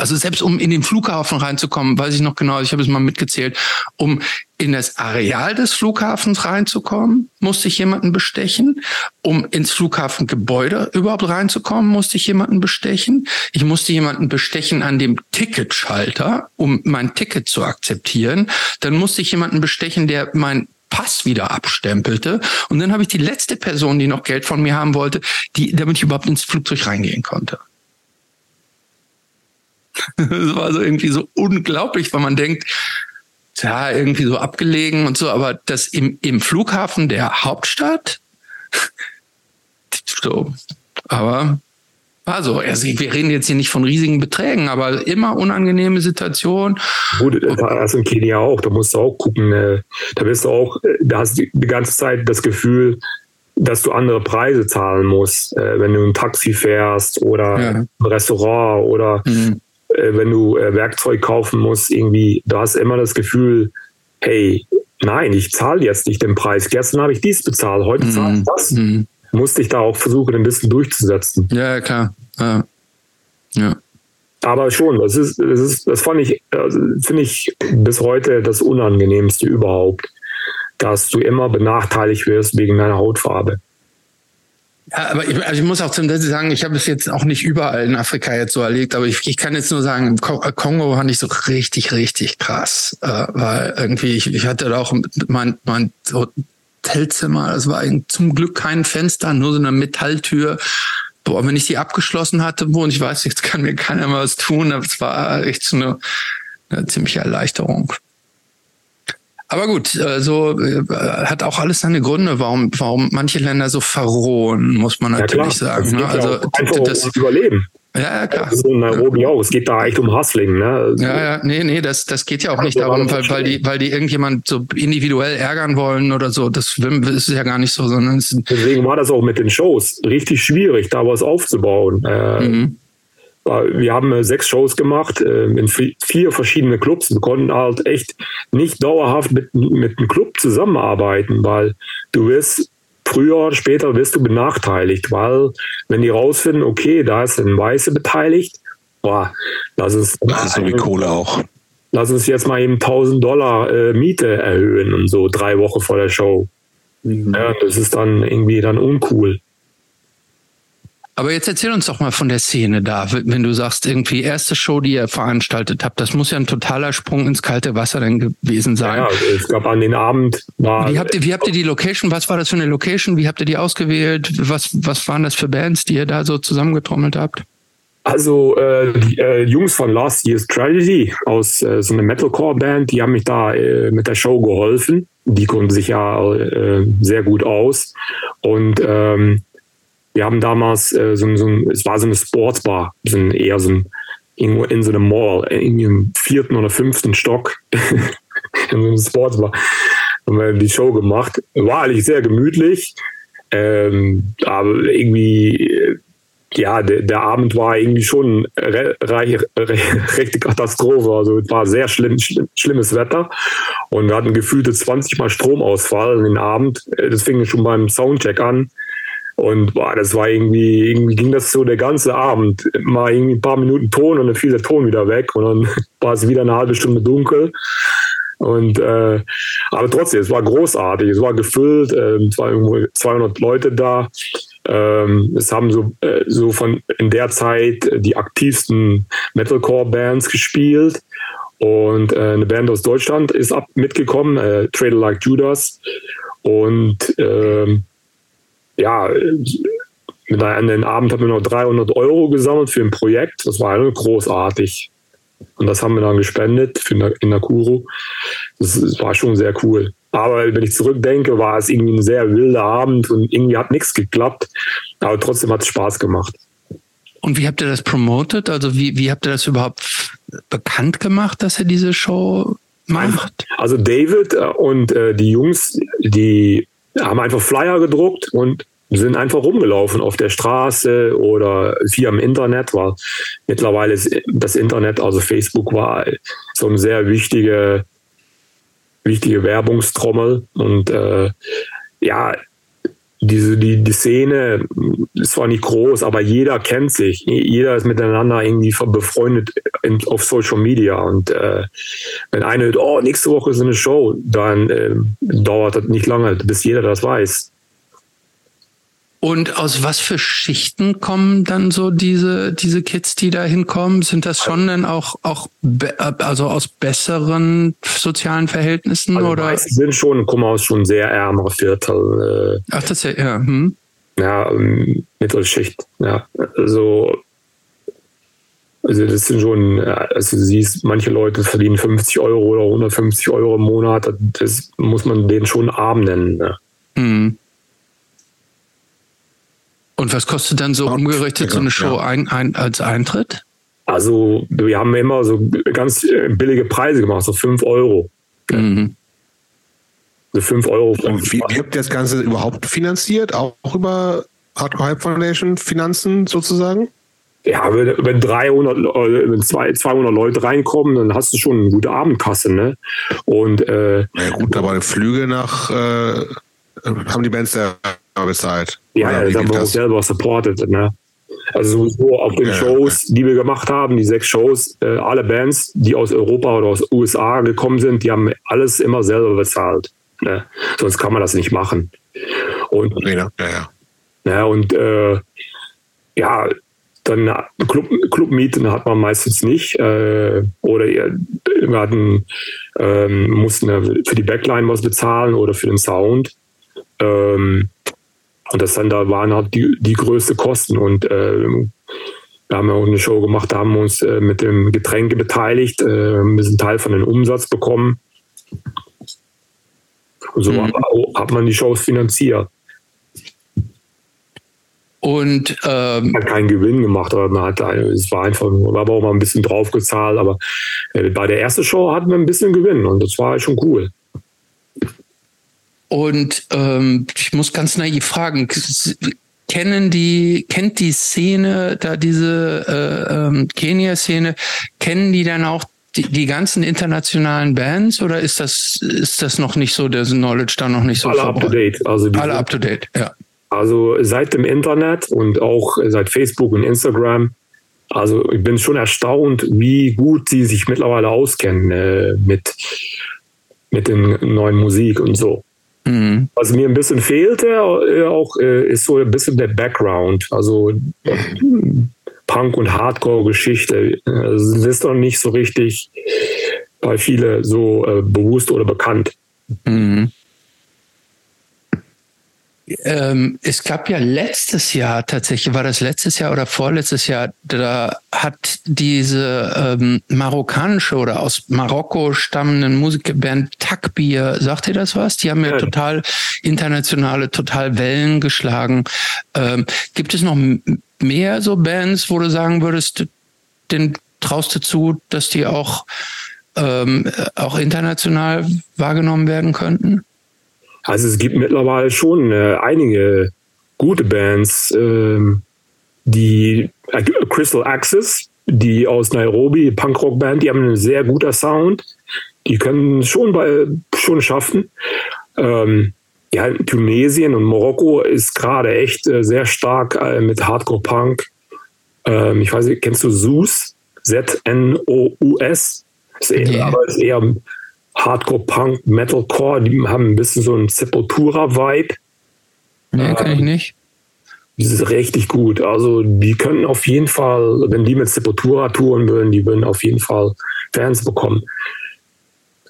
Also selbst um in den Flughafen reinzukommen, weiß ich noch genau, ich habe es mal mitgezählt, um in das Areal des Flughafens reinzukommen, musste ich jemanden bestechen. Um ins Flughafengebäude überhaupt reinzukommen, musste ich jemanden bestechen. Ich musste jemanden bestechen an dem Ticketschalter, um mein Ticket zu akzeptieren. Dann musste ich jemanden bestechen, der mein Pass wieder abstempelte. Und dann habe ich die letzte Person, die noch Geld von mir haben wollte, die, damit ich überhaupt ins Flugzeug reingehen konnte. Das war so irgendwie so unglaublich, weil man denkt, ja, irgendwie so abgelegen und so, aber das im, im Flughafen der Hauptstadt, so, aber also, also, wir reden jetzt hier nicht von riesigen Beträgen, aber immer unangenehme Situation. Gut, da hast du in Kenia auch, da musst du auch gucken, äh, da bist du auch, äh, da hast du die ganze Zeit das Gefühl, dass du andere Preise zahlen musst, äh, wenn du ein Taxi fährst oder ja. ein Restaurant oder mhm. Wenn du Werkzeug kaufen musst, irgendwie, du hast immer das Gefühl, hey, nein, ich zahle jetzt nicht den Preis. Gestern habe ich dies bezahlt, heute mhm. zahle ich das. Mhm. Musste ich da auch versuchen, ein bisschen durchzusetzen. Ja, klar. Ja. ja. Aber schon, das ist, das ist, das fand ich, also finde ich bis heute das Unangenehmste überhaupt, dass du immer benachteiligt wirst wegen deiner Hautfarbe. Ja, aber ich, also ich muss auch zum Teil sagen, ich habe es jetzt auch nicht überall in Afrika jetzt so erlebt, aber ich, ich kann jetzt nur sagen, im äh, Kongo fand ich so richtig, richtig krass, äh, weil irgendwie ich, ich hatte da auch mein, mein Hotelzimmer, das war zum Glück kein Fenster, nur so eine Metalltür. Boah, wenn ich die abgeschlossen hatte, wo und ich weiß, jetzt kann mir keiner mehr was tun, das war echt so eine, eine ziemliche Erleichterung. Aber gut, so äh, hat auch alles seine Gründe, warum, warum manche Länder so verrohen, muss man natürlich ja, sagen. Ne? Also das um Überleben. Ja, ja, klar. Also in Nairobi auch. Es geht da echt um Hustling, ne? Ja, ja, nee, nee, das, das geht ja auch nicht darum, weil, weil die, weil die irgendjemand so individuell ärgern wollen oder so. Das ist ja gar nicht so, sondern Deswegen war das auch mit den Shows richtig schwierig, da was aufzubauen. Äh, mhm wir haben äh, sechs Shows gemacht äh, in vier verschiedene Clubs. Wir konnten halt echt nicht dauerhaft mit, mit einem Club zusammenarbeiten, weil du wirst früher oder später wirst du benachteiligt, weil wenn die rausfinden, okay, da ist ein Weiße beteiligt, boah, lass uns. Das ist so wie Kohle auch. Lass uns jetzt mal eben 1000 Dollar äh, Miete erhöhen und so drei Wochen vor der Show. Mhm. Ja, das ist dann irgendwie dann uncool. Aber jetzt erzähl uns doch mal von der Szene da, wenn du sagst, irgendwie erste Show, die ihr veranstaltet habt, das muss ja ein totaler Sprung ins kalte Wasser dann gewesen sein. Ja, es gab an den Abend war. Wie habt ihr, wie habt ihr die Location, was war das für eine Location? Wie habt ihr die ausgewählt? Was, was waren das für Bands, die ihr da so zusammengetrommelt habt? Also äh, die äh, Jungs von Last Year's Tragedy aus äh, so einer Metalcore-Band, die haben mich da äh, mit der Show geholfen. Die konnten sich ja äh, sehr gut aus. Und ähm, wir haben damals äh, so, so ein, es war so eine Sportsbar, so ein, eher so ein, irgendwo in so einem Mall, irgendwie im vierten oder fünften Stock, in so einem Sportsbar, haben wir die Show gemacht. War eigentlich sehr gemütlich, ähm, aber irgendwie, ja, der, der Abend war irgendwie schon re, rechte Katastrophe. Also es war sehr schlimm, schlimm, schlimmes Wetter und wir hatten gefühlte 20 Mal Stromausfall den Abend. Das fing schon beim Soundcheck an und boah, das war irgendwie, irgendwie ging das so der ganze Abend. Mal irgendwie ein paar Minuten Ton und dann fiel der Ton wieder weg und dann war es wieder eine halbe Stunde dunkel. Und äh, aber trotzdem, es war großartig, es war gefüllt, äh, es waren irgendwo 200 Leute da. Ähm, es haben so, äh, so von in der Zeit die aktivsten Metalcore-Bands gespielt. Und äh, eine Band aus Deutschland ist ab mitgekommen, äh, Trader Like Judas. Und ähm, ja, mit einem Abend haben wir noch 300 Euro gesammelt für ein Projekt. Das war großartig. Und das haben wir dann gespendet für in Nakuru. Das, das war schon sehr cool. Aber wenn ich zurückdenke, war es irgendwie ein sehr wilder Abend und irgendwie hat nichts geklappt. Aber trotzdem hat es Spaß gemacht. Und wie habt ihr das promotet? Also wie, wie habt ihr das überhaupt bekannt gemacht, dass ihr diese Show macht? Also David und äh, die Jungs, die haben einfach Flyer gedruckt und sind einfach rumgelaufen auf der Straße oder via im Internet, weil mittlerweile das Internet, also Facebook war so eine sehr wichtige, wichtige Werbungstrommel und äh, ja, diese, die, die Szene ist zwar nicht groß, aber jeder kennt sich. Jeder ist miteinander irgendwie befreundet in, auf Social Media. Und äh, wenn einer hört, oh, nächste Woche ist eine Show, dann äh, dauert das nicht lange, bis jeder das weiß. Und aus was für Schichten kommen dann so diese, diese Kids, die da hinkommen? Sind das schon dann auch, auch also aus besseren sozialen Verhältnissen? Also oder? sind schon, kommen aus schon sehr ärmere Viertel. Äh, Ach, das ist ja, ja. Hm. Ja, ähm, Mittelschicht. Ja, also, also das sind schon, also du siehst, manche Leute verdienen 50 Euro oder 150 Euro im Monat. Das muss man denen schon arm nennen. Ne? Hm. Und was kostet dann so umgerechnet so eine Show ja. ein, ein, als Eintritt? Also wir haben immer so ganz äh, billige Preise gemacht, so 5 Euro. Mhm. So 5 Euro. Und wie, wie habt ihr das Ganze überhaupt finanziert? Auch über Hardcore Hype Foundation Finanzen sozusagen? Ja, wenn, wenn 300, äh, wenn 200 Leute reinkommen, dann hast du schon eine gute Abendkasse, ne? Und äh, ja gut, aber Flüge nach äh, haben die Bands ja bezahlt. Ja, ja das haben wir auch selber supported. Ne? Also so auf den ja, Shows, die wir gemacht haben, die sechs Shows, äh, alle Bands, die aus Europa oder aus USA gekommen sind, die haben alles immer selber bezahlt. Ne? Sonst kann man das nicht machen. Und, ja, ja. ja und äh, ja, dann Club, Clubmieten hat man meistens nicht. Äh, oder wir hatten, ähm, mussten für die Backline was bezahlen oder für den Sound. Ähm, das dann da waren halt die, die größte Kosten. Und äh, wir haben ja auch eine Show gemacht, da haben wir uns äh, mit dem Getränke beteiligt, äh, wir sind Teil von den Umsatz bekommen. Und so mhm. hat man die Shows finanziert. Und ähm, hat keinen Gewinn gemacht, aber man hat es war einfach, war aber auch mal ein bisschen draufgezahlt, aber äh, bei der ersten Show hatten wir ein bisschen Gewinn und das war schon cool. Und ähm, ich muss ganz naiv fragen, kennen die, kennt die Szene, da diese äh, ähm, Kenia-Szene, kennen die dann auch die, die ganzen internationalen Bands oder ist das, ist das noch nicht so, der Knowledge da noch nicht so Alle up to date. Also Alle up to date, ja. Also seit dem Internet und auch seit Facebook und Instagram. Also ich bin schon erstaunt, wie gut sie sich mittlerweile auskennen äh, mit, mit den neuen Musik und so. Mhm. Was mir ein bisschen fehlte, äh, auch äh, ist so ein bisschen der Background, also Punk- und Hardcore-Geschichte. Das ist doch nicht so richtig bei vielen so äh, bewusst oder bekannt. Mhm. Ähm, es gab ja letztes Jahr tatsächlich, war das letztes Jahr oder vorletztes Jahr, da hat diese ähm, marokkanische oder aus Marokko stammenden Musikband Takbir, sagt ihr das was? Die haben ja, ja. total internationale, total Wellen geschlagen. Ähm, gibt es noch mehr so Bands, wo du sagen würdest, den traust du zu, dass die auch, ähm, auch international wahrgenommen werden könnten? Also es gibt mittlerweile schon äh, einige gute Bands, ähm, die äh, Crystal Axis, die aus Nairobi, Punkrock-Band, die haben einen sehr guter Sound. Die können schon bei, schon schaffen. Ähm, ja, Tunesien und Marokko ist gerade echt äh, sehr stark äh, mit Hardcore-Punk. Ähm, ich weiß nicht, kennst du Zeus? Z-N-O-U-S? Ist eher, yeah. aber ist eher Hardcore-Punk, Metalcore, die haben ein bisschen so einen Sepultura-Vibe. Nee, kann ähm, ich nicht. Die ist richtig gut. Also die können auf jeden Fall, wenn die mit Sepultura touren würden, die würden auf jeden Fall Fans bekommen.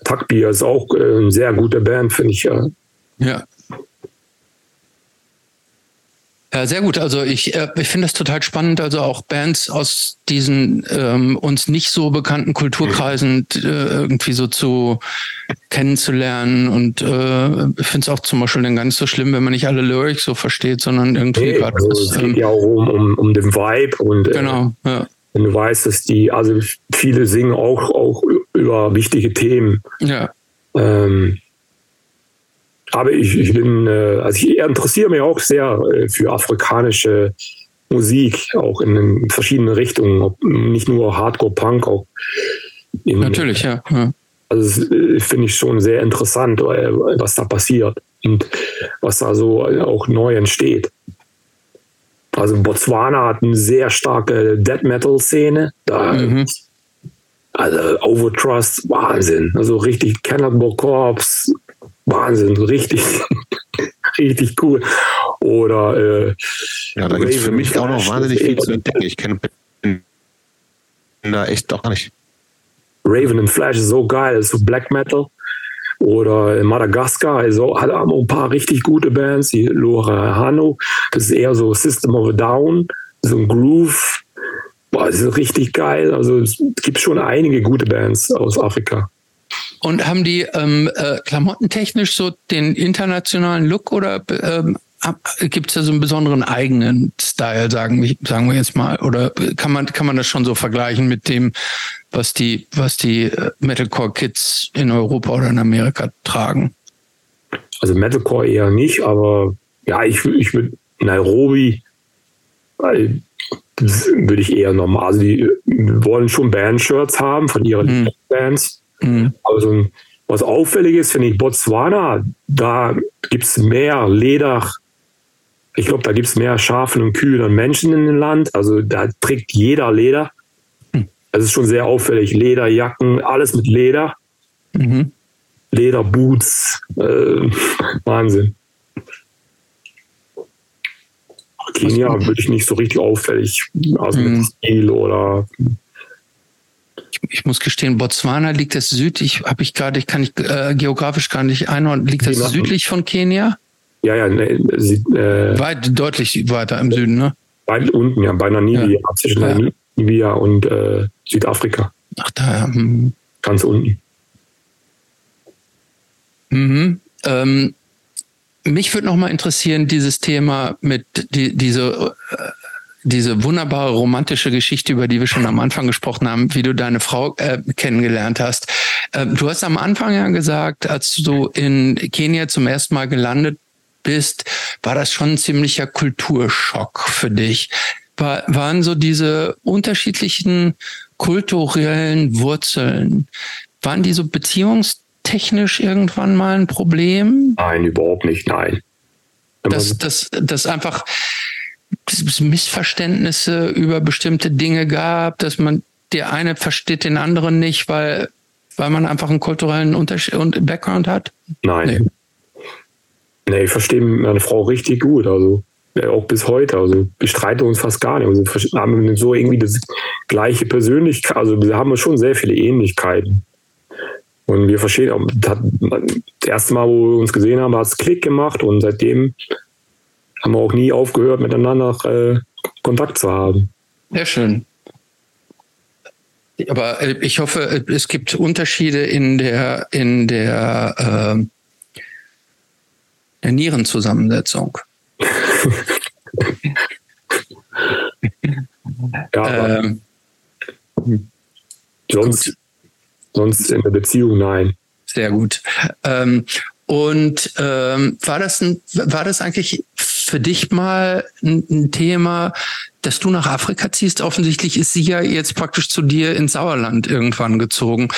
Takbir ist auch äh, eine sehr gute Band, finde ich. Ja. Ja, sehr gut. Also ich, äh, ich finde das total spannend. Also auch Bands aus diesen ähm, uns nicht so bekannten Kulturkreisen äh, irgendwie so zu kennenzulernen. Und äh, ich finde es auch zum Beispiel dann gar nicht so schlimm, wenn man nicht alle Lyrics so versteht, sondern irgendwie nee, gerade. Also es geht ähm, ja auch um, um, um den Vibe und äh, genau, ja. wenn du weißt, dass die, also viele singen auch, auch über wichtige Themen. Ja. Ähm, aber ich, ich bin, äh, also ich interessiere mich auch sehr äh, für afrikanische Musik, auch in verschiedenen Richtungen, nicht nur Hardcore, Punk, auch in, Natürlich, ja. ja. Also das finde ich schon sehr interessant, äh, was da passiert und was da so auch neu entsteht. Also Botswana hat eine sehr starke Death Metal Szene. Da, mhm. Also Overtrust, Wahnsinn. Also richtig Cannibal Corpse, Wahnsinn, richtig, richtig cool. Oder äh, ja, da gibt es für mich auch noch wahnsinnig viel zu entdecken. Ich kenne da echt doch gar nicht. Raven and Flash ist so geil, ist so Black Metal. Oder Madagaskar, also hat auch ein paar richtig gute Bands, die Laura Hano, das ist eher so System of a Down, so ein Groove. Boah, das ist richtig geil. Also es gibt schon einige gute Bands aus Afrika. Und haben die ähm, äh, klamottentechnisch so den internationalen Look oder ähm, gibt es da so einen besonderen eigenen Style, sagen, sagen wir jetzt mal? Oder kann man, kann man das schon so vergleichen mit dem, was die, was die äh, Metalcore-Kids in Europa oder in Amerika tragen? Also Metalcore eher nicht, aber ja, ich, ich würde Nairobi, weil würde ich eher normal. Also die wollen schon Bandshirts haben von ihren mhm. Bands. Mhm. Also was auffällig ist, finde ich, Botswana, da gibt es mehr Leder. Ich glaube, da gibt es mehr Schafen und Kühen und Menschen in dem Land. Also da trägt jeder Leder. Mhm. Das ist schon sehr auffällig. Lederjacken, alles mit Leder. Mhm. Lederboots. Äh, Wahnsinn. Kenia würde ich nicht so richtig auffällig, also mhm. mit Stil oder ich muss gestehen, Botswana liegt das südlich, habe ich gerade, ich kann ich äh, geografisch gar nicht einordnen, liegt das südlich von Kenia? Ja, ja, ne, sie, äh, weit deutlich weiter im Süden, ne? Weit unten, ja, bei Namibia, ja. zwischen ja. Namibia und äh, Südafrika. Ach da, ja. Hm. Ganz unten. Mhm. Ähm, mich würde noch mal interessieren, dieses Thema mit die, diese äh, diese wunderbare romantische Geschichte, über die wir schon am Anfang gesprochen haben, wie du deine Frau äh, kennengelernt hast. Äh, du hast am Anfang ja gesagt, als du in Kenia zum ersten Mal gelandet bist, war das schon ein ziemlicher Kulturschock für dich. War, waren so diese unterschiedlichen kulturellen Wurzeln, waren die so beziehungstechnisch irgendwann mal ein Problem? Nein, überhaupt nicht, nein. Das, das, das einfach, Missverständnisse über bestimmte Dinge gab, dass man der eine versteht den anderen nicht, weil, weil man einfach einen kulturellen Unterschied und Background hat? Nein. Nee. nee, ich verstehe meine Frau richtig gut, also ja, auch bis heute. Also wir streiten uns fast gar nicht. Also, wir haben so irgendwie das gleiche Persönlichkeit, also wir haben schon sehr viele Ähnlichkeiten. Und wir verstehen auch, das, das erste Mal, wo wir uns gesehen haben, hat es Klick gemacht und seitdem haben wir auch nie aufgehört, miteinander äh, Kontakt zu haben. Sehr schön. Aber äh, ich hoffe, äh, es gibt Unterschiede in der, in der, äh, der Nierenzusammensetzung. ja, ähm, sonst, sonst in der Beziehung nein. Sehr gut. Ähm, und ähm, war das ein, war das eigentlich für dich mal ein, ein, Thema, dass du nach Afrika ziehst? Offensichtlich ist sie ja jetzt praktisch zu dir ins Sauerland irgendwann gezogen.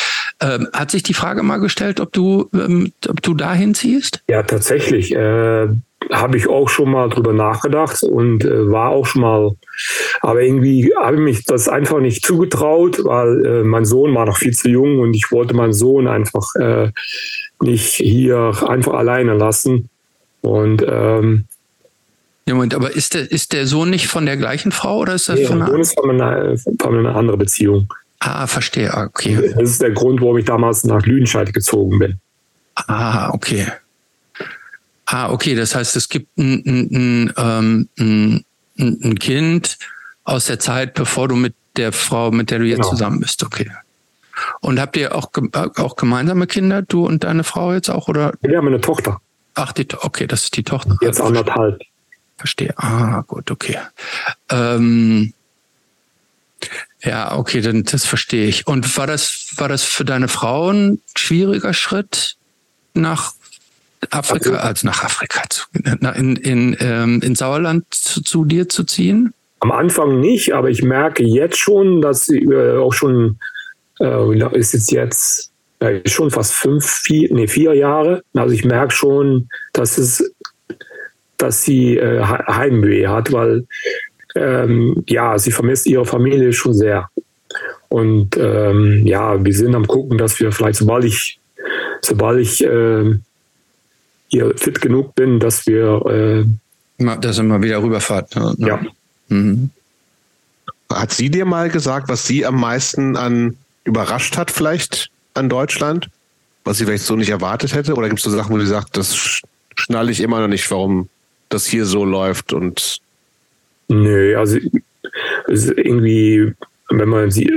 Ähm, hat sich die Frage mal gestellt, ob du, ähm, ob du dahin ziehst? Ja, tatsächlich. Äh, habe ich auch schon mal drüber nachgedacht und äh, war auch schon mal, aber irgendwie habe ich mich das einfach nicht zugetraut, weil äh, mein Sohn war noch viel zu jung und ich wollte meinen Sohn einfach äh, nicht hier einfach alleine lassen. Und ähm, ja, Moment, aber ist der, ist der Sohn nicht von der gleichen Frau oder ist das nee, von einer, Sohn ist von einer, von einer anderen Beziehung? Ah, verstehe, ah, okay. Das ist der Grund, warum ich damals nach Lüdenscheid gezogen bin. Ah, okay. Ah, okay, das heißt, es gibt ein, ein, ein, ähm, ein Kind aus der Zeit, bevor du mit der Frau, mit der du jetzt genau. zusammen bist, okay. Und habt ihr auch, auch gemeinsame Kinder, du und deine Frau jetzt auch, oder? Wir haben eine Tochter. Ach, die, okay, das ist die Tochter. Jetzt anderthalb. Verstehe. Ah, gut, okay. Ähm, ja, okay, dann das verstehe ich. Und war das, war das für deine Frau ein schwieriger Schritt nach Afrika, also, nach Afrika, zu, in, in, ähm, in Sauerland zu, zu, dir zu ziehen? Am Anfang nicht, aber ich merke jetzt schon, dass sie äh, auch schon, äh, ist jetzt jetzt äh, schon fast fünf, vier, nee, vier Jahre. Also ich merke schon, dass es, dass sie äh, Heimweh hat, weil ähm, ja, sie vermisst ihre Familie schon sehr. Und ähm, ja, wir sind am gucken, dass wir vielleicht, sobald ich, sobald ich äh, hier fit genug bin, dass wir äh, dass ihr mal wieder rüberfahrt. Ne? Ja. Mhm. Hat sie dir mal gesagt, was sie am meisten an überrascht hat, vielleicht an Deutschland? Was sie vielleicht so nicht erwartet hätte? Oder gibt es so Sachen, wo sie sagt, das schnalle ich immer noch nicht, warum das hier so läuft und Nö, also irgendwie, wenn man sie,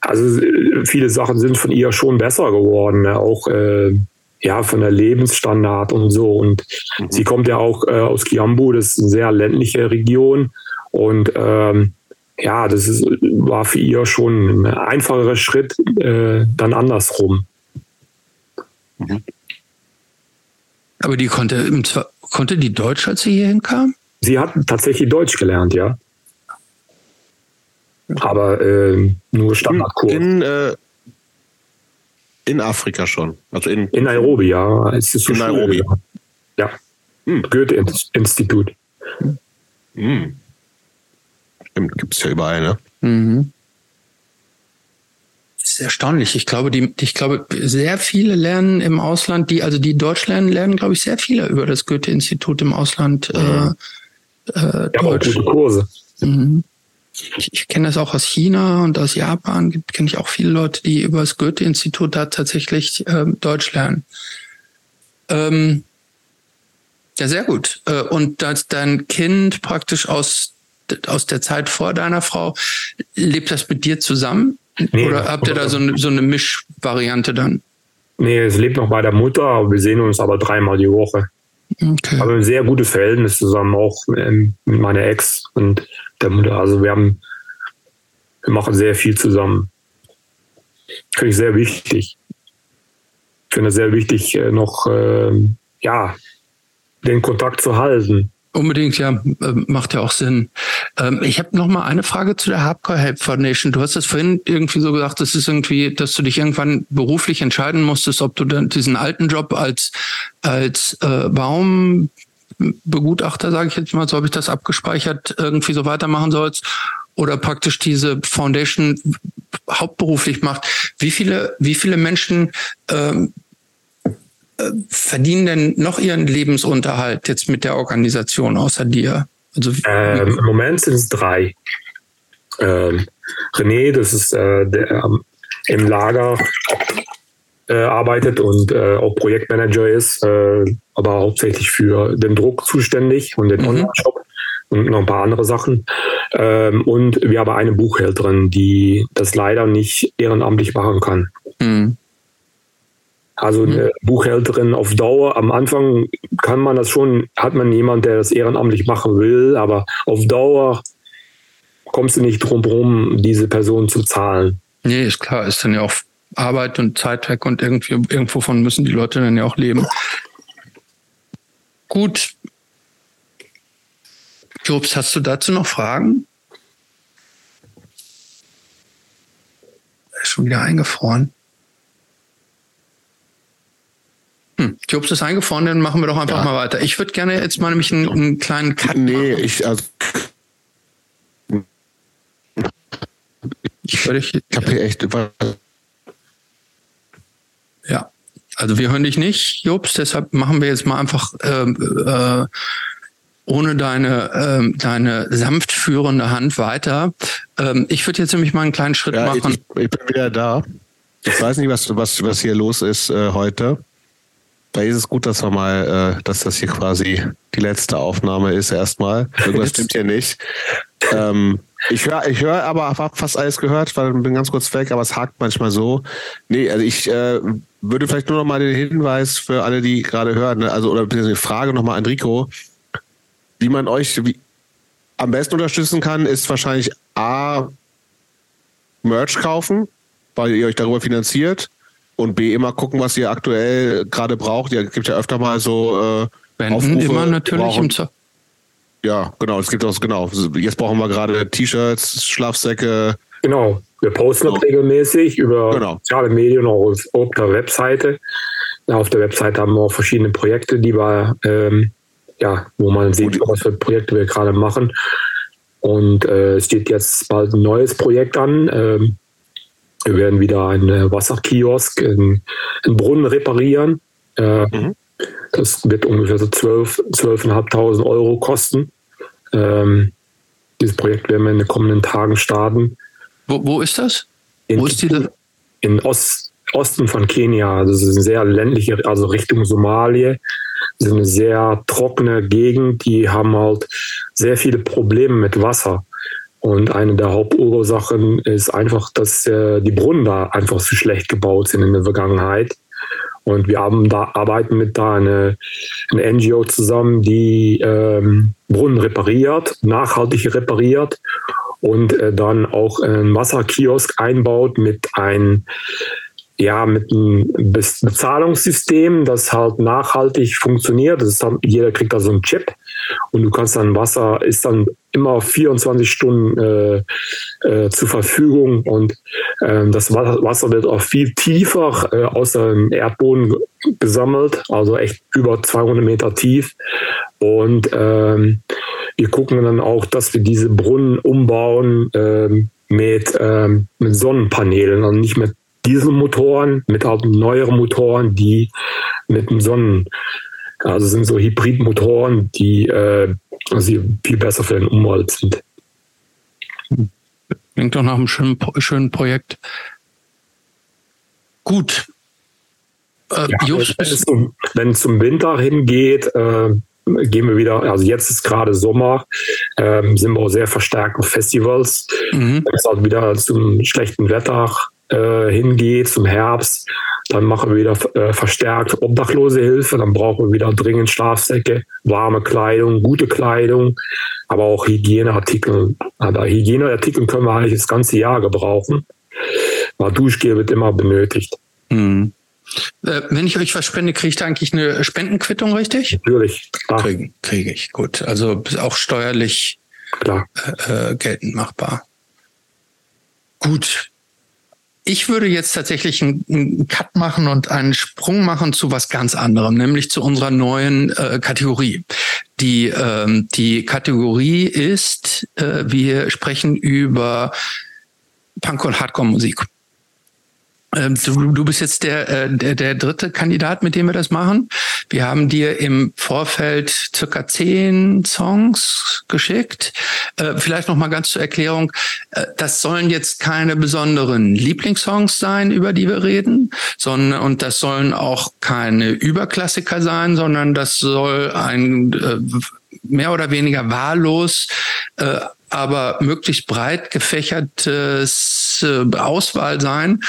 also viele Sachen sind von ihr schon besser geworden, ne? auch äh, ja von der Lebensstandard und so. Und mhm. sie kommt ja auch äh, aus Kiambu, das ist eine sehr ländliche Region und ähm, ja, das ist, war für ihr schon ein einfacherer Schritt, äh, dann andersrum. Mhm. Aber die konnte, konnte die Deutsch, als sie hierhin kam? Sie hat tatsächlich Deutsch gelernt, ja. Aber äh, nur Standardkurs. In, äh, in Afrika schon. Also in, in Nairobi, ja. Es ist in Nairobi. Ja. Hm. Goethe-Institut. Hm. Gibt es ja überall, ne? Mhm. Ist erstaunlich. Ich glaube, die, ich glaube, sehr viele lernen im Ausland, die, also die Deutsch lernen, lernen, glaube ich, sehr viele über das Goethe-Institut im Ausland. Äh, äh, ja, Deutsch. gute Kurse. Mhm. Ich, ich kenne das auch aus China und aus Japan, kenne ich auch viele Leute, die über das Goethe-Institut da tatsächlich ähm, Deutsch lernen. Ähm, ja, sehr gut. Äh, und dass dein Kind praktisch aus, aus der Zeit vor deiner Frau, lebt das mit dir zusammen? Nee, Oder habt ihr da so eine, so eine Mischvariante dann? Nee, es lebt noch bei der Mutter, wir sehen uns aber dreimal die Woche. Okay. Aber ein sehr gutes Verhältnis zusammen, auch ähm, mit meiner Ex und der Mutter. Also wir haben, wir machen sehr viel zusammen. Finde ich sehr wichtig. Ich finde es sehr wichtig, äh, noch, ähm, ja, den Kontakt zu halten. Unbedingt, ja, ähm, macht ja auch Sinn. Ähm, ich habe noch mal eine Frage zu der Hardcore Help Foundation. Du hast das vorhin irgendwie so gesagt, das ist irgendwie, dass du dich irgendwann beruflich entscheiden musstest, ob du dann diesen alten Job als als äh, Baumbegutachter, sage ich jetzt mal, so habe ich das abgespeichert, irgendwie so weitermachen sollst oder praktisch diese Foundation hauptberuflich macht. Wie viele wie viele Menschen ähm, äh, verdienen denn noch ihren Lebensunterhalt jetzt mit der Organisation außer dir? Also ähm, Im Moment sind es drei. Ähm, René, das ist äh, der ähm, im Lager äh, arbeitet und äh, auch Projektmanager ist, äh, aber hauptsächlich für den Druck zuständig und den mhm. Online-Shop und noch ein paar andere Sachen. Ähm, und wir haben eine Buchhälterin, die das leider nicht ehrenamtlich machen kann. Mhm. Also eine mhm. Buchhälterin auf Dauer, am Anfang kann man das schon, hat man jemand, der das ehrenamtlich machen will, aber auf Dauer kommst du nicht drum rum, diese Person zu zahlen. Nee, ist klar, ist dann ja auch Arbeit und Zeit weg und irgendwie, irgendwo von müssen die Leute dann ja auch leben. Gut. Jobs, hast du dazu noch Fragen? Ist schon wieder eingefroren. Hm, Jobs ist eingefroren, dann machen wir doch einfach ja. mal weiter. Ich würde gerne jetzt mal nämlich einen, einen kleinen Cut Nee, machen. ich, also, ich, ich, ich habe hier echt. Ja, also wir hören dich nicht, Jobs, deshalb machen wir jetzt mal einfach ähm, äh, ohne deine, ähm, deine sanft führende Hand weiter. Ähm, ich würde jetzt nämlich mal einen kleinen Schritt ja, machen. Ich, ich, bin wieder da. Ich weiß nicht, was, was, was hier los ist äh, heute. Da ist es gut, dass wir mal, äh, dass das hier quasi die letzte Aufnahme ist erstmal. Irgendwas stimmt hier nicht. Ähm, ich höre, ich höre, aber habe fast alles gehört, weil ich bin ganz kurz weg, aber es hakt manchmal so. Nee, also ich äh, würde vielleicht nur noch mal den Hinweis für alle, die gerade hören, ne, also oder die Frage noch mal an Rico, wie man euch wie, am besten unterstützen kann, ist wahrscheinlich A Merch kaufen, weil ihr euch darüber finanziert und B immer gucken, was ihr aktuell gerade braucht. Ihr gibt ja öfter mal so äh, Wenden Aufrufe, immer natürlich brauchen- im Zo Ja, genau, es gibt auch genau. Jetzt brauchen wir gerade T-Shirts, Schlafsäcke. Genau. Wir posten das So. regelmäßig über Genau. soziale Medien auch auf, auf der Webseite. Ja, auf der Webseite haben wir auch verschiedene Projekte, die wir, ähm, ja, wo man sieht, was für Projekte wir gerade machen. Und äh, es steht jetzt bald ein neues Projekt an. Ähm, wir werden wieder einen äh, Wasserkiosk, einen, einen Brunnen reparieren. Äh, Mhm. Das wird ungefähr so 12 12.500 Euro kosten. Ähm, dieses Projekt werden wir in den kommenden Tagen starten. Wo, wo ist das? In, Wo ist diese? in Ost, Osten von Kenia. Also es ist eine sehr ländliche, also Richtung Somalie. Es ist eine sehr trockene Gegend. Die haben halt sehr viele Probleme mit Wasser. Und eine der Hauptursachen ist einfach, dass äh, die Brunnen da einfach zu schlecht gebaut sind in der Vergangenheit. Und wir haben da, arbeiten mit da eine, eine NGO zusammen, die ähm, Brunnen repariert, nachhaltig repariert und äh, dann auch einen Wasserkiosk einbaut mit ein ja, mit einem Bez- Bezahlungssystem, das halt nachhaltig funktioniert. Das ist dann, jeder kriegt da so einen Chip und du kannst dann Wasser, ist dann immer 24 Stunden äh, äh, zur Verfügung und ähm, das Wasser, wird auch viel tiefer äh, aus dem Erdboden ge- gesammelt, also echt über 200 Meter tief. Und ähm, wir gucken dann auch, dass wir diese Brunnen umbauen ähm, mit, ähm, mit Sonnenpanelen, also nicht mit Dieselmotoren, mit auch neueren Motoren, die mit dem Sonnen, also sind so Hybridmotoren, die äh, also viel besser für den Umwelt sind. Klingt doch nach einem schönen, schönen Projekt. Gut. Äh, Ja, Jobs, wenn, es zum, wenn es zum Winter hingeht, äh, gehen wir wieder, also jetzt ist gerade Sommer, ähm, sind wir auch sehr verstärkt auf Festivals. mhm. Wenn es halt wieder zum schlechten Wetter äh, hingeht, zum Herbst, dann machen wir wieder äh, verstärkt Obdachlosehilfe, dann brauchen wir wieder dringend Schlafsäcke, warme Kleidung, gute Kleidung, aber auch Hygieneartikel. Aber Hygieneartikel können wir eigentlich das ganze Jahr gebrauchen. Aber Duschgel wird immer benötigt. Mhm. Äh, wenn ich euch was spende, kriege ich da eigentlich eine Spendenquittung, richtig? Natürlich, Kriege krieg ich, gut. Also auch steuerlich klar. äh, geltend machbar. Gut. Ich würde jetzt tatsächlich einen, Cut machen und einen Sprung machen zu was ganz anderem, nämlich zu unserer neuen äh, Kategorie. Die, ähm, die Kategorie ist, äh, wir sprechen über Punk- und Hardcore-Musik. Ähm, Du, bist jetzt der, äh, der, der dritte Kandidat, mit dem wir das machen. Wir haben dir im Vorfeld circa zehn Songs geschickt. Äh, Vielleicht noch mal ganz zur Erklärung. äh, Das sollen jetzt keine besonderen Lieblingssongs sein, über die wir reden, sondern, und das sollen auch keine Überklassiker sein, sondern das soll ein mehr oder weniger wahllos, aber möglichst breit gefächertes Auswahl sein,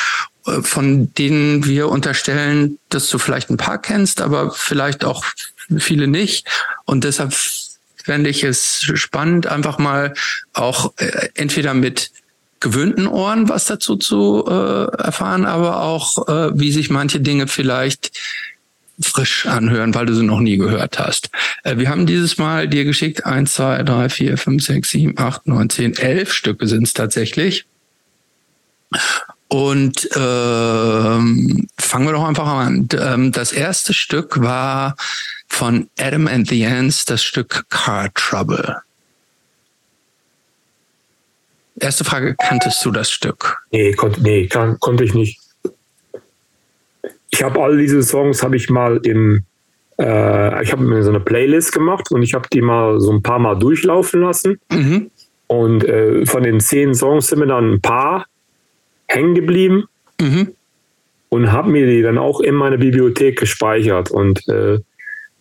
von denen wir unterstellen, dass du vielleicht ein paar kennst, aber vielleicht auch viele nicht. Und deshalb fände ich es spannend, einfach mal auch äh, entweder mit gewöhnten Ohren was dazu zu äh, erfahren, aber auch, äh, wie sich manche Dinge vielleicht frisch anhören, weil du sie noch nie gehört hast. Äh, wir haben dieses Mal dir geschickt, eins, zwei, drei, vier, fünf, sechs, sieben, acht, neun, zehn, elf Stücke sind es tatsächlich. Und ähm, fangen wir doch einfach an. Ähm, das erste Stück war von Adam and the Ants, das Stück Car Trouble. Erste Frage, kanntest du das Stück? Nee, konnte, nee kann, konnte ich nicht. Ich habe all diese Songs habe ich mal im, äh, ich habe mir so eine Playlist gemacht und ich habe die mal so ein paar Mal durchlaufen lassen. Mhm. Und äh, von den zehn Songs sind mir dann ein paar hängen geblieben. Mhm. und habe mir die dann auch in meine Bibliothek gespeichert und äh,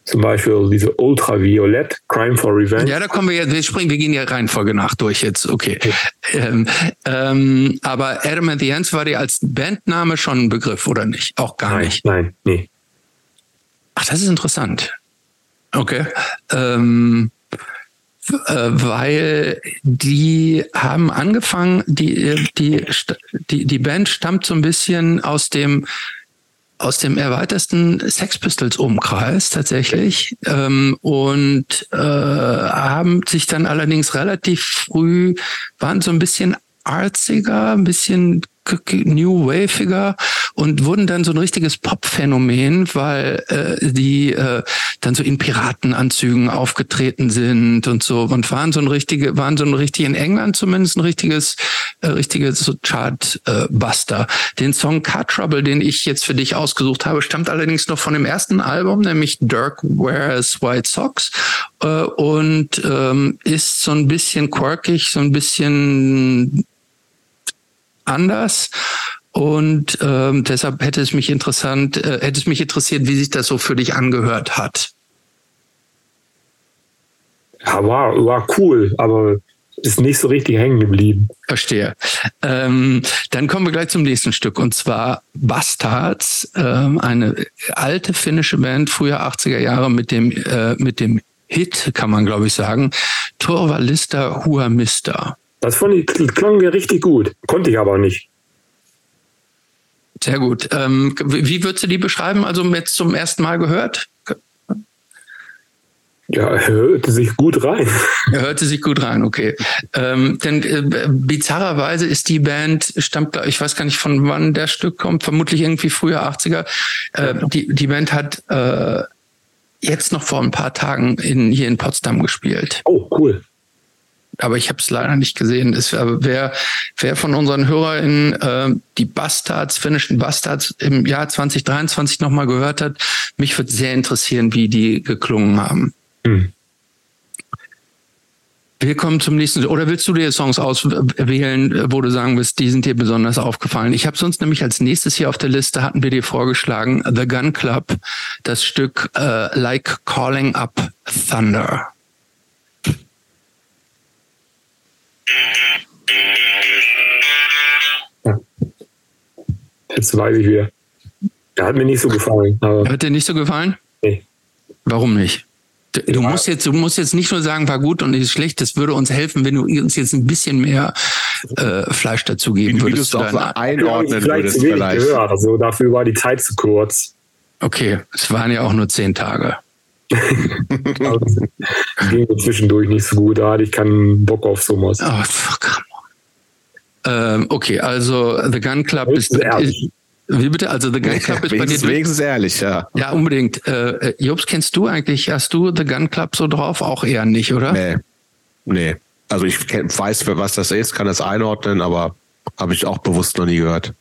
zum Beispiel diese Ultraviolett, Crime for Revenge. Ja, da kommen wir jetzt, wir springen, wir gehen ja Reihenfolge nach durch jetzt, okay. Ähm, ähm, aber Adam and the Ants war dir als Bandname schon ein Begriff, oder nicht? Auch gar nein, nicht. Nein, nee. Ach, das ist interessant. Okay. Ähm, äh, weil die haben angefangen, die, die, die, die Band stammt so ein bisschen aus dem aus dem erweitersten Sex Pistols Umkreis tatsächlich ähm, und äh, haben sich dann allerdings relativ früh waren so ein bisschen arziger, ein bisschen New Waviger und wurden dann so ein richtiges Pop-Phänomen, weil äh, die äh, dann so in Piratenanzügen aufgetreten sind und so und waren so ein richtige, waren so ein richtig in England zumindest ein richtiges, äh, richtiges so Chart-Buster. Äh, den Song Car Trouble, den ich jetzt für dich ausgesucht habe, stammt allerdings noch von dem ersten Album, nämlich Dirk Wears White Socks äh, und ähm, ist so ein bisschen quirkig, so ein bisschen anders. Und ähm, deshalb hätte es mich interessant, äh, hätte es mich interessiert, wie sich das so für dich angehört hat. Ja, war, war cool, aber ist nicht so richtig hängen geblieben. Verstehe. Ähm, dann kommen wir gleich zum nächsten Stück und zwar Bastards, ähm, eine alte finnische Band, früher 80er Jahre mit dem äh, mit dem Hit, kann man glaube ich sagen, Torvalista Huamista. Das fand ich, klang mir richtig gut. Konnte ich aber nicht. Sehr gut. Ähm, wie würdest du die beschreiben? Also jetzt zum ersten Mal gehört? Ja, hörte sich gut rein. Er hörte sich gut rein, okay. Ähm, denn äh, bizarrerweise ist die Band, stammt, ich weiß gar nicht von wann der Stück kommt, vermutlich irgendwie früher 80er. Äh, die, die Band hat äh, jetzt noch vor ein paar Tagen in, hier in Potsdam gespielt. Oh, cool aber ich habe es leider nicht gesehen. Ist, wer, wer von unseren HörerInnen äh, die Bastards, finnischen Bastards im Jahr 2023 nochmal gehört hat, mich würde sehr interessieren, wie die geklungen haben. Mhm. Wir kommen zum nächsten. Oder willst du dir Songs auswählen, wo du sagen willst, die sind dir besonders aufgefallen? Ich habe sonst nämlich als nächstes hier auf der Liste hatten wir dir vorgeschlagen The Gun Club, das Stück äh, Like Calling Up Thunder. Jetzt weiß ich wieder. Der hat mir nicht so gefallen. Aber hat dir nicht so gefallen? Nee. Warum nicht? Du, musst jetzt, du musst jetzt nicht nur sagen, war gut und ist schlecht. Das würde uns helfen, wenn du uns jetzt ein bisschen mehr äh, Fleisch dazu geben würdest. Du auch einordnen würdest vielleicht. Gehört. Also dafür war die Zeit zu kurz. Okay, es waren ja auch nur zehn Tage. also, ging mir zwischendurch nicht so gut. Da hatte ich keinen Bock auf sowas. Oh, on. Ähm, okay, also The Gun Club ist, ist, wie bitte? Also The Gun Club ist bei dir. Wenigstens ehrlich, ja. Ja, unbedingt. Äh, äh, Jobs, kennst du eigentlich, hast du The Gun Club so drauf? Auch eher nicht, oder? Nee. Nee. Also ich weiß, was das ist, kann das einordnen, aber habe ich auch bewusst noch nie gehört.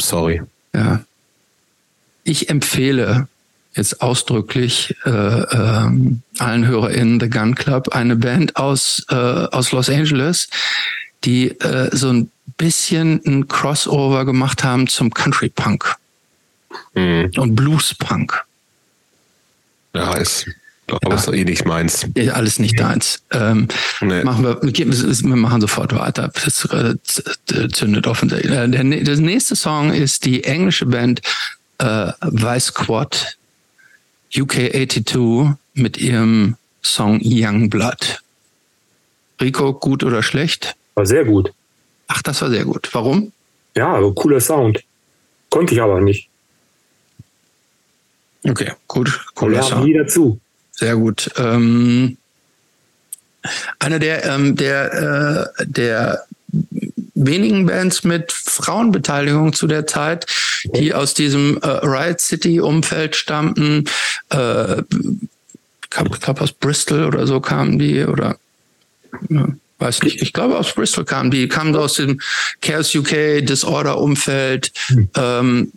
Sorry. Ja ich empfehle jetzt ausdrücklich äh, ähm, allen HörerInnen The Gun Club, eine Band aus, äh, aus Los Angeles, die äh, so ein bisschen ein Crossover gemacht haben zum Country Punk mhm. und Blues Punk. Ja, ist glaube, ja. ist eh nicht meins. Ja, alles nicht deins. Ähm, nee. Machen wir, wir machen sofort weiter. Das äh, zündet offensichtlich. Äh, der, der nächste Song ist die englische Band äh, Vice Squad UK82 mit ihrem Song Young Blood. Rico, gut oder schlecht? War sehr gut. Ach, das war sehr gut. Warum? Ja, also cooler Sound. Konnte ich aber nicht. Okay, gut. Cooler Sound. nie dazu. Sehr gut. Ähm, einer der, ähm, der, äh, der wenigen Bands mit Frauenbeteiligung zu der Zeit, die aus diesem äh, Riot City Umfeld stammten. Äh, ich glaube aus Bristol oder so kamen die oder ja, weiß nicht. Ich glaube aus Bristol kamen die, kamen aus dem Chaos UK Disorder Umfeld mhm. ähm,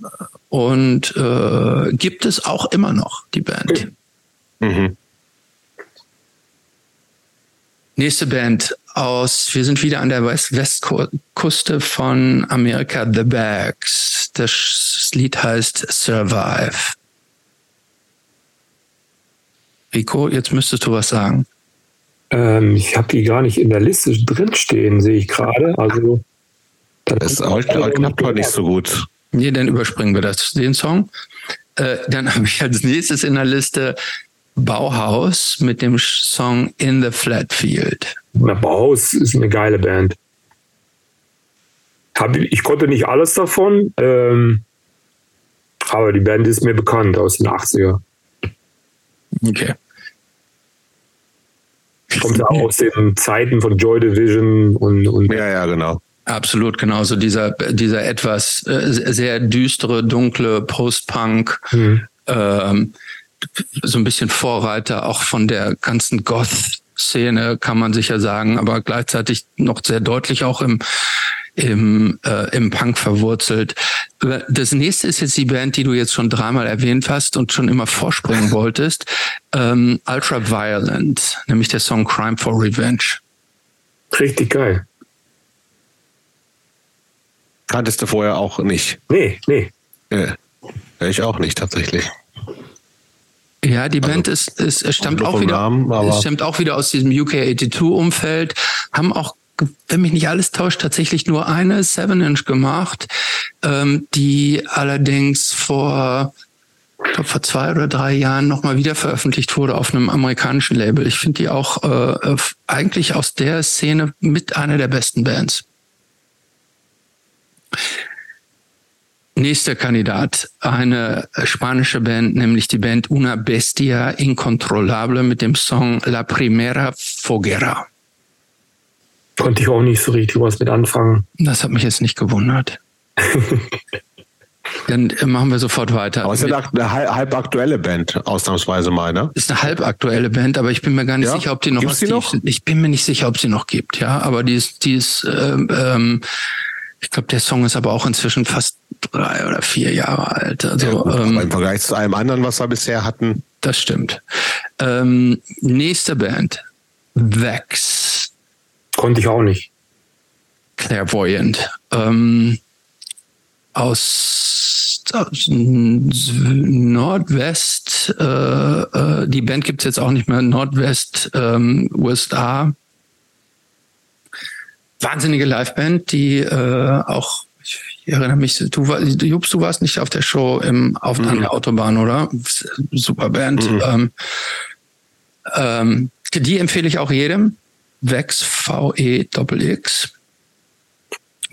und äh, gibt es auch immer noch die Band. Mhm. Nächste Band, aus, wir sind wieder an der West Westküste von Amerika, The Bags. Das Lied heißt Survive. Rico, jetzt müsstest du was sagen. Ähm, ich habe die gar nicht in der Liste drinstehen, sehe ich gerade. Also das ist auch klappt heute nicht so gut. Nee, dann überspringen wir das, den Song. Äh, dann habe ich als nächstes in der Liste Bauhaus mit dem Song In the Flat Field. Na, Bauhaus ist eine geile Band. Hab, ich konnte nicht alles davon, ähm, aber die Band ist mir bekannt aus den 80er. Okay. Kommt ja aus den Zeiten von Joy Division und, und ja, ja, genau. Absolut, genau. So dieser, dieser etwas äh, sehr düstere, dunkle Post-Punk, mhm. ähm, so ein bisschen Vorreiter auch von der ganzen Goth-Szene, kann man sicher sagen, aber gleichzeitig noch sehr deutlich auch im, im, äh, im Punk verwurzelt. Das nächste ist jetzt die Band, die du jetzt schon dreimal erwähnt hast und schon immer vorspringen wolltest. Ähm, Ultra Violent, nämlich der Song Crime for Revenge. Richtig geil. Kanntest du vorher auch nicht? Nee, nee. Ja, ich auch nicht tatsächlich. Ja, die Band also, ist, ist stammt auch wieder, Namen, stammt auch wieder aus diesem UK 82 Umfeld, haben auch wenn mich nicht alles täuscht, tatsächlich nur eine Seven Inch gemacht, ähm, die allerdings vor, ich glaube, vor zwei oder drei Jahren nochmal wieder veröffentlicht wurde auf einem amerikanischen Label. Ich finde die auch äh, eigentlich aus der Szene mit einer der besten Bands. Nächster Kandidat, eine spanische Band, nämlich die Band Una Bestia Incontrolable mit dem Song La Primera Foguera. Konnte ich auch nicht so richtig was mit anfangen. Das hat mich jetzt nicht gewundert. Dann machen wir sofort weiter. Aber es ist eine halb aktuelle Band, ausnahmsweise mal, ne? Ist eine halb aktuelle Band, aber ich bin mir gar nicht ja? sicher, ob die noch Gibt's aktiv noch? sind. Ich bin mir nicht sicher, ob sie noch gibt, ja. Aber die ist, die ist, ähm, ähm, ich glaube, der Song ist aber auch inzwischen fast drei oder vier Jahre alt. Also, ja, gut, ähm, aber im Vergleich zu allem anderen, was wir bisher hatten. Das stimmt. Ähm, nächste Band. Vex. Konnte ich auch nicht. Clairvoyant. Ähm, aus, aus Nordwest, äh, äh, die Band gibt's jetzt auch nicht mehr, Nordwest ähm, USA wahnsinnige Liveband, die äh, auch, ich, erinnere mich, du, Jups, du warst nicht auf der Show im, auf, mhm. an der Autobahn, oder? Super Band. Mhm. Ähm, ähm, die empfehle ich auch jedem. Vex, V-E-X.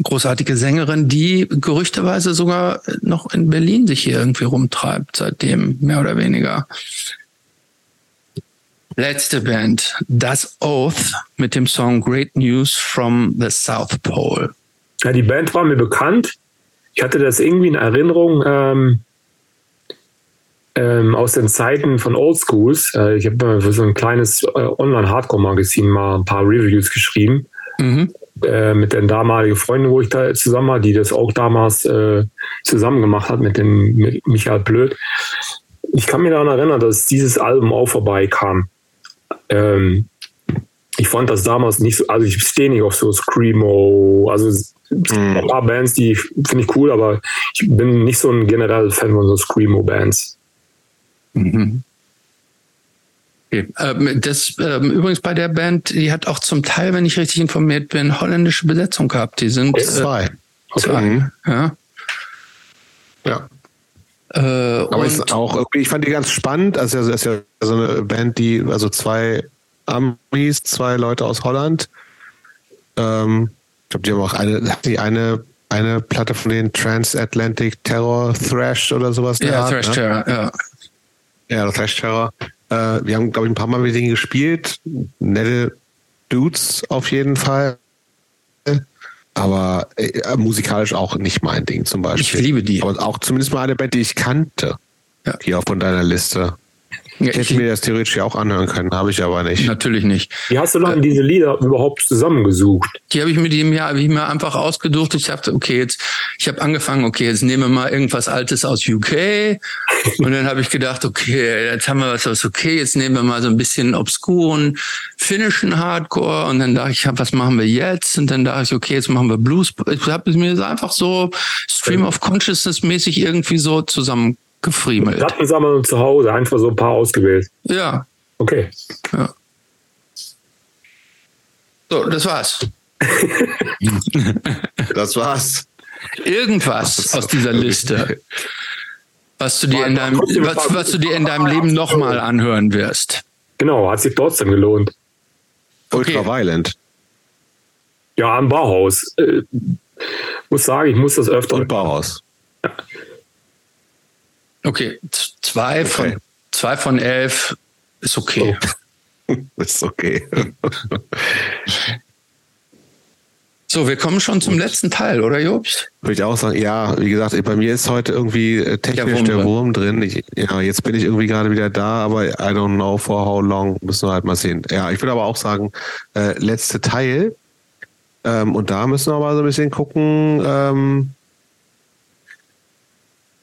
Großartige Sängerin, die gerüchteweise sogar noch in Berlin sich hier irgendwie rumtreibt, seitdem, mehr oder weniger. Letzte Band, Das Oath mit dem Song Great News from the South Pole. Ja, die Band war mir bekannt. Ich hatte das irgendwie in Erinnerung ähm, ähm, aus den Zeiten von Old Schools. Äh, ich habe für so ein kleines äh, Online-Hardcore-Magazin mal ein paar Reviews geschrieben. Mhm. Äh, mit den damaligen Freunden, wo ich da zusammen war, die das auch damals äh, zusammen gemacht hat mit dem mit Michael Blöd. Ich kann mich daran erinnern, dass dieses Album auch vorbeikam. Ähm, ich fand das damals nicht so, also ich stehe nicht auf so Screamo, also mhm. ein paar Bands, die finde ich cool, aber ich bin nicht so ein genereller Fan von so Screamo-Bands. Mhm. Okay. Ähm, das ähm, übrigens bei der Band, die hat auch zum Teil, wenn ich richtig informiert bin, holländische Besetzung gehabt. Die sind äh, zwei. Zwei. Mhm. Ja. Ja. Äh, Aber ist auch, ich fand die ganz spannend. Also, es ist ja so eine Band, die, also zwei Amis, zwei Leute aus Holland. Ähm, ich glaube, die haben auch eine, die eine, eine Platte von den Transatlantic Terror Thrash oder sowas. Ja, Art, Thrash ne? Terror, ja. Ja, Thrash Terror. Äh, wir haben, glaube ich, ein paar Mal mit denen gespielt. Nette Dudes auf jeden Fall aber äh, musikalisch auch nicht mein Ding zum Beispiel. Ich liebe die. Aber auch zumindest mal eine Band, die ich kannte. Ja. Hier von deiner Liste. Ja, ich hätte mir das theoretisch ja auch anhören können, habe ich aber nicht. Natürlich nicht. Wie hast du dann äh, diese Lieder überhaupt zusammengesucht? Die habe ich mit dem Jahr ich mir einfach ausgesucht. Ich dachte, okay, jetzt, ich habe angefangen, okay, jetzt nehmen wir mal irgendwas Altes aus UK Und dann habe ich gedacht, okay, jetzt haben wir was, was okay, jetzt nehmen wir mal so ein bisschen obskuren finnischen Hardcore. Und dann dachte ich, was machen wir jetzt? Und dann dachte ich, okay, jetzt machen wir Blues. Ich habe mir das einfach so Stream of Consciousness mäßig irgendwie so zusammengefriemelt. Plattensammlung zu Hause, einfach so ein paar ausgewählt. Ja. Okay. Ja. So, das war's. das war's. Irgendwas aus dieser Liste, was du dir in deinem, was, was du dir in deinem Leben nochmal anhören wirst. Genau, hat sich trotzdem gelohnt. Ultra okay. Violent. Ja, am Bauhaus. Äh, muss sagen, ich muss das öfter. Und Bauhaus. Okay, zwei, okay. Von, zwei von elf ist okay. Oh. ist okay. So, wir kommen schon zum letzten Teil, oder Jobst? Würde ich auch sagen, ja, wie gesagt, bei mir ist heute irgendwie äh, technisch der Wurm, der Wurm drin. Ich, ja, jetzt bin ich irgendwie gerade wieder da, aber I don't know for how long, müssen wir halt mal sehen. Ja, ich würde aber auch sagen, äh, letzte Teil. Ähm, und da müssen wir mal so ein bisschen gucken, ähm,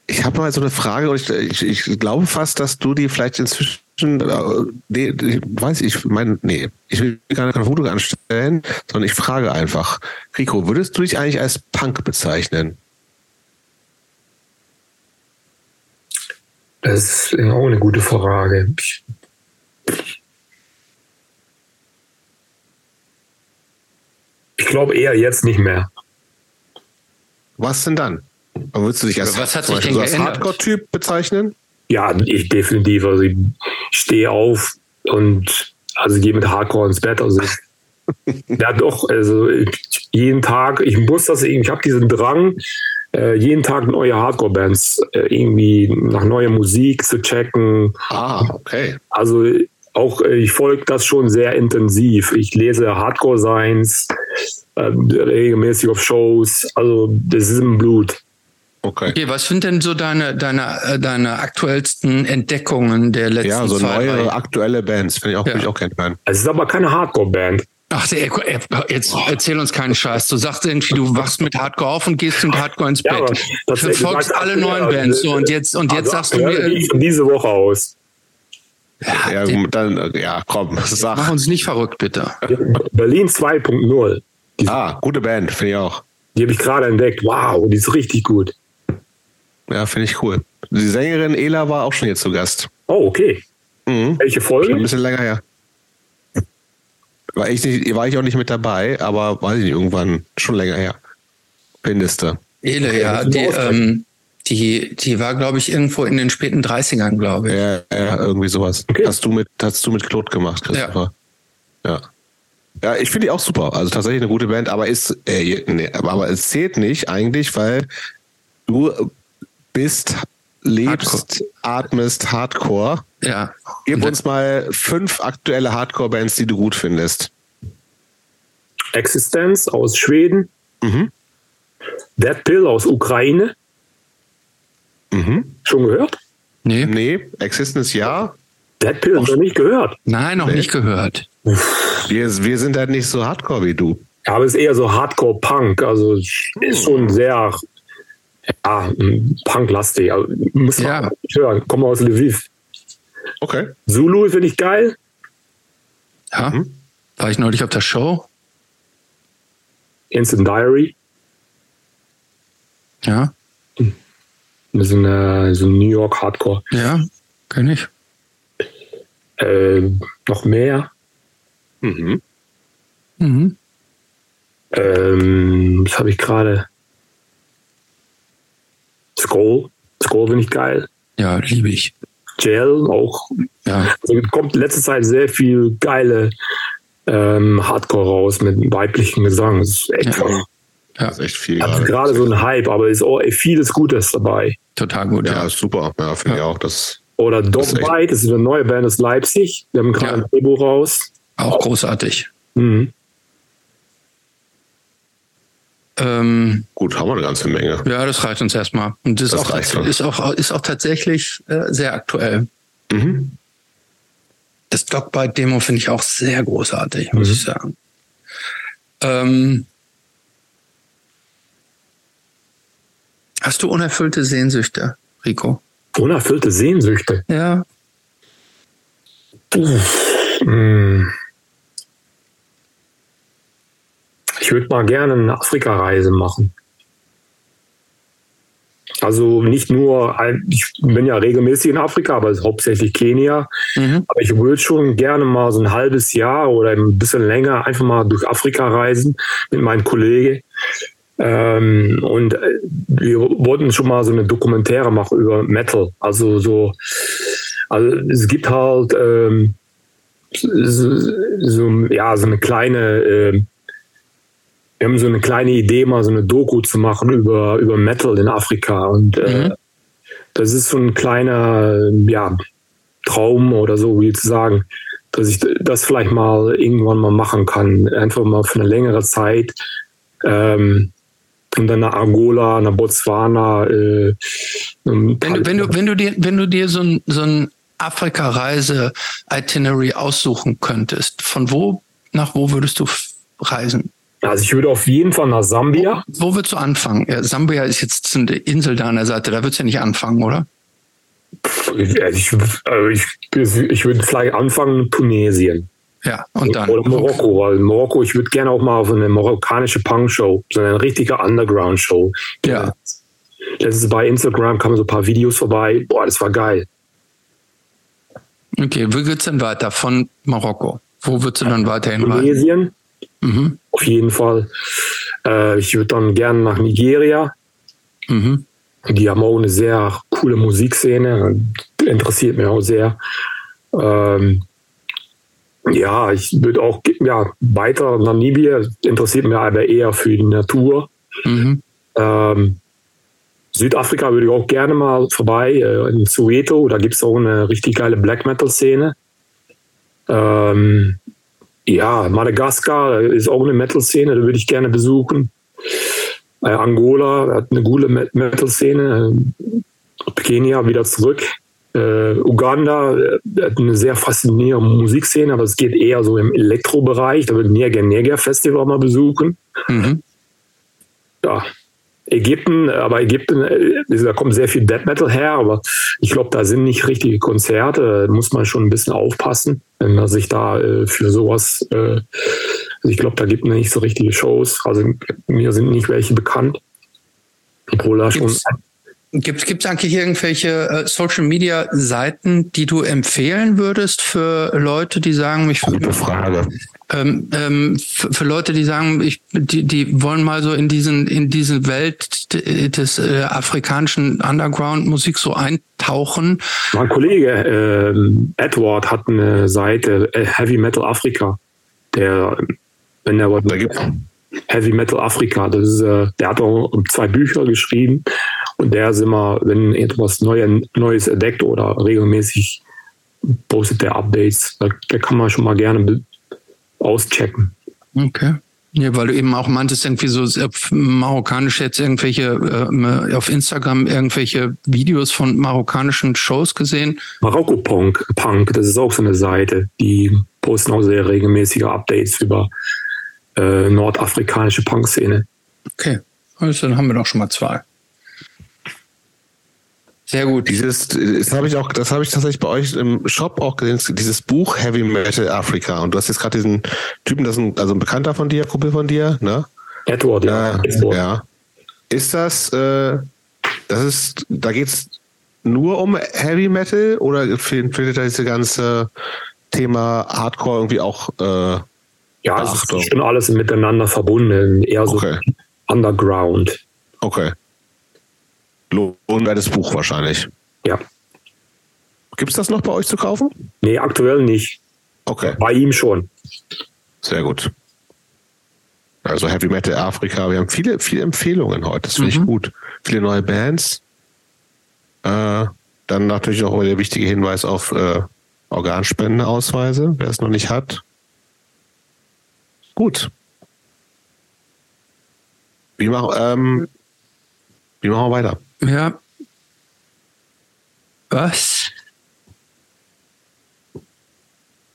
ich habe mal so eine Frage und ich, ich, ich, glaube fast, dass du die vielleicht inzwischen, äh, nee, ich weiß ich, meine, nee, ich will gar keine Foto anstellen, sondern ich frage einfach, Rico, würdest du dich eigentlich als Punk bezeichnen? Das ist auch eine gute Frage. Ich glaube eher jetzt nicht mehr. Was denn dann? Aber würdest du dich als, was hat sich denn als Hardcore-Typ bezeichnen? Ja, ich definitiv. Also ich stehe auf und also gehe mit Hardcore ins Bett. Also ja doch, also jeden Tag, ich muss das irgendwie, ich habe diesen Drang, äh, jeden Tag neue Hardcore-Bands äh, irgendwie nach neuer Musik zu checken. Ah, okay. Also auch, äh, ich folge das schon sehr intensiv. Ich lese Hardcore-Signs, äh, regelmäßig auf Shows. Also das ist im Blut. Okay. okay. Was sind denn so deine, deine, äh, deine aktuellsten Entdeckungen der letzten Jahre? Ja, so zwei, neue, drei? aktuelle Bands. Finde ich auch, ja. ich auch kein Fan. Es ist aber keine Hardcore-Band. Ach, jetzt erzähl uns keinen Scheiß. Du sagst irgendwie, du wachst mit Hardcore auf und gehst mit Hardcore ins Bett. Ja, du verfolgst alle neuen Bands. So, und jetzt, und jetzt also, sagst du mir. Von diese Woche aus. Ja, ja dann, ja, komm, sag. Mach uns nicht verrückt, bitte. Berlin 2.0. Ah, gute Band, finde ich auch. Die habe ich gerade entdeckt. Wow, die ist richtig gut. Ja, finde ich cool. Die Sängerin Ela war auch schon jetzt zu Gast. Oh, okay. Mhm. Welche Folge? Schon ein bisschen länger her. War ich, nicht, war ich auch nicht mit dabei, aber weiß ich nicht, irgendwann schon länger her. Mindeste. Ele, ja, die, ähm, die, die war, glaube ich, irgendwo in den späten 30ern, glaube ich. Ja, ja, irgendwie sowas. Okay. Hast du mit, hast du mit Claude gemacht, Christopher? Ja. Ja, ja ich finde die auch super. Also tatsächlich eine gute Band, aber ist, äh, nee, aber es zählt nicht eigentlich, weil du bist, lebst, Hardcore. atmest Hardcore. Ja. Gib uns mal fünf aktuelle Hardcore-Bands, die du gut findest. Existence aus Schweden. Mhm. Dead Pill aus Ukraine. Mhm. Schon gehört? Nee. Nee, Existence ja. Dead Pill noch nicht gehört. Nein, noch nee. nicht gehört. Wir, wir sind halt nicht so hardcore wie du. Ja, aber es ist eher so Hardcore-Punk. Also ist schon sehr ja, Punk-lastig. Also, muss man ja. hören. Komme aus Lviv. Okay. Zulu finde ich geil. Ja. Mhm. War ich neulich auf der Show? Instant Diary. Ja. Das ist eine, so ein New York Hardcore. Ja, kenne ich. Äh, noch mehr. Mhm. Mhm. Ähm, was habe ich gerade? Skull. Skull finde ich geil. Ja, liebe ich. Gel auch. Ja. Also kommt letzte Zeit sehr viel geile ähm, Hardcore raus mit weiblichen Gesang. Das ist echt, ja. ja. Das ist echt viel. Hat gerade so ein Hype, aber ist auch vieles Gutes dabei. Total gut. Ja, ja. super. Ja, finde ja. ich auch. Das, Oder Dogbite, das ist eine neue Band aus Leipzig. Wir haben gerade ein Drehbuch raus. Auch großartig. Mhm. Ähm, Gut, haben wir eine ganze Menge. Ja, das reicht uns erstmal. Und das, das ist, auch, ist, auch, ist auch tatsächlich äh, sehr aktuell. Mhm. Das Dogbite-Demo finde ich auch sehr großartig, muss mhm. ich sagen. Ähm, hast du unerfüllte Sehnsüchte, Rico? Unerfüllte Sehnsüchte. Ja. Hm. Ich würde mal gerne eine Afrika-Reise machen. Also nicht nur, ich bin ja regelmäßig in Afrika, aber hauptsächlich Kenia. Mhm. Aber ich würde schon gerne mal so ein halbes Jahr oder ein bisschen länger einfach mal durch Afrika reisen mit meinem Kollegen. Ähm, und äh, wir wollten schon mal so eine Dokumentäre machen über Metal. Also so, also es gibt halt ähm, so, so, ja, so eine kleine äh, wir haben so eine kleine Idee, mal so eine Doku zu machen über, über Metal in Afrika. Und äh, mhm. das ist so ein kleiner ja, Traum oder so, wie zu sagen, dass ich das vielleicht mal irgendwann mal machen kann. Einfach mal für eine längere Zeit. Ähm, und dann nach Angola, nach Botswana. Äh, wenn, du, wenn, du, wenn, du dir, wenn du dir so ein, so ein Afrika-Reise-Itinerary aussuchen könntest, von wo nach wo würdest du reisen? Also ich würde auf jeden Fall nach Sambia. Wo, wo würdest du anfangen? Ja, Sambia ist jetzt eine Insel da an der Seite, da würdest du ja nicht anfangen, oder? Ich, also ich, ich würde vielleicht anfangen Tunesien. Ja, und dann. Oder Marokko, weil Marokko, ich würde gerne auch mal auf eine marokkanische Punk-Show, so eine richtige Underground-Show. Ja. Ist bei Instagram, kamen so ein paar Videos vorbei. Boah, das war geil. Okay, wo geht's denn weiter? Von Marokko. Wo würdest du dann weiterhin Tunesien. Mhm. Auf jeden Fall. Äh, ich würde dann gerne nach Nigeria. Mhm. Die haben auch eine sehr coole Musikszene. Interessiert mich auch sehr. Ähm, ja, ich würde auch ja, weiter Namibia interessiert mich aber eher für die Natur. Mhm. Ähm, Südafrika würde ich auch gerne mal vorbei, äh, in Soweto, da gibt es auch eine richtig geile Black Metal-Szene. Ähm, ja, Madagaskar ist auch eine Metal-Szene, da würde ich gerne besuchen. Äh, Angola hat eine gute Metal-Szene. Kenia wieder zurück. Äh, Uganda äh, hat eine sehr faszinierende Musikszene, aber es geht eher so im Elektrobereich. Da würde ich Niger Niger Festival mal besuchen. Mhm. Ja, Ägypten, aber Ägypten, äh, da kommt sehr viel Death Metal her, aber ich glaube, da sind nicht richtige Konzerte. Da muss man schon ein bisschen aufpassen, wenn man sich da äh, für sowas, äh, also ich glaube, da gibt es nicht so richtige Shows. Also mir sind nicht welche bekannt. Obwohl da schon. Gibt es eigentlich irgendwelche äh, Social Media Seiten, die du empfehlen würdest für Leute, die sagen, ich Gute Frage. Ähm, ähm, für, Leute, die sagen, ich, die, die wollen mal so in diesen in diese Welt des äh, afrikanischen Underground-Musik so eintauchen. Mein Kollege äh, Edward hat eine Seite äh, Heavy Metal Afrika, der wenn er was da gibt. Heavy Metal Afrika, das ist, äh, der hat auch zwei Bücher geschrieben und der ist immer, wenn etwas Neues, entdeckt oder regelmäßig postet der Updates, da, da kann man schon mal gerne auschecken. Okay. Ja, weil du eben auch meintest, irgendwie so marokkanisch jetzt irgendwelche, äh, auf Instagram irgendwelche Videos von marokkanischen Shows gesehen. Marokko Punk, Punk, das ist auch so eine Seite, die posten auch sehr regelmäßige Updates über äh, nordafrikanische Punk-Szene. Okay, also dann haben wir doch schon mal zwei. Sehr gut. Dieses, das habe ich auch, das habe ich tatsächlich bei euch im Shop auch gesehen, dieses Buch Heavy Metal Africa. Und du hast jetzt gerade diesen Typen, das ist ein, also ein Bekannter von dir, Kumpel von dir, ne? Edward, ja. Äh, Edward. Ja. Ist das, äh, das ist, da geht's nur um Heavy Metal oder findet da diese ganze Thema Hardcore irgendwie auch äh, Ja, es ist schon alles miteinander verbunden, eher so okay. Underground. Okay lohnwertes Buch wahrscheinlich. Ja. Gibt es das noch bei euch zu kaufen? Nee, aktuell nicht. Okay. Bei ihm schon. Sehr gut. Also Heavy Metal Afrika, wir haben viele, viele Empfehlungen heute. Das finde mhm. ich gut. Viele neue Bands. Äh, dann natürlich auch der wichtige Hinweis auf äh, Organspendenausweise, wer es noch nicht hat. Gut. Wie machen, ähm, wie machen wir weiter? Ja. Was?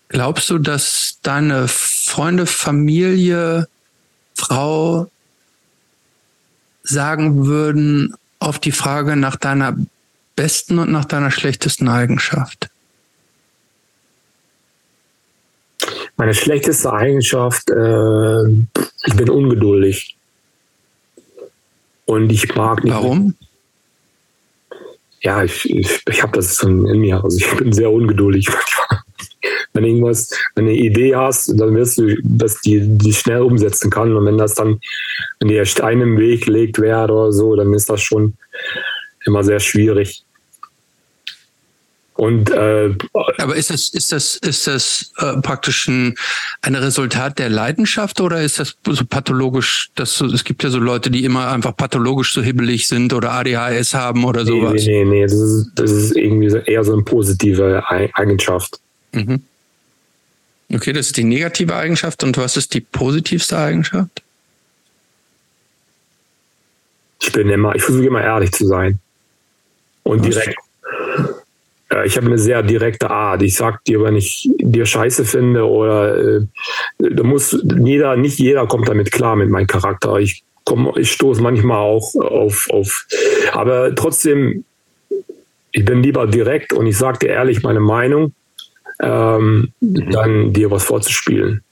Glaubst du, dass deine Freunde, Familie, Frau sagen würden auf die Frage nach deiner besten und nach deiner schlechtesten Eigenschaft? Meine schlechteste Eigenschaft, äh, ich bin ungeduldig. Und ich mag nicht. Warum? Ja, ich, ich, ich habe das schon in mir. Also ich bin sehr ungeduldig Wenn irgendwas, wenn du eine Idee hast, dann wirst du, dass die, die schnell umsetzen kann. Und wenn das dann, wenn dir Stein im Weg gelegt wird oder so, dann ist das schon immer sehr schwierig. Und äh, aber ist das ist das ist das äh, praktisch ein, ein Resultat der Leidenschaft oder ist das so pathologisch? Dass so, es gibt ja so Leute, die immer einfach pathologisch so hibbelig sind oder ADHS haben oder sowas. Nee, nee, nee, das ist, das ist irgendwie eher so eine positive Eigenschaft. Mhm. Okay, das ist die negative Eigenschaft und was ist die positivste Eigenschaft? Ich bin immer, ich versuche immer ehrlich zu sein und direkt äh, ich habe eine sehr direkte Art. Ich sag dir, wenn ich dir Scheiße finde oder äh, da muss jeder, nicht jeder kommt damit klar mit meinem Charakter. Ich komme, ich stoße manchmal auch auf, auf, aber trotzdem, ich bin lieber direkt und ich sage dir ehrlich meine Meinung, ähm, dann dir was vorzuspielen.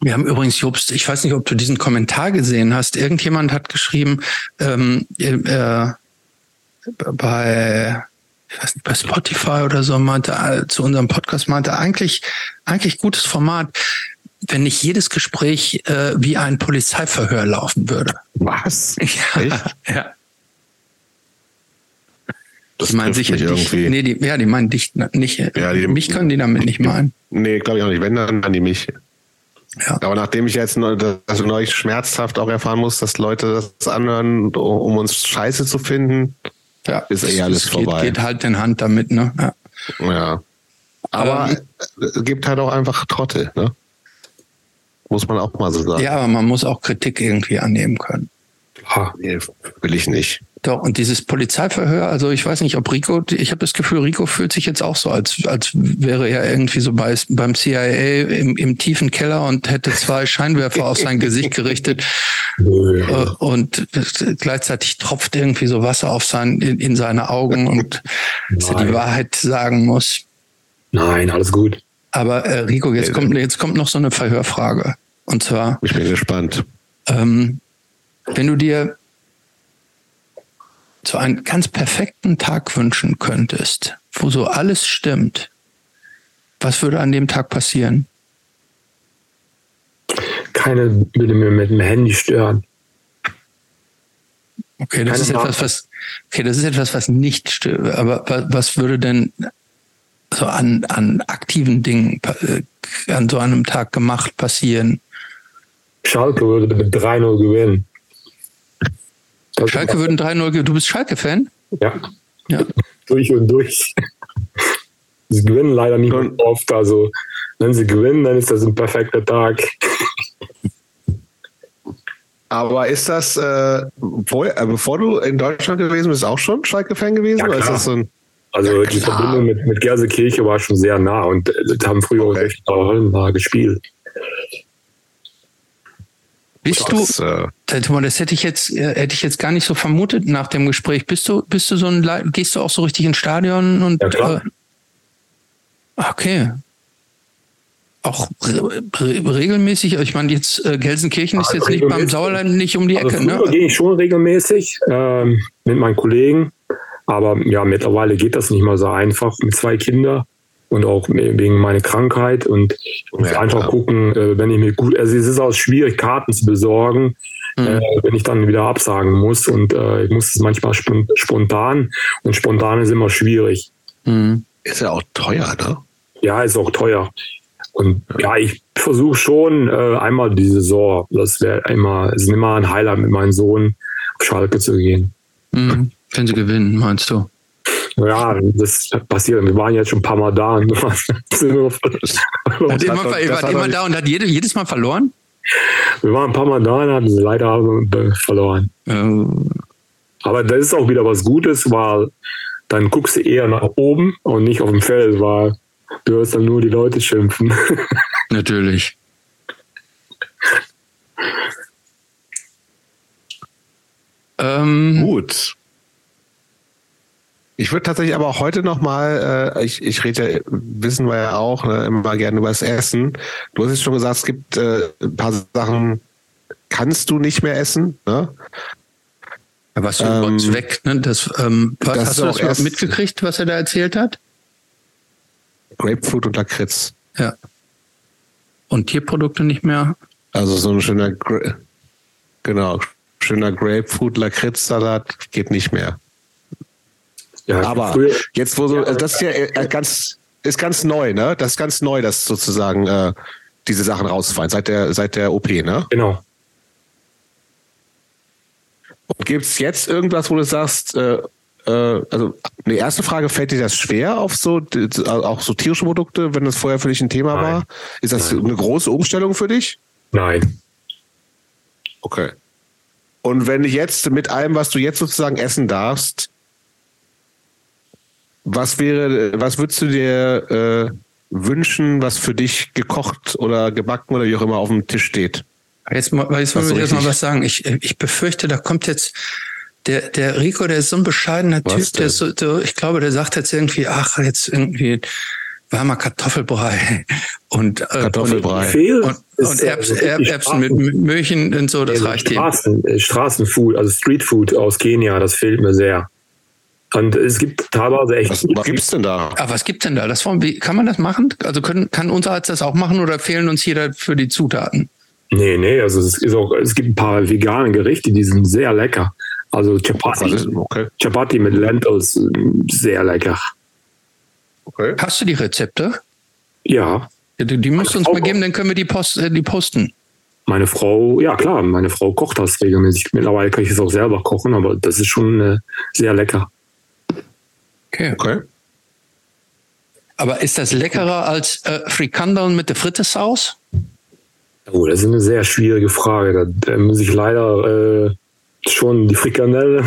Wir haben übrigens, Jobst, ich weiß nicht, ob du diesen Kommentar gesehen hast. Irgendjemand hat geschrieben, ähm, äh, bei, ich weiß nicht, bei Spotify oder so meinte, äh, zu unserem Podcast meinte, eigentlich, eigentlich gutes Format, wenn nicht jedes Gespräch äh, wie ein Polizeiverhör laufen würde. Was? Ja. ja. Das die meinen sicher irgendwie. Nee, die, ja, die meinen dich nicht. Ja, die, mich können die damit nicht meinen. Nee, glaube ich auch nicht. Wenn, dann an die mich. Ja. Aber nachdem ich jetzt also neulich schmerzhaft auch erfahren muss, dass Leute das anhören, um uns scheiße zu finden, ja, ist eh alles geht, vorbei. Geht halt in Hand damit, ne? Ja. ja. Aber ähm, es gibt halt auch einfach Trottel, ne? Muss man auch mal so sagen. Ja, aber man muss auch Kritik irgendwie annehmen können. Ha, nee, will ich nicht. Doch, und dieses Polizeiverhör, also ich weiß nicht, ob Rico, ich habe das Gefühl, Rico fühlt sich jetzt auch so, als, als wäre er irgendwie so bei, beim CIA im, im tiefen Keller und hätte zwei Scheinwerfer auf sein Gesicht gerichtet. Äh, und gleichzeitig tropft irgendwie so Wasser auf sein, in, in seine Augen und dass er die Wahrheit sagen muss. Nein, alles gut. Aber äh, Rico, jetzt kommt, jetzt kommt noch so eine Verhörfrage. Und zwar. Ich bin gespannt. Ähm, wenn du dir so einen ganz perfekten Tag wünschen könntest, wo so alles stimmt, was würde an dem Tag passieren? Keine würde mir mit dem Handy stören. Okay, das Keine ist etwas, was, okay, das ist etwas, was nicht stört. Aber was würde denn so an, an aktiven Dingen äh, an so einem Tag gemacht passieren? Schalke würde mit 3-0 gewinnen. Das Schalke würden 3-0 Du bist Schalke-Fan? Ja. ja. durch und durch. Sie gewinnen leider nicht und oft. Also, wenn sie gewinnen, dann ist das ein perfekter Tag. Aber ist das, äh, vor, äh, bevor du in Deutschland gewesen bist, auch schon Schalke-Fan gewesen? Ja, oder ist das so ein also ja, die Verbindung mit, mit Gersekirche war schon sehr nah und äh, haben früher okay. recht Hollenbar gespielt. Bist das, du, äh, das hätte ich jetzt, äh, hätte ich jetzt gar nicht so vermutet nach dem Gespräch. Bist du, bist du so ein, gehst du auch so richtig ins Stadion und, ja, klar. Äh, okay. Auch re regelmäßig, ich meine, jetzt äh, Gelsenkirchen ist jetzt nicht beim Sauerland nicht um die also Ecke, also ne? gehe ich schon regelmäßig ähm, mit meinen Kollegen, aber ja, mittlerweile geht das nicht mal so einfach mit zwei Kindern und auch wegen meiner Krankheit und ich muss ja, einfach klar. gucken, äh, wenn ich mir gut, also es ist auch schwierig, Karten zu besorgen, mhm. äh, wenn ich dann wieder absagen muss und äh, ich muss es manchmal spontan und spontan ist immer schwierig. Mhm. Ist ja auch teuer, ne? Ja, ist auch teuer. Und ja, ich versuche schon einmal die Saison, das wäre immer, es ist immer ein Highlight mit meinem Sohn auf Schalke zu gehen. Mhm. Wenn sie gewinnen, meinst du? Ja, das passiert. Wir waren jetzt schon ein paar Mal da. Und hat immer, hat immer da und hat jede, jedes Mal verloren? Wir waren ein paar Mal da und hatten sie leider verloren. Ähm. Aber das ist auch wieder was Gutes, weil dann guckst du eher nach oben und nicht auf dem Feld, weil du hörst dann nur die Leute schimpfen. Natürlich. ähm, Gut. Ich würde tatsächlich aber auch heute nochmal, äh, ich, ich rede ja, wissen wir ja auch, ne, immer gerne über das Essen. Du hast jetzt schon gesagt, es gibt äh, ein paar Sachen, kannst du nicht mehr essen. Ne? Da warst du ähm, weg. Ne? Das, ähm, was, das hast du das erst mitgekriegt, was er da erzählt hat? Grapefruit und Lakritz. Ja. Und Tierprodukte nicht mehr? Also so ein schöner, genau, schöner Grapefruit-Lakritz-Salat geht nicht mehr. Ja, aber jetzt wo so, also das ist ja äh, ganz, ist ganz neu, ne? Das ist ganz neu, dass sozusagen äh, diese Sachen rausfallen seit der seit der OP, ne? Genau. Und gibt es jetzt irgendwas, wo du sagst, äh, äh, also eine erste Frage, fällt dir das schwer auf so auch so tierische Produkte, wenn das vorher für dich ein Thema Nein. war? Ist das Nein. eine große Umstellung für dich? Nein. Okay. Und wenn ich jetzt mit allem, was du jetzt sozusagen essen darfst, was wäre, was würdest du dir äh, wünschen, was für dich gekocht oder gebacken oder wie auch immer auf dem Tisch steht? Jetzt, mal, jetzt wollen wir jetzt mal was sagen. Ich, ich befürchte, da kommt jetzt der, der Rico, der ist so ein bescheidener was Typ, der so, so, ich glaube, der sagt jetzt irgendwie, ach, jetzt irgendwie warmer Kartoffelbrei und äh, Kartoffelbrei und, und, und Erbs, Erbsen mit Möhrchen und so, das ja, reicht Straßen, ihm. Straßenfood, also Streetfood aus Kenia, das fehlt mir sehr. Und es gibt teilweise echt. Was, was gibt's denn da? Aber was gibt's denn da? Das, wie, kann man das machen? Also können, kann unser Arzt das auch machen oder fehlen uns hier für die Zutaten? Nee, nee, also es ist auch, es gibt ein paar vegane Gerichte, die sind sehr lecker. Also Chapati, okay. Chapati mit Lentils, sehr lecker. Okay. Hast du die Rezepte? Ja. ja die, die musst du uns mal geben, dann können wir die, post, äh, die posten. Meine Frau, ja klar, meine Frau kocht das regelmäßig. Mittlerweile kann ich es auch selber kochen, aber das ist schon äh, sehr lecker. Okay. okay. Aber ist das leckerer als äh, Frikandeln mit der Frittesauce? Oh, das ist eine sehr schwierige Frage. Da, da muss ich leider äh, schon die Frikandelle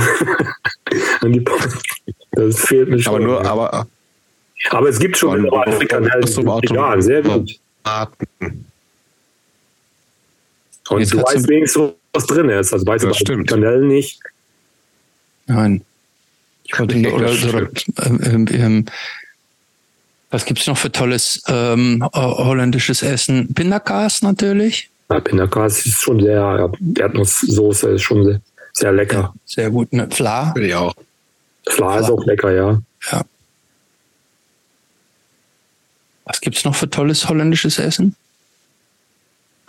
an die Das fehlt mir schon. Aber nur, aber. Aber es gibt schon Frikandellen, die sind vegan, sehr gut. Und Jetzt du weißt wenigstens, was drin ist. Also weißt du bei Frikandellen nicht. Nein. Ich wollte nur, oder, oder, ähm, ähm, was gibt's noch für tolles ähm, holländisches Essen? Pindakas natürlich. Ja, Pindakas ist schon sehr, ja, Erdnusssoße ist schon sehr, sehr lecker. Ja, sehr gut. Ne? Fla? Würde ich auch. Fla ist auch lecker, ja. Ja. Was gibt's noch für tolles holländisches Essen?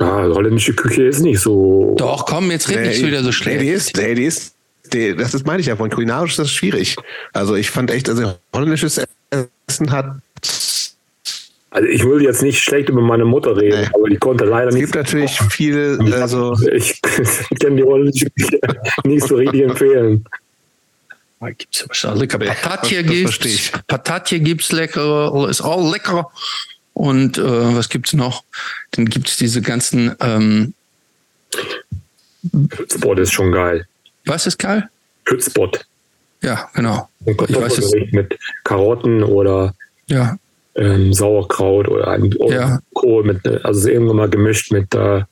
Ja, holländische Küche ist nicht so. Doch, komm, jetzt red nicht wieder so schlecht. Nee, die ist, nee, die ist, das ist, meine ich ja, von kulinarisch ist das schwierig. Also ich fand echt, also holländisches Essen hat also ich will jetzt nicht schlecht über meine Mutter reden, nee. aber die konnte leider nicht. Es gibt natürlich viel, also ich kann die holländische nicht so richtig empfehlen. Gibt's ja lecker Patatje gibt's. Patatje gibt's lecker, ist auch lecker. Und äh, was gibt's noch? Dann gibt's diese ganzen ähm, Spot ist schon geil. Was ist geil? Hütspot. Ja, genau. Und ich weiß es. mit Karotten oder ja. ähm, Sauerkraut oder, ein, oder ja. Kohl mit, also irgendwann mal gemischt mit, äh,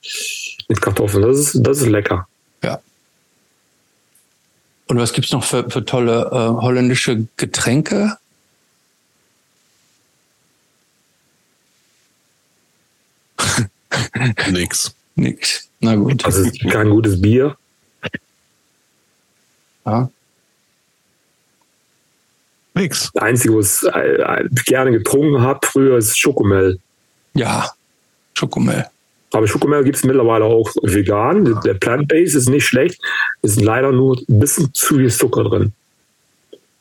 mit Kartoffeln. Das ist, das ist lecker. Ja. Und was gibt's noch für, für tolle äh, holländische Getränke? Nix. Nix. Na gut. Das ist kein gutes Bier. Ja. Nix. Das Einzige, was ich äh, gerne getrunken habe früher, ist Schokomel. Ja, Schokomel. Aber Schokomel gibt es mittlerweile auch vegan. Der Plant-Base ist nicht schlecht. Es ist leider nur ein bisschen zu viel Zucker drin.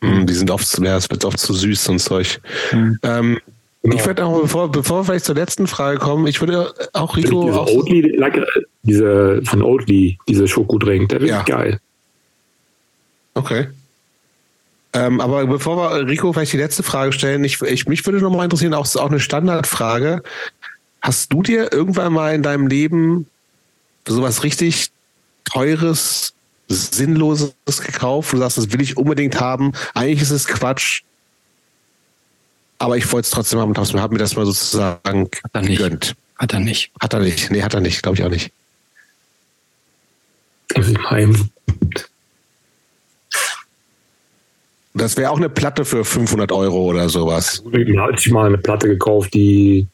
Mm, die sind oft, ja, es wird oft zu süß und Zeug. Mhm. Ähm, genau. Ich würde auch, bevor, bevor wir vielleicht zur letzten Frage kommen, ich würde auch Rico. Diese, auch Oatly, diese von Oatly, diese Schokodrink, der ist ja. geil. Okay. Ähm, aber bevor wir Rico vielleicht die letzte Frage stellen, ich, ich mich würde noch mal interessieren, auch, auch eine Standardfrage. Hast du dir irgendwann mal in deinem Leben sowas richtig teures, sinnloses gekauft? Du sagst, das will ich unbedingt haben. Eigentlich ist es Quatsch. Aber ich wollte es trotzdem haben und habe mir das mal sozusagen hat er nicht. gegönnt. Hat er nicht. Hat er nicht. Nee, hat er nicht. Glaube ich auch nicht. Also ich meine, Das wäre auch eine Platte für 500 Euro oder sowas. Mir hatte ich mal eine Platte gekauft, die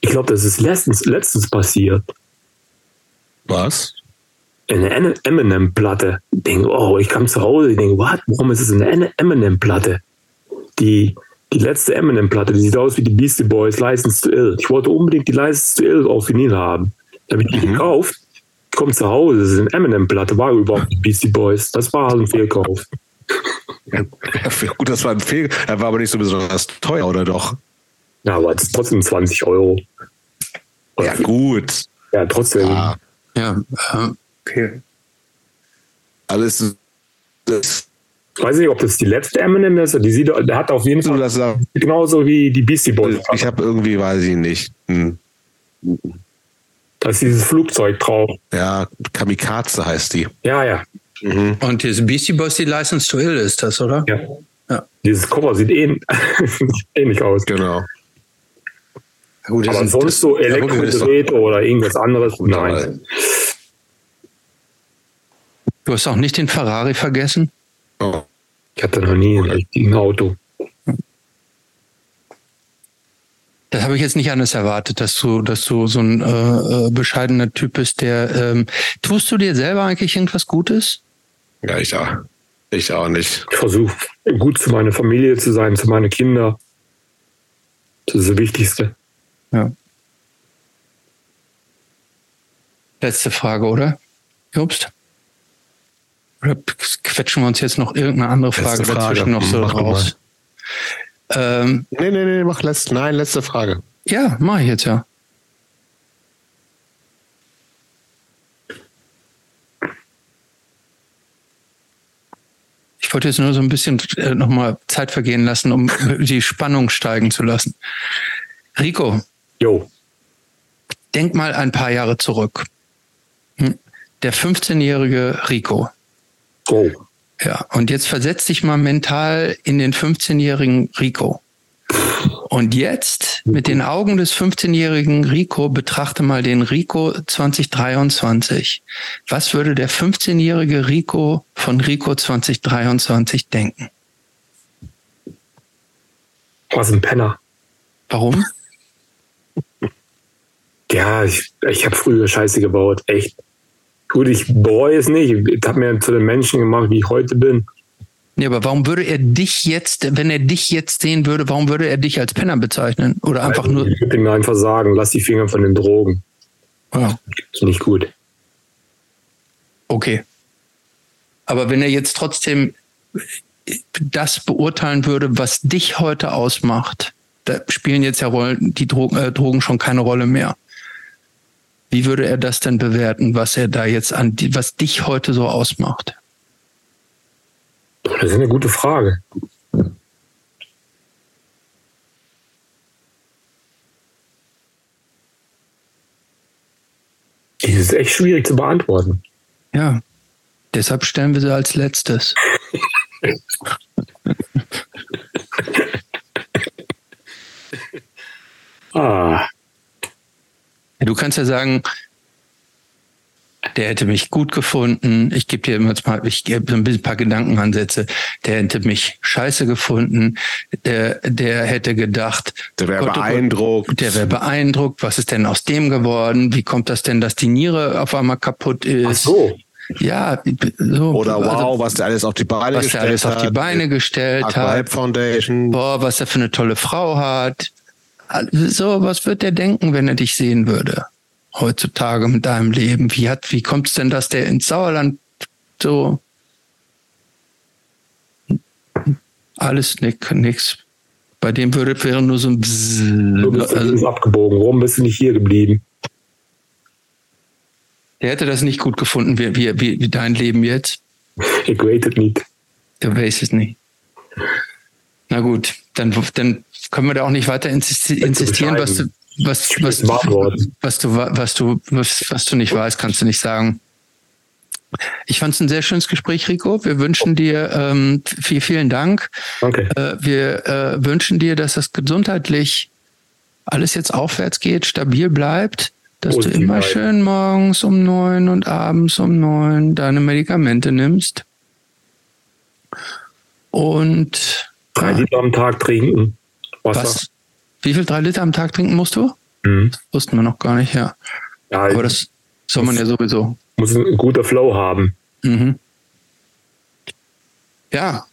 ich glaube, das ist letztens, letztens passiert. Was? Eine Eminem-Platte. Ich denke, oh, ich kam zu Hause, ich denke, what? Warum ist es eine Eminem-Platte? Die, die letzte Eminem-Platte, die sieht aus wie die Beastie Boys License to Ill. Ich wollte unbedingt die License to Ill auf Vinyl haben. Da habe ich die mhm. gekauft. Ich komme zu Hause, das ist eine Eminem-Platte, war überhaupt die Beastie Boys. Das war halt ein Fehlkauf. Ja, gut, das war ein Fehl. Er war aber nicht so besonders teuer, oder doch? Ja, aber es ist trotzdem 20 Euro. Oder ja, gut. Ja, trotzdem. Ah. Ja, äh, okay. Alles. Das ich weiß nicht, ob das die letzte Eminem ist. Die sieht, der hat auf jeden Fall das genauso wie die Beastie Boys. Ich habe irgendwie, weiß ich nicht. Hm. Da ist dieses Flugzeug drauf. Ja, Kamikaze heißt die. Ja, ja. Mhm. Und dieses Beastie Boys, die License to Ill ist das, oder? Ja. ja. Dieses Cover sieht ähnlich, ähnlich aus. Genau. Gut, Aber sonst so Elektrogeräte oder irgendwas anderes? Nein. Du hast auch nicht den Ferrari vergessen? Oh. Ich hatte noch nie ein richtiges Auto. Das habe ich jetzt nicht anders erwartet, dass du, dass du so ein äh, äh, bescheidener Typ bist, der ähm, tust du dir selber eigentlich irgendwas Gutes? Ja, ich auch. Ich auch nicht. Ich versuche gut zu meiner Familie zu sein, zu meinen Kindern. Das ist das Wichtigste. Ja. Letzte Frage, oder? Jobst? Oder quetschen wir uns jetzt noch irgendeine andere Frage, Frage. dazwischen noch so mach raus? Ähm, nee, nee, nee, mach letzte, nein, letzte Frage. Ja, mach ich jetzt ja. Ich wollte jetzt nur so ein bisschen äh, nochmal Zeit vergehen lassen, um die Spannung steigen zu lassen. Rico, Jo. Denk mal ein paar Jahre zurück. Hm? Der 15-jährige Rico. Oh. Ja, und jetzt versetz dich mal mental in den 15-jährigen Rico. Und jetzt mit den Augen des 15-jährigen Rico betrachte mal den Rico 2023. Was würde der 15-jährige Rico von Rico 2023 denken? Was ein Penner. Warum? Ja, ich, ich habe früher Scheiße gebaut, echt. Gut, ich bereue es nicht. Ich habe mir zu den Menschen gemacht, wie ich heute bin. Ja, aber warum würde er dich jetzt, wenn er dich jetzt sehen würde, warum würde er dich als Penner bezeichnen? Oder einfach also, nur. Ich würde ihm einfach sagen, lass die Finger von den Drogen. Ja. Ist nicht gut. Okay. Aber wenn er jetzt trotzdem das beurteilen würde, was dich heute ausmacht, da spielen jetzt ja Rollen, die Drogen, äh, Drogen schon keine Rolle mehr. Wie würde er das denn bewerten, was er da jetzt an, was dich heute so ausmacht? Das ist eine gute Frage. Die ist echt schwierig zu beantworten. Ja, deshalb stellen wir sie als letztes. ah. Du kannst ja sagen, der hätte mich gut gefunden. Ich gebe dir jetzt mal, ich gebe ein paar Gedankenansätze. Der hätte mich scheiße gefunden. Der, der hätte gedacht, der wäre beeindruckt. Der wäre beeindruckt. Was ist denn aus dem geworden? Wie kommt das denn, dass die Niere auf einmal kaputt ist? Ach so. Ja, so. Oder wow, also, was der alles auf die Beine was gestellt hat. Was der alles auf die Beine gestellt hat. Foundation. Boah, was er für eine tolle Frau hat. So, was wird der denken, wenn er dich sehen würde? Heutzutage mit deinem Leben. Wie hat, wie kommt es denn, dass der ins Sauerland so alles nix, Bei dem würde wäre nur so ein Bzzz, Du bist also, abgebogen. Warum bist du nicht hier geblieben? Der hätte das nicht gut gefunden, wie, wie, wie, dein Leben jetzt. Ich weiß es nicht. Du weißt es nicht. Na gut, dann, dann können wir da auch nicht weiter insistieren, was du, was, was, was, du, was du, was, was du nicht weißt, kannst du nicht sagen. Ich fand es ein sehr schönes Gespräch, Rico. Wir wünschen dir ähm, viel, vielen Dank. Danke. Äh, wir äh, wünschen dir, dass das gesundheitlich alles jetzt aufwärts geht, stabil bleibt dass du immer schön morgens um neun und abends um neun deine Medikamente nimmst. Und drei Liter am Tag trinken. Wasser. Was? Wie viel drei Liter am Tag trinken musst du? Mhm. Das wussten wir noch gar nicht, ja. ja Aber das soll man ja sowieso. Muss ein guter Flow haben. Mhm. Ja.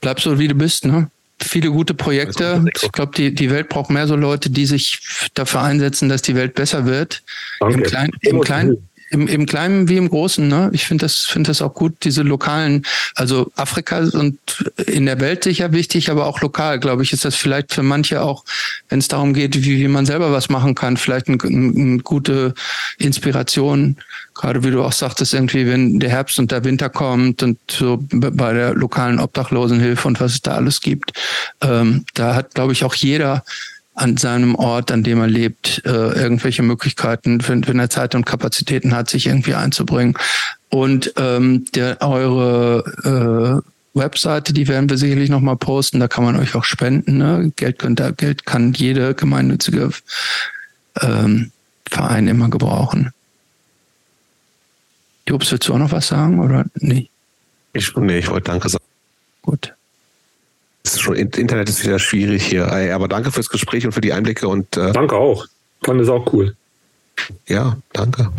Bleib so, wie du bist, ne? Viele gute Projekte. Ich glaube, die, die Welt braucht mehr so Leute, die sich dafür einsetzen, dass die Welt besser wird. Danke. Im, Klein, im, Klein, im, im Kleinen wie im Großen. Ne? Ich finde das, finde das auch gut, diese lokalen, also Afrika und in der Welt sicher wichtig, aber auch lokal, glaube ich, ist das vielleicht für manche auch, wenn es darum geht, wie, wie man selber was machen kann, vielleicht eine ein gute Inspiration. Gerade wie du auch sagtest, irgendwie, wenn der Herbst und der Winter kommt und so bei der lokalen Obdachlosenhilfe und was es da alles gibt, ähm, da hat, glaube ich, auch jeder an seinem Ort, an dem er lebt, äh, irgendwelche Möglichkeiten, wenn, wenn er Zeit und Kapazitäten hat, sich irgendwie einzubringen. Und ähm, der, eure äh, Webseite, die werden wir sicherlich nochmal posten, da kann man euch auch spenden. Ne? Geld, könnt, Geld kann jede gemeinnützige ähm, Verein immer gebrauchen. Jobs, willst du auch noch was sagen oder nee? Ich, nee, ich wollte Danke sagen. Gut ist schon, Internet ist wieder schwierig hier. Aber danke fürs Gespräch und für die Einblicke und äh, danke auch. Fand es auch cool. Ja, danke.